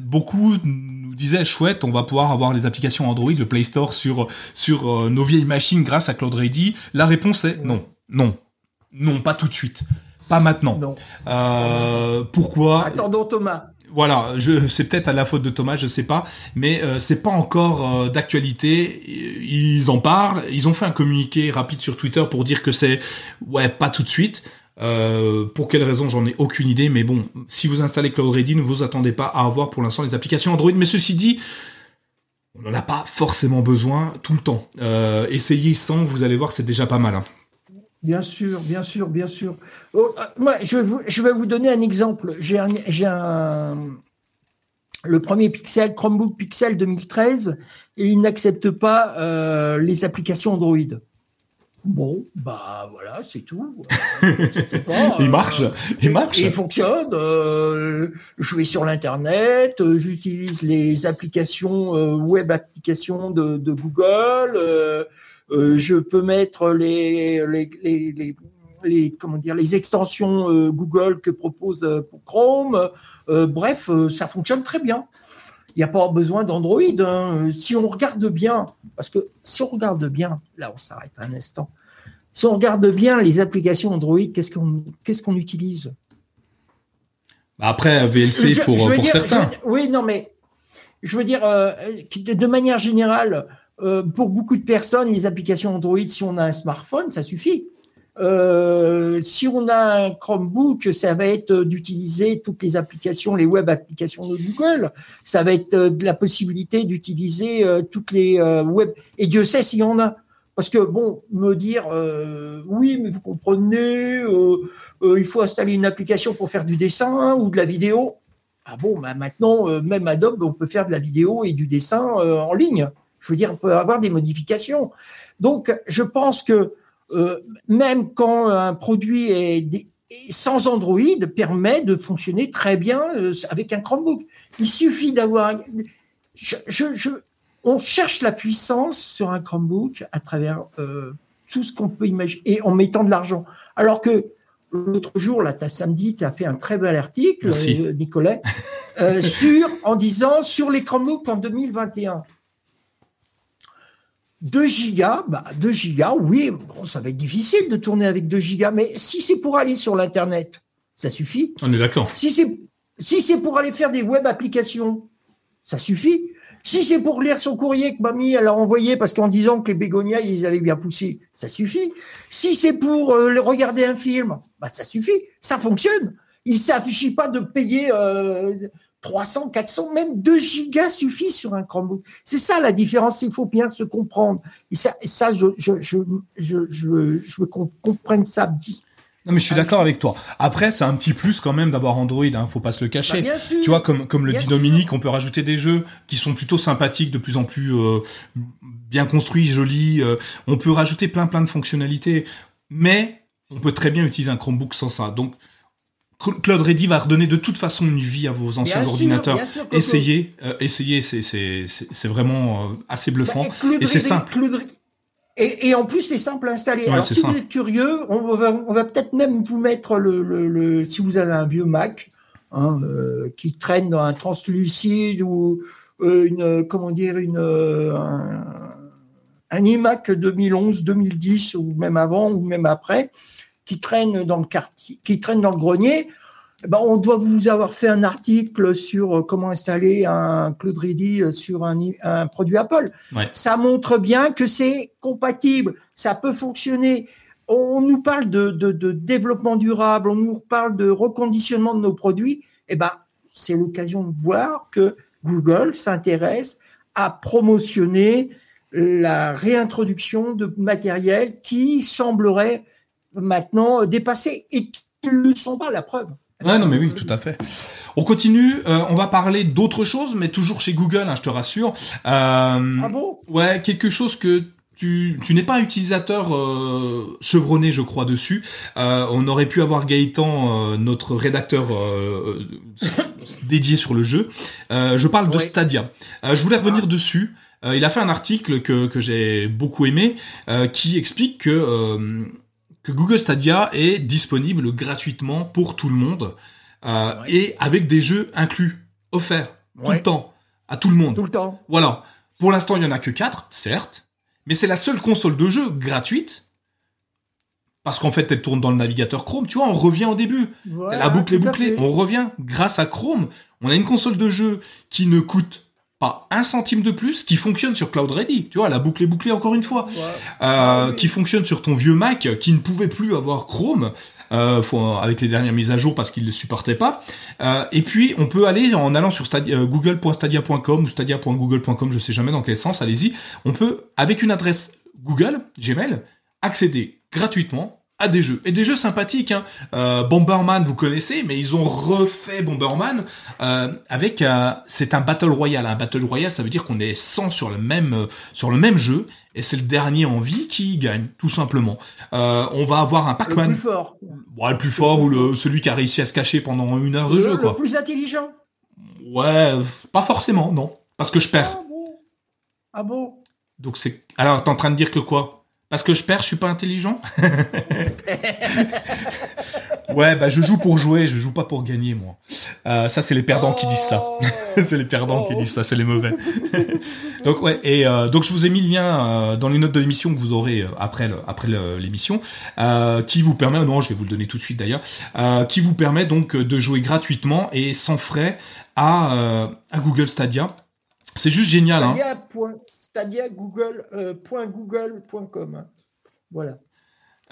beaucoup nous disaient chouette, on va pouvoir avoir les applications Android, le Play Store sur sur nos vieilles machines grâce à Cloud Ready. La réponse est non, non, non, pas tout de suite. Pas maintenant. Non. pourquoi? Attendons Thomas. Voilà, c'est peut-être à la faute de Thomas, je sais pas, mais euh, c'est pas encore euh, d'actualité. Ils en parlent, ils ont fait un communiqué rapide sur Twitter pour dire que c'est ouais pas tout de suite. Euh, pour quelle raison, j'en ai aucune idée, mais bon, si vous installez Cloud Ready, ne vous attendez pas à avoir pour l'instant les applications Android. Mais ceci dit, on n'en a pas forcément besoin tout le temps. Essayez sans, vous allez voir, c'est déjà pas mal. Hein. Bien sûr, bien sûr, bien sûr. Oh, euh, moi, je vais, vous, je vais vous donner un exemple. J'ai un, un, le premier Pixel, Chromebook Pixel 2013, et il n'accepte pas euh, les applications Android. Bon, bah voilà, c'est tout. <laughs> il marche, il marche. Il fonctionne. Euh, je vais sur l'internet, euh, j'utilise les applications euh, web applications de, de Google. Euh, euh, je peux mettre les les, les, les, comment dire les extensions euh, Google que propose Chrome. bref, ça fonctionne très bien. Il n'y a pas besoin d'Android. Hein. Si on regarde bien, parce que si on regarde bien, là on s'arrête un instant. Si on regarde bien les applications Android, qu'est-ce qu'on qu'est-ce qu'on utilise? Bah, Après VLC pour, pour certains. oui, non, mais je veux dire, de manière générale, euh, pour beaucoup de personnes, les applications Android, si on a un smartphone, ça suffit. Euh, si on a un Chromebook, ça va être d'utiliser toutes les applications, les web applications de Google. Ça va être euh, de la possibilité d'utiliser euh, toutes les web. Et Dieu sait s'il y en a. Parce que bon, me dire oui, mais vous comprenez, il faut installer une application pour faire du dessin ou de la vidéo. Ah bon, bah maintenant, même Adobe, on peut faire de la vidéo et du dessin en ligne. Je veux dire, on peut avoir des modifications. Donc, je pense que euh, même quand un produit est, sans Android, permet de fonctionner très bien euh, avec un Chromebook. Il suffit d'avoir. on cherche la puissance sur un Chromebook à travers euh, tout ce qu'on peut imaginer et en mettant de l'argent. Alors que l'autre jour, là, as samedi, tu as fait un très bel article, Nicolas, sur, en disant sur les Chromebooks en 2021. 2 gigas, bah 2 gigas, oui, bon, ça va être difficile de tourner avec 2 gigas, mais si c'est pour aller sur l'internet, ça suffit. On est d'accord. Si c'est si c'est pour aller faire des web applications, ça suffit. Si c'est pour lire son courrier que mamie elle a envoyé parce qu'en disant que les bégonias ils avaient bien poussé, ça suffit. Si c'est pour euh, regarder un film, bah ça suffit, ça fonctionne. Il s'affiche pas de payer euh, 300, 400, même 2 gigas suffit sur un Chromebook. C'est ça la différence, il faut bien se comprendre. Et ça, ça je, je, je, je, veux qu'on comprenne ça. Non mais je suis d'accord avec toi. Après c'est un petit plus quand même d'avoir Android, hein, faut pas se le cacher. Bah, tu vois comme comme le dit Dominique, on peut rajouter des jeux qui sont plutôt sympathiques, de plus en plus euh, bien construits, jolis. Euh, on peut rajouter plein plein de fonctionnalités, mais on peut très bien utiliser un Chromebook sans ça. Donc Cloud Ready va redonner de toute façon une vie à vos anciens ordinateurs. essayez, euh, essayez, c'est vraiment euh, assez bluffant bah, et c'est simple. Et, et, en plus, c'est simple à installer. Alors, si vous êtes curieux, on va, on va peut-être même vous mettre le, le, le, si vous avez un vieux Mac hein, euh, qui traîne dans un translucide ou une, comment dire, une un, un iMac 2011, 2010 ou même avant ou même après qui traînent dans le quartier, qui traînent dans le grenier, eh ben, on doit vous avoir fait un article sur euh, comment installer un Cloud Ready euh, sur un, un produit Apple. Ça montre bien que c'est compatible, ça peut fonctionner. On nous parle de, de, de, développement durable, on nous parle de reconditionnement de nos produits. Eh ben, c'est l'occasion de voir que Google s'intéresse à promotionner la réintroduction de matériel qui semblerait maintenant euh, dépassés et qui ne le sont pas, la preuve. Ouais, non, mais oui, tout à fait. On continue. Euh, on va parler d'autre chose, mais toujours chez Google, hein, je te rassure. Euh, ah bon? Ouais, quelque chose que tu, tu n'es pas un utilisateur euh, chevronné, je crois, dessus. Euh, on aurait pu avoir Gaëtan, notre rédacteur dédié sur le jeu. je parle de Stadia. je voulais revenir ah. dessus. il a fait un article que, que j'ai beaucoup aimé, qui explique que que Google Stadia est disponible gratuitement pour tout le monde euh, et avec des jeux inclus, offerts tout le temps à tout le monde. Tout le temps. Voilà. Pour l'instant, il y en a que 4, certes, mais c'est la seule console de jeu gratuite parce qu'en fait, elle tourne dans le navigateur Chrome. Tu vois, on revient au début. la boucle est bouclée. On revient grâce à Chrome. On a une console de jeu qui ne coûte pas un centime de plus, qui fonctionne sur Cloud Ready. Tu vois, la boucle est bouclée encore une fois. Euh, qui fonctionne sur ton vieux Mac, qui ne pouvait plus avoir Chrome. Euh, avec les dernières mises à jour parce qu'il ne supportait pas. Euh, et puis on peut aller en allant sur google.stadia.com ou stadia.google.com, je sais jamais dans quel sens, allez-y. On peut avec une adresse Google, Gmail, accéder gratuitement à des jeux et des jeux sympathiques. Hein. Euh, Bomberman, vous connaissez, mais ils ont refait Bomberman euh, avec euh, c'est un battle royale. Un battle royale, ça veut dire qu'on est 100 sur le même sur le même jeu et c'est le dernier en vie qui gagne, tout simplement. on va avoir un Pac-Man. Le plus fort. le plus fort ou le celui qui a réussi à se cacher pendant une heure de jeu. Le plus intelligent. Ouais, pas forcément, non, parce que je perds. Ah bon? Ah bon? Donc c'est alors t'es en train de dire que quoi? Parce que je perds, je suis pas intelligent <laughs> Ouais, bah je joue pour jouer, je joue pas pour gagner moi. Euh, ça c'est les perdants qui disent ça. Oh. <laughs> c'est les perdants qui disent ça, c'est les mauvais. <laughs> donc ouais, et euh, donc je vous ai mis le lien euh, dans les notes de l'émission que vous aurez après après l'émission, qui vous permet, non, je vais vous le donner tout de suite d'ailleurs, qui vous permet donc de jouer gratuitement et sans frais à à Google Stadia. C'est juste génial. Hein stadia.google.com. Euh, voilà.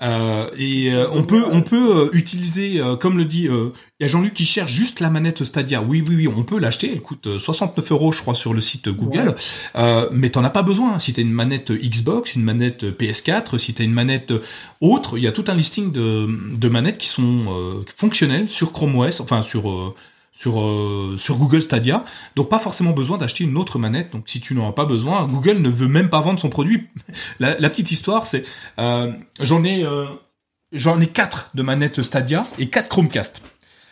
Euh, et euh, on peut on peut utiliser comme le dit il y a Jean-Luc qui cherche juste la manette Stadia oui oui oui on peut l'acheter elle coûte 69 euros je crois sur le site Google ouais. mais t'en as pas besoin si t'as une manette Xbox une manette PS4 si t'as une manette autre il y a tout un listing de, de manettes qui sont fonctionnelles sur Chrome OS enfin sur sur euh, sur Google Stadia. Donc pas forcément besoin d'acheter une autre manette. Donc si tu n'en as pas besoin, Google ne veut même pas vendre son produit. <laughs> la, petite histoire, c'est euh, j'en ai euh, j'en ai quatre de manettes Stadia et quatre Chromecast.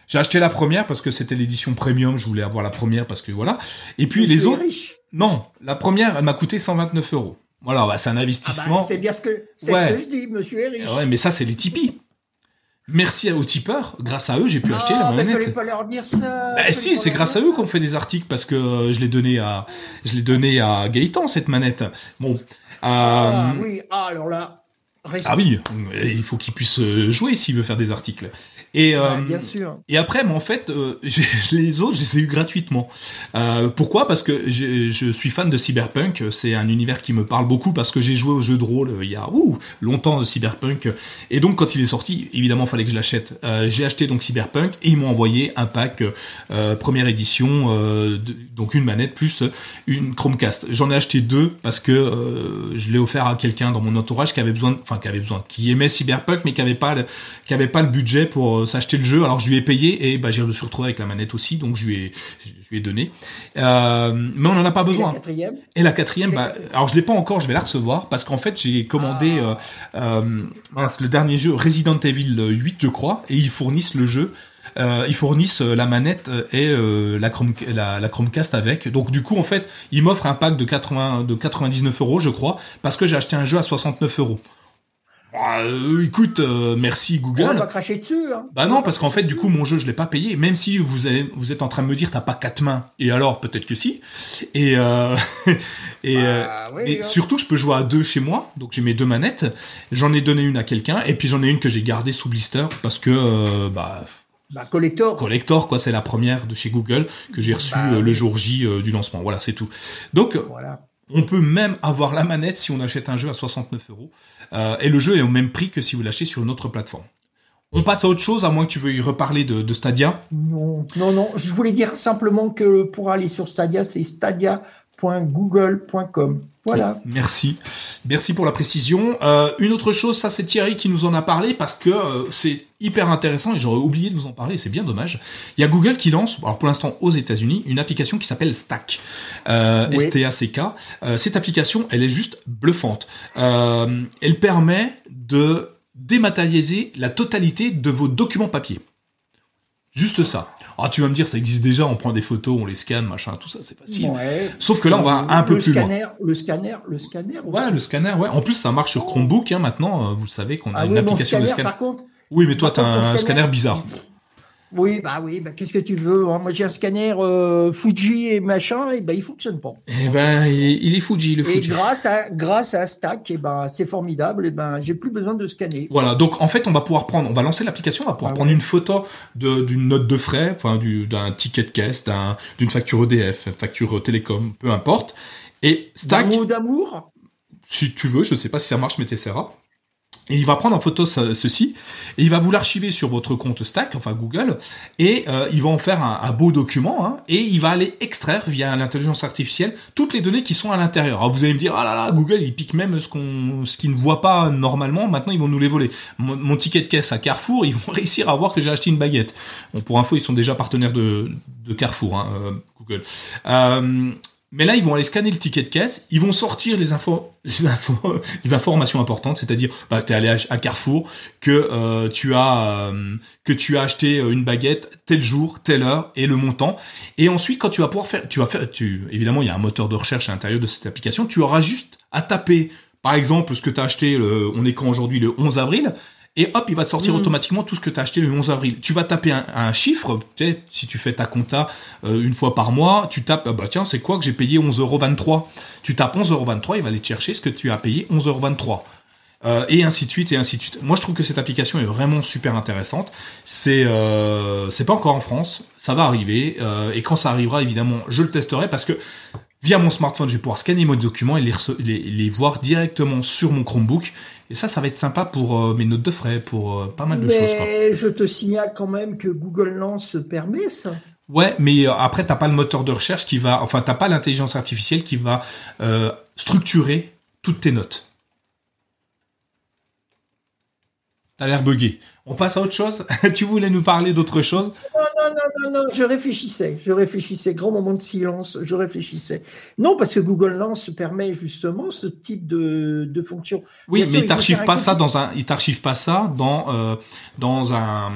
J'ai acheté la première parce que c'était l'édition premium, je voulais avoir la première parce que voilà. Et puis les autres, non, la première, elle m'a coûté 129 euros. Voilà, bah, c'est un investissement. Ah bah, c'est bien ce que, c'est ce que je dis, monsieur Erich. Ouais, mais ça, c'est les Tipeee. Merci aux tipeurs. Grâce à eux, j'ai pu acheter la manette. Ah, mais fallait pas leur dire ça. Bah, si, c'est grâce à eux qu'on fait des articles parce que euh, je l'ai donné à, je l'ai donné à Gaëtan cette manette. Bon. Ah euh, oui. Ah alors là. Ah oui, il faut qu'il puisse euh, jouer s'il veut faire des articles. Et, euh, bien sûr. et après, mais en fait, euh, <laughs> les autres, je les ai eu gratuitement. Euh, pourquoi? Parce que je suis fan de Cyberpunk. C'est un univers qui me parle beaucoup parce que j'ai joué au jeu de rôle il y a ouh, longtemps de Cyberpunk. Et donc, quand il est sorti, évidemment, il fallait que je l'achète. Euh, j'ai acheté donc Cyberpunk et ils m'ont envoyé un pack euh, première édition, de, donc une manette plus une Chromecast. J'en ai acheté deux parce que je l'ai offert à quelqu'un dans mon entourage qui avait besoin, enfin qui avait besoin, qui aimait Cyberpunk mais qui avait pas, le, qui avait pas le budget pour euh, s'acheter le jeu. Alors je lui ai payé et bah, je me suis retrouvé avec la manette aussi, donc je lui ai, je lui ai donné. Euh, mais on n'en a pas besoin. Et la quatrième Et la quatrième, bah, alors je l'ai pas encore, je vais la recevoir parce qu'en fait j'ai commandé ah. euh, le dernier jeu Resident Evil 8, je crois, et ils fournissent le jeu. Euh, ils fournissent la manette et euh, la, Chrome, la, la, Chromecast avec. Donc du coup, en fait, ils m'offrent un pack de 80, de 99 euros, je crois, parce que j'ai acheté un jeu à 69 euros. Bah, euh, écoute, euh, merci Google. On va cracher dessus. Hein. Bah non, parce qu'en fait, du coup, mon jeu, je l'ai pas payé. Même si vous, avez, vous êtes en train de me dire, t'as pas quatre mains. Et alors, peut-être que si. Et, euh, <laughs> et, bah, oui, hein. surtout, je peux jouer à deux chez moi. Donc, j'ai mes deux manettes. J'en ai donné une à quelqu'un. Et puis, j'en ai une que j'ai gardée sous blister parce que, bah, bah, collector. Collector, quoi, c'est la première de chez Google que j'ai reçue bah, le jour J du lancement. Voilà, c'est tout. Donc, voilà. On peut même avoir la manette si on achète un jeu à 69 euros. Euh, et le jeu est au même prix que si vous l'achetez sur une autre plateforme. On passe à autre chose, à moins que tu veuilles reparler de, Stadia. Non, non. Je voulais dire simplement que pour aller sur Stadia, c'est stadia.google.com. Voilà. Merci. Merci pour la précision. Euh, une autre chose, ça c'est Thierry qui nous en a parlé parce que euh, c'est hyper intéressant et j'aurais oublié de vous en parler, c'est bien dommage. Il y a Google qui lance, alors pour l'instant aux États-Unis, une application qui s'appelle Stack. Euh, S-T-A-C-K. Euh, cette application, elle est juste bluffante. Elle permet de dématérialiser la totalité de vos documents papier. Juste ça. Ah, tu vas me dire, ça existe déjà, on prend des photos, on les scanne, machin, tout ça, c'est facile. Sauf que là, on va un peu plus scanner, loin. Le scanner, le scanner. Aussi. Ouais, le scanner, ouais. En plus, ça marche sur Chromebook, hein, maintenant. Euh, vous le savez qu'on a ah une application de scanner. Par contre, oui, mais toi, t'as un, scanner, bizarre. Oui, bah oui, bah qu'est-ce que tu veux hein? Moi j'ai un scanner euh, Fuji et machin, et ben il fonctionne pas. Eh ben il est, Fuji le Fuji. Et grâce à grâce à Stack, et ben c'est formidable, et ben j'ai plus besoin de scanner. Voilà, donc en fait on va pouvoir prendre, on va lancer l'application, on va pouvoir ah prendre une photo d'une note de frais, enfin d'un ticket de caisse, d'une facture EDF, facture télécom, peu importe. Et Stack. Un mot d'amour. Si tu veux, je sais pas si ça marche, mais t'essaieras. Et il va prendre en photo ceci, et il va vous l'archiver sur votre compte Stack, enfin Google, et euh, il va en faire un, beau document, hein, et il va aller extraire via l'intelligence artificielle toutes les données qui sont à l'intérieur. Alors vous allez me dire, ah là là, Google, il pique même ce qu'on, ce qu'il ne voit pas normalement, maintenant ils vont nous les voler. Mon, ticket de caisse à Carrefour, ils vont <laughs> réussir à voir que j'ai acheté une baguette. Bon, pour info, ils sont déjà partenaires de, de Carrefour, hein, euh, Google. Euh, mais là, ils vont aller scanner le ticket de caisse, ils vont sortir <laughs> les infos, les informations importantes, c'est-à-dire, bah, t'es allé à, Carrefour, que euh, tu as euh, que tu as acheté euh, une baguette tel jour, telle heure et le montant. Et ensuite, quand tu vas pouvoir faire, tu vas faire, tu, évidemment, il y a un moteur de recherche à l'intérieur de cette application. Tu auras juste à taper, par exemple, ce que tu as acheté. On est quand aujourd'hui le 11 avril et hop, il va sortir mm. automatiquement tout ce que tu as acheté le 11 avril. Tu vas taper un, chiffre, peut-être si tu fais ta compta euh, une fois par mois, tu tapes, ah bah tiens, c'est quoi que j'ai payé 11,23€ Tu tapes 11,23€, il va aller te chercher ce que tu as payé 11,23€. Euh, et ainsi de suite et ainsi de suite. Moi, je trouve que cette application est vraiment super intéressante. C'est euh, c'est pas encore en France, ça va arriver euh, et quand ça arrivera, évidemment, je le testerai parce que via mon smartphone, je vais pouvoir scanner mes documents et les, les, les voir directement sur mon Chromebook et ça, ça va être sympa pour euh, mes notes de frais, pour euh, pas mal de choses. Mais je te signale quand même que Google Lens permet ça. Ouais, mais euh, après, t'as pas le moteur de recherche qui va, enfin, t'as pas l'intelligence artificielle qui va structurer toutes tes notes. T'as l'air bugué. On passe à autre chose <laughs> Tu voulais nous parler d'autre chose? Non, non, non, non, non, je réfléchissais. Je réfléchissais. Grand moment de silence, je réfléchissais. Non, parce que Google Lens permet justement ce type de, de fonction. Oui, mais il t'archive pas ça dans un, il t'archive pas ça dans, euh, dans un,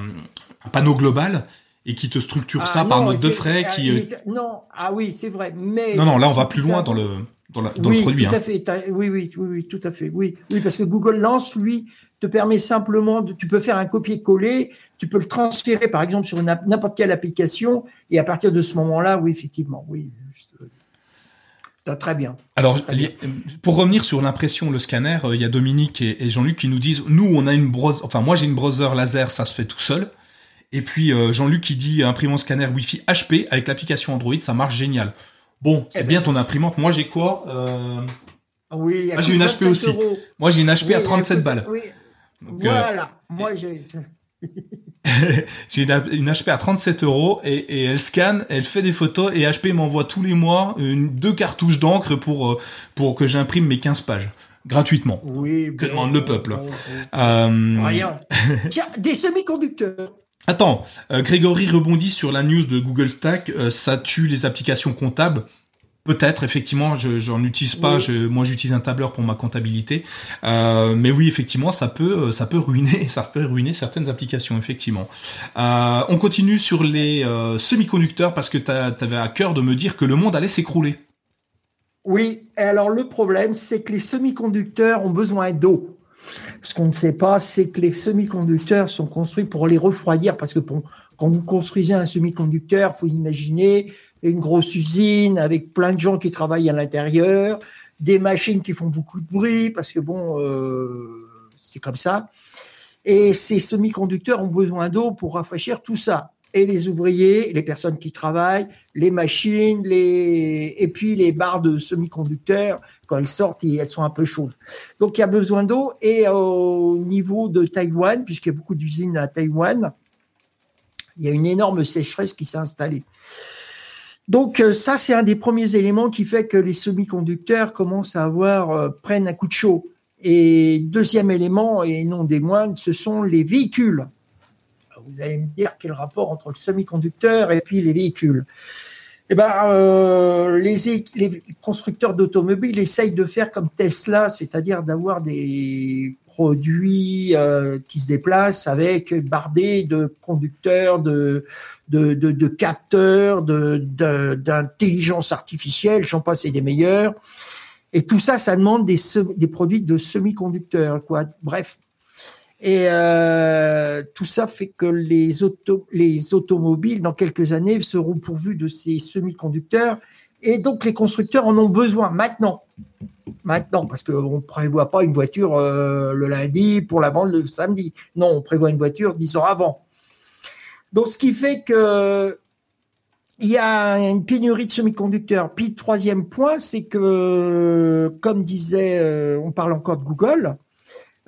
panneau global et qui te structure ah ça par note de frais qui. Euh, non, ah oui, c'est vrai. Mais non, non, là on va plus loin dans le dans, la, dans oui, le produit. Tout hein. à fait. Oui, oui, oui, oui, tout à fait. Oui, oui, parce que Google Lens, lui, te permet simplement de, tu peux faire un copier-coller, tu peux le transférer par exemple sur n'importe quelle application et à partir de ce moment-là, oui, effectivement, oui. Euh, très bien. Alors, pour revenir sur l'impression, le scanner, euh, il y a Dominique et, Jean-Luc qui nous disent, nous, on a une browser, enfin, moi, j'ai une browser laser, ça se fait tout seul. Et puis, euh, Jean-Luc qui dit, imprimant scanner Wi-Fi HP avec l'application Android, ça marche génial. Bon, c'est eh bien ben, ton imprimante. Moi, j'ai quoi Oui, ah, j'ai une HP aussi. Moi, j'ai une HP à 37 balles. Oui. Euh, voilà, moi j'ai. <laughs> j'ai une, HP à 37 euros et, elle scanne, elle fait des photos et HP m'envoie tous les mois une, deux cartouches d'encre pour, euh, pour que j'imprime mes 15 pages gratuitement. Oui. Que demande le peuple euh, Rien. <laughs> Tiens, des semi-conducteurs. Attends, Grégory rebondit sur la news de Google Stack. ça tue les applications comptables. Peut-être, effectivement, je j'en utilise pas. Je, moi, j'utilise un tableur pour ma comptabilité, euh, mais oui, effectivement, ça peut, ça peut ruiner, <laughs> ça peut ruiner certaines applications, effectivement. Euh, on continue sur les euh, semi-conducteurs parce que tu avais à cœur de me dire que le monde allait s'écrouler. Oui, et alors le problème, c'est que les semi-conducteurs ont besoin d'eau. Ce qu'on ne sait pas, c'est que les semi-conducteurs sont construits pour les refroidir, parce que quand vous construisez un semi-conducteur, faut imaginer une grosse usine avec plein de gens qui travaillent à l'intérieur, des machines qui font beaucoup de bruit parce que bon, euh, c'est comme ça. Et ces semi-conducteurs ont besoin d'eau pour rafraîchir tout ça. Et les ouvriers, les personnes qui travaillent, les machines, et puis les barres de semi-conducteurs quand elles sortent, elles sont un peu chaudes. Donc il y a besoin d'eau. Et au niveau de Taïwan, puisqu'il y a beaucoup d'usines à Taïwan, il y a une énorme sécheresse qui s'est installée. Donc euh, ça, c'est un des premiers éléments qui fait que les semi-conducteurs commencent à avoir euh, prennent un coup de chaud. Et deuxième élément, et non des moindres, ce sont les véhicules. Vous allez me dire quel rapport entre le semi-conducteur et puis les véhicules. Eh ben, euh, les, constructeurs d'automobiles essayent de faire comme Tesla, c'est-à-dire d'avoir des produits euh, qui se déplacent avec bardés de conducteurs, de, de, de, de capteurs, d'intelligence artificielle, j'en passe et des meilleurs. Et tout ça, ça demande des, produits de semi-conducteurs. Bref. Et euh, tout ça fait que les, auto, les automobiles, dans quelques années, seront pourvus de ces semi-conducteurs. Et donc, les constructeurs en ont besoin maintenant. Maintenant, parce qu'on ne prévoit pas une voiture euh, le lundi pour la vendre le samedi. Non, on prévoit une voiture dix ans avant. Donc, ce qui fait que il y a une pénurie de semi-conducteurs. Puis, troisième point, c'est que, comme disait, euh, on parle encore de Google,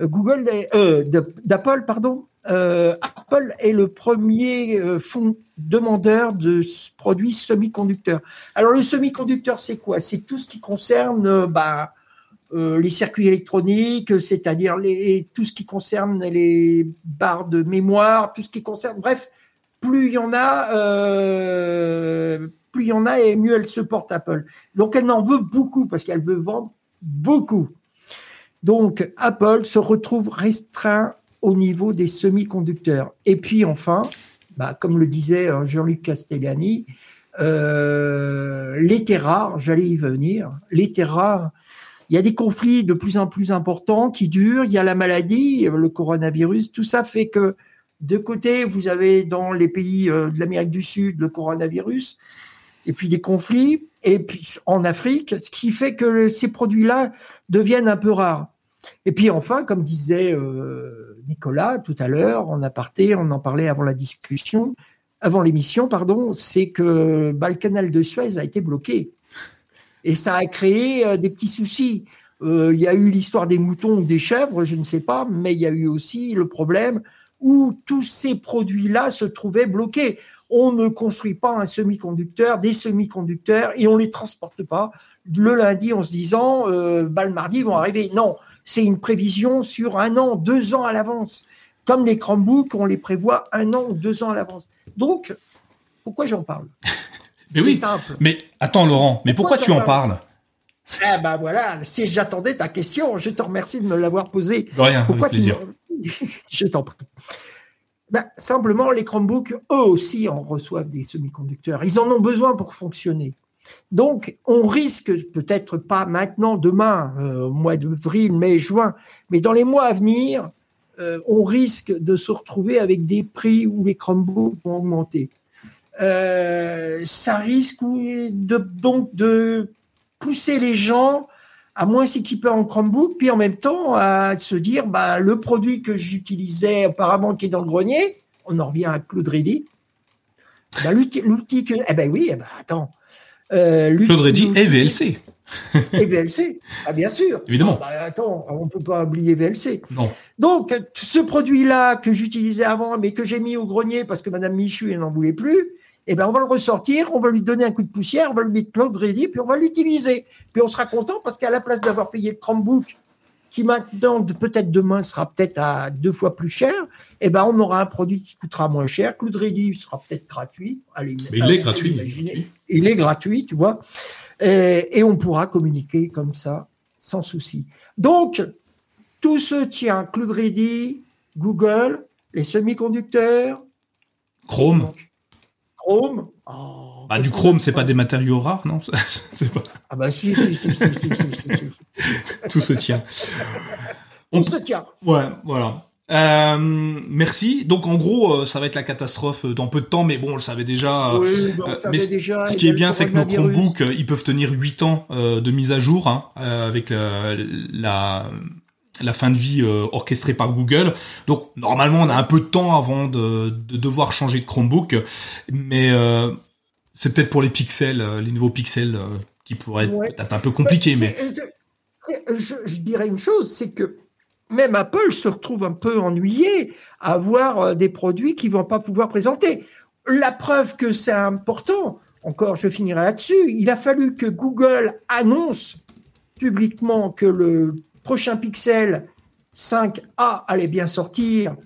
euh, Google, euh, d'Apple, pardon. Euh, Apple est le premier fond demandeur de produits semi-conducteurs. Alors le semi-conducteur, c'est quoi? C'est tout ce qui concerne bah, les circuits électroniques, c'est-à-dire les, tout ce qui concerne les barres de mémoire, tout ce qui concerne, bref, plus il y en a, plus il y en a et mieux elle se porte Apple. Donc elle en veut beaucoup parce qu'elle veut vendre beaucoup. Donc Apple se retrouve restreint au niveau des semi-conducteurs. Et puis enfin, bah, comme le disait euh, Jean-Luc Castellani, euh, les terres rares, j'allais y venir, les terres rares, il y a des conflits de plus en plus importants qui durent, il y a la maladie, le coronavirus, tout ça fait que de côté, vous avez dans les pays euh, de l'Amérique du Sud le coronavirus, et puis des conflits, et puis en Afrique, ce qui fait que ces produits-là deviennent un peu rares. Et puis enfin, comme disait euh, Nicolas tout à l'heure, en aparté, on en parlait avant la discussion, avant l'émission, pardon, c'est que bah, le canal de Suez a été bloqué. Et ça a créé euh, des petits soucis. Euh, il y a eu l'histoire des moutons ou des chèvres, je ne sais pas, mais il y a eu aussi le problème où tous ces produits-là se trouvaient bloqués. On ne construit pas un semi-conducteur, des semi-conducteurs, et on les transporte pas le lundi en se disant, bah, le mardi, ils vont arriver. Non, c'est une prévision sur un an, deux ans à l'avance. Comme les Chromebooks, on les prévoit un an ou deux ans à l'avance. Donc, pourquoi j'en parle? <laughs> Mais oui, simple. Mais attends, Laurent, mais pourquoi, tu en parles? Eh ben voilà, si j'attendais ta question, je te remercie de me l'avoir posée. rien, pourquoi avec plaisir. <laughs> je t'en prie. Ben, simplement, les Chromebooks, eux aussi, en reçoivent des semi-conducteurs. Ils en ont besoin pour fonctionner. Donc, on risque peut-être pas maintenant, demain, euh, au mois d'avril, mai, juin, mais dans les mois à venir, euh, on risque de se retrouver avec des prix où les Chromebooks vont augmenter. Euh, ça risque donc de pousser les gens à moins s'équiper en Chromebook, puis en même temps à se dire, bah, le produit que j'utilisais auparavant qui est dans le grenier, on en revient à Claude Reddy, bah, l'outil que, eh ben oui, eh ben attends, euh, Claude Reddy et VLC. et VLC, ah, bien sûr. Évidemment. Ah, bah, attends, on ne peut pas oublier VLC. Non. Donc, ce produit-là que j'utilisais avant, mais que j'ai mis au grenier parce que Madame Michu n'en voulait plus, eh ben, on va le ressortir, on va lui donner un coup de poussière, on va lui mettre Claude Reddy, puis on va l'utiliser. Puis on sera content parce qu'à la place d'avoir payé le Chromebook qui maintenant, peut-être demain, sera peut-être à deux fois plus cher, eh ben, on aura un produit qui coûtera moins cher. Cloud Ready sera peut-être gratuit. Allez, Mais il est gratuit. Il est gratuit, tu vois. Et, on pourra communiquer comme ça, sans souci. Donc, tout se tient. Cloud Ready, Google, les semi-conducteurs. Chrome. Chrome. Oh, bah, du chrome, c'est pas des matériaux rares, non <laughs> pas... Ah bah si, si, si, si, si, si, si, <laughs> Tout se tient. Tout se tient. Ouais, voilà. Euh, merci. Donc en gros, euh, ça va être la catastrophe euh, dans peu de temps, mais bon, on le savait déjà. Oui, bon, on mais déjà, ce qui est bien, c'est que nos Chromebooks, ils peuvent tenir 8 ans de mise à jour hein, avec la, la fin de vie orchestrée par Google. Donc normalement, on a un peu de temps avant de, de devoir changer de Chromebook, mais c'est peut-être pour les pixels, euh, les nouveaux pixels euh, qui pourraient être un peu compliqués. mais je, dirais une chose, c'est que même Apple se retrouve un peu ennuyé à avoir euh, des produits qu'ils vont pas pouvoir présenter. La preuve que c'est important, encore je finirai là-dessus, il a fallu que Google annonce publiquement que le prochain Pixel 5A allait bien sortir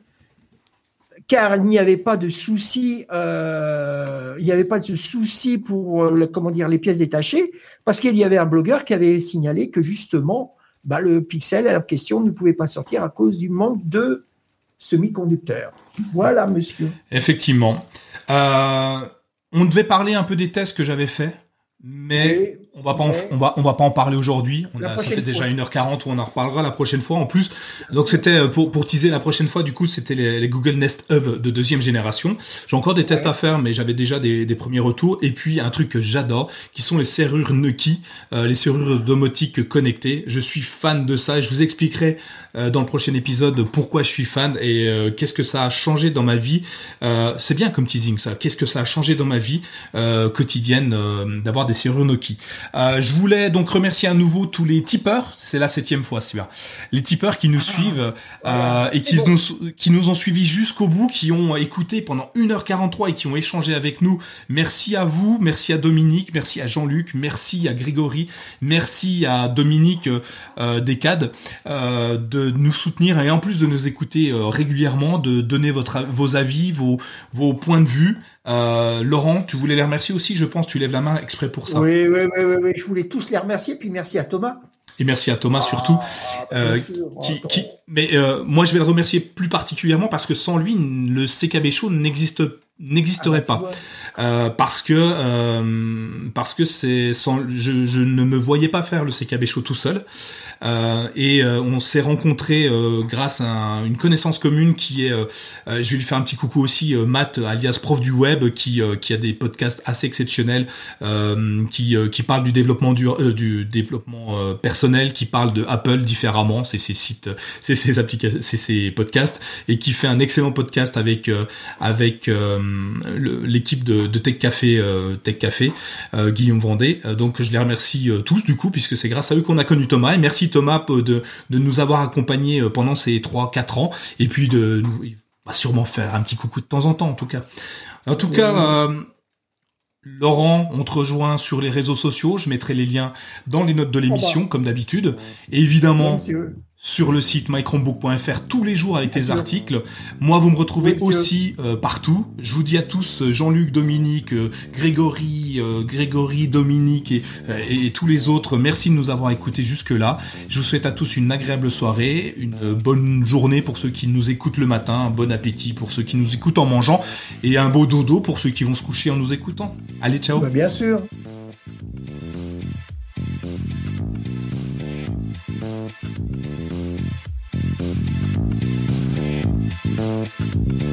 car il n'y avait pas de souci, euh, il n'y avait pas de souci pour euh, comment dire les pièces détachées, parce qu'il y avait un blogueur qui avait signalé que justement, bah, le Pixel à la question ne pouvait pas sortir à cause du manque de semi-conducteurs. Voilà, monsieur. Effectivement. Euh, on devait parler un peu des tests que j'avais faits. Mais on va pas en, on va on va pas en parler aujourd'hui. On a, ça fait déjà 1h40 où on en reparlera la prochaine fois en plus. Donc c'était euh, pour pour teaser la prochaine fois du coup, c'était les, Google Nest Hub de deuxième génération. J'ai encore des tests à faire mais j'avais déjà des, des premiers retours et puis un truc que j'adore qui sont les serrures Nuki, euh, les serrures domotiques connectées. Je suis fan de ça, je vous expliquerai euh, dans le prochain épisode pourquoi je suis fan et qu'est-ce que ça a changé dans ma vie. c'est bien comme teasing ça. Qu'est-ce que ça a changé dans ma vie quotidienne d'avoir des serrures Nokia. Euh, je voulais donc remercier à nouveau tous les tipeurs, c'est la septième fois celui-là, les tipeurs qui nous suivent euh, et qui nous, qui nous ont suivis jusqu'au bout, qui ont écouté pendant 1h43 et qui ont échangé avec nous. Merci à vous, merci à Dominique, merci à Jean-Luc, merci à Grégory, merci à Dominique euh, Descades euh, de nous soutenir et en plus de nous écouter euh, régulièrement, de donner votre, vos avis, vos, vos points de vue. Euh, Laurent, tu voulais les remercier aussi, je pense, tu lèves la main exprès pour ça. Oui, oui, oui, oui, je voulais tous les remercier, puis merci à Thomas. Et merci à Thomas surtout. Ah, euh, qui, qui, mais euh, moi, je vais le remercier plus particulièrement parce que sans lui, le CKB Show n'existe n'existerait ah, bah, pas euh, parce que euh, parce que c'est sans je, je ne me voyais pas faire le CKB Show tout seul et euh, on s'est rencontrés euh, grâce à une connaissance commune qui est, je vais lui faire un petit coucou aussi, Matt, alias prof du web, qui qui a des podcasts assez exceptionnels, qui qui parle du développement du, du développement personnel, qui parle de Apple différemment, c'est ses sites, c'est ses applications, c'est ses podcasts, et qui fait un excellent podcast avec avec l'équipe de, de, Tech Café, Tech Café, Guillaume Vendée. donc je les remercie tous du coup puisque c'est grâce à eux qu'on a connu Thomas. Et merci Thomas de, de nous avoir accompagnés euh, pendant ces 3-4 ans et puis de nous va sûrement faire un petit coucou de temps en temps en tout cas. En tout cas, euh, Laurent, on te rejoint sur les réseaux sociaux. Je mettrai les liens dans les notes de l'émission, comme d'habitude. Et évidemment, sur le site mychromebook.fr tous les jours avec tes articles. Moi, vous me retrouvez aussi euh, partout. Je vous dis à tous, euh, Jean-Luc, Dominique, euh, Grégory, Grégory, Dominique et, et, tous les autres, merci de nous avoir écoutés jusque-là. Je vous souhaite à tous une agréable soirée, une bonne journée pour ceux qui nous écoutent le matin, un bon appétit pour ceux qui nous écoutent en mangeant et un beau dodo pour ceux qui vont se coucher en nous écoutant. Allez, ciao. Bah, bien sûr. Musik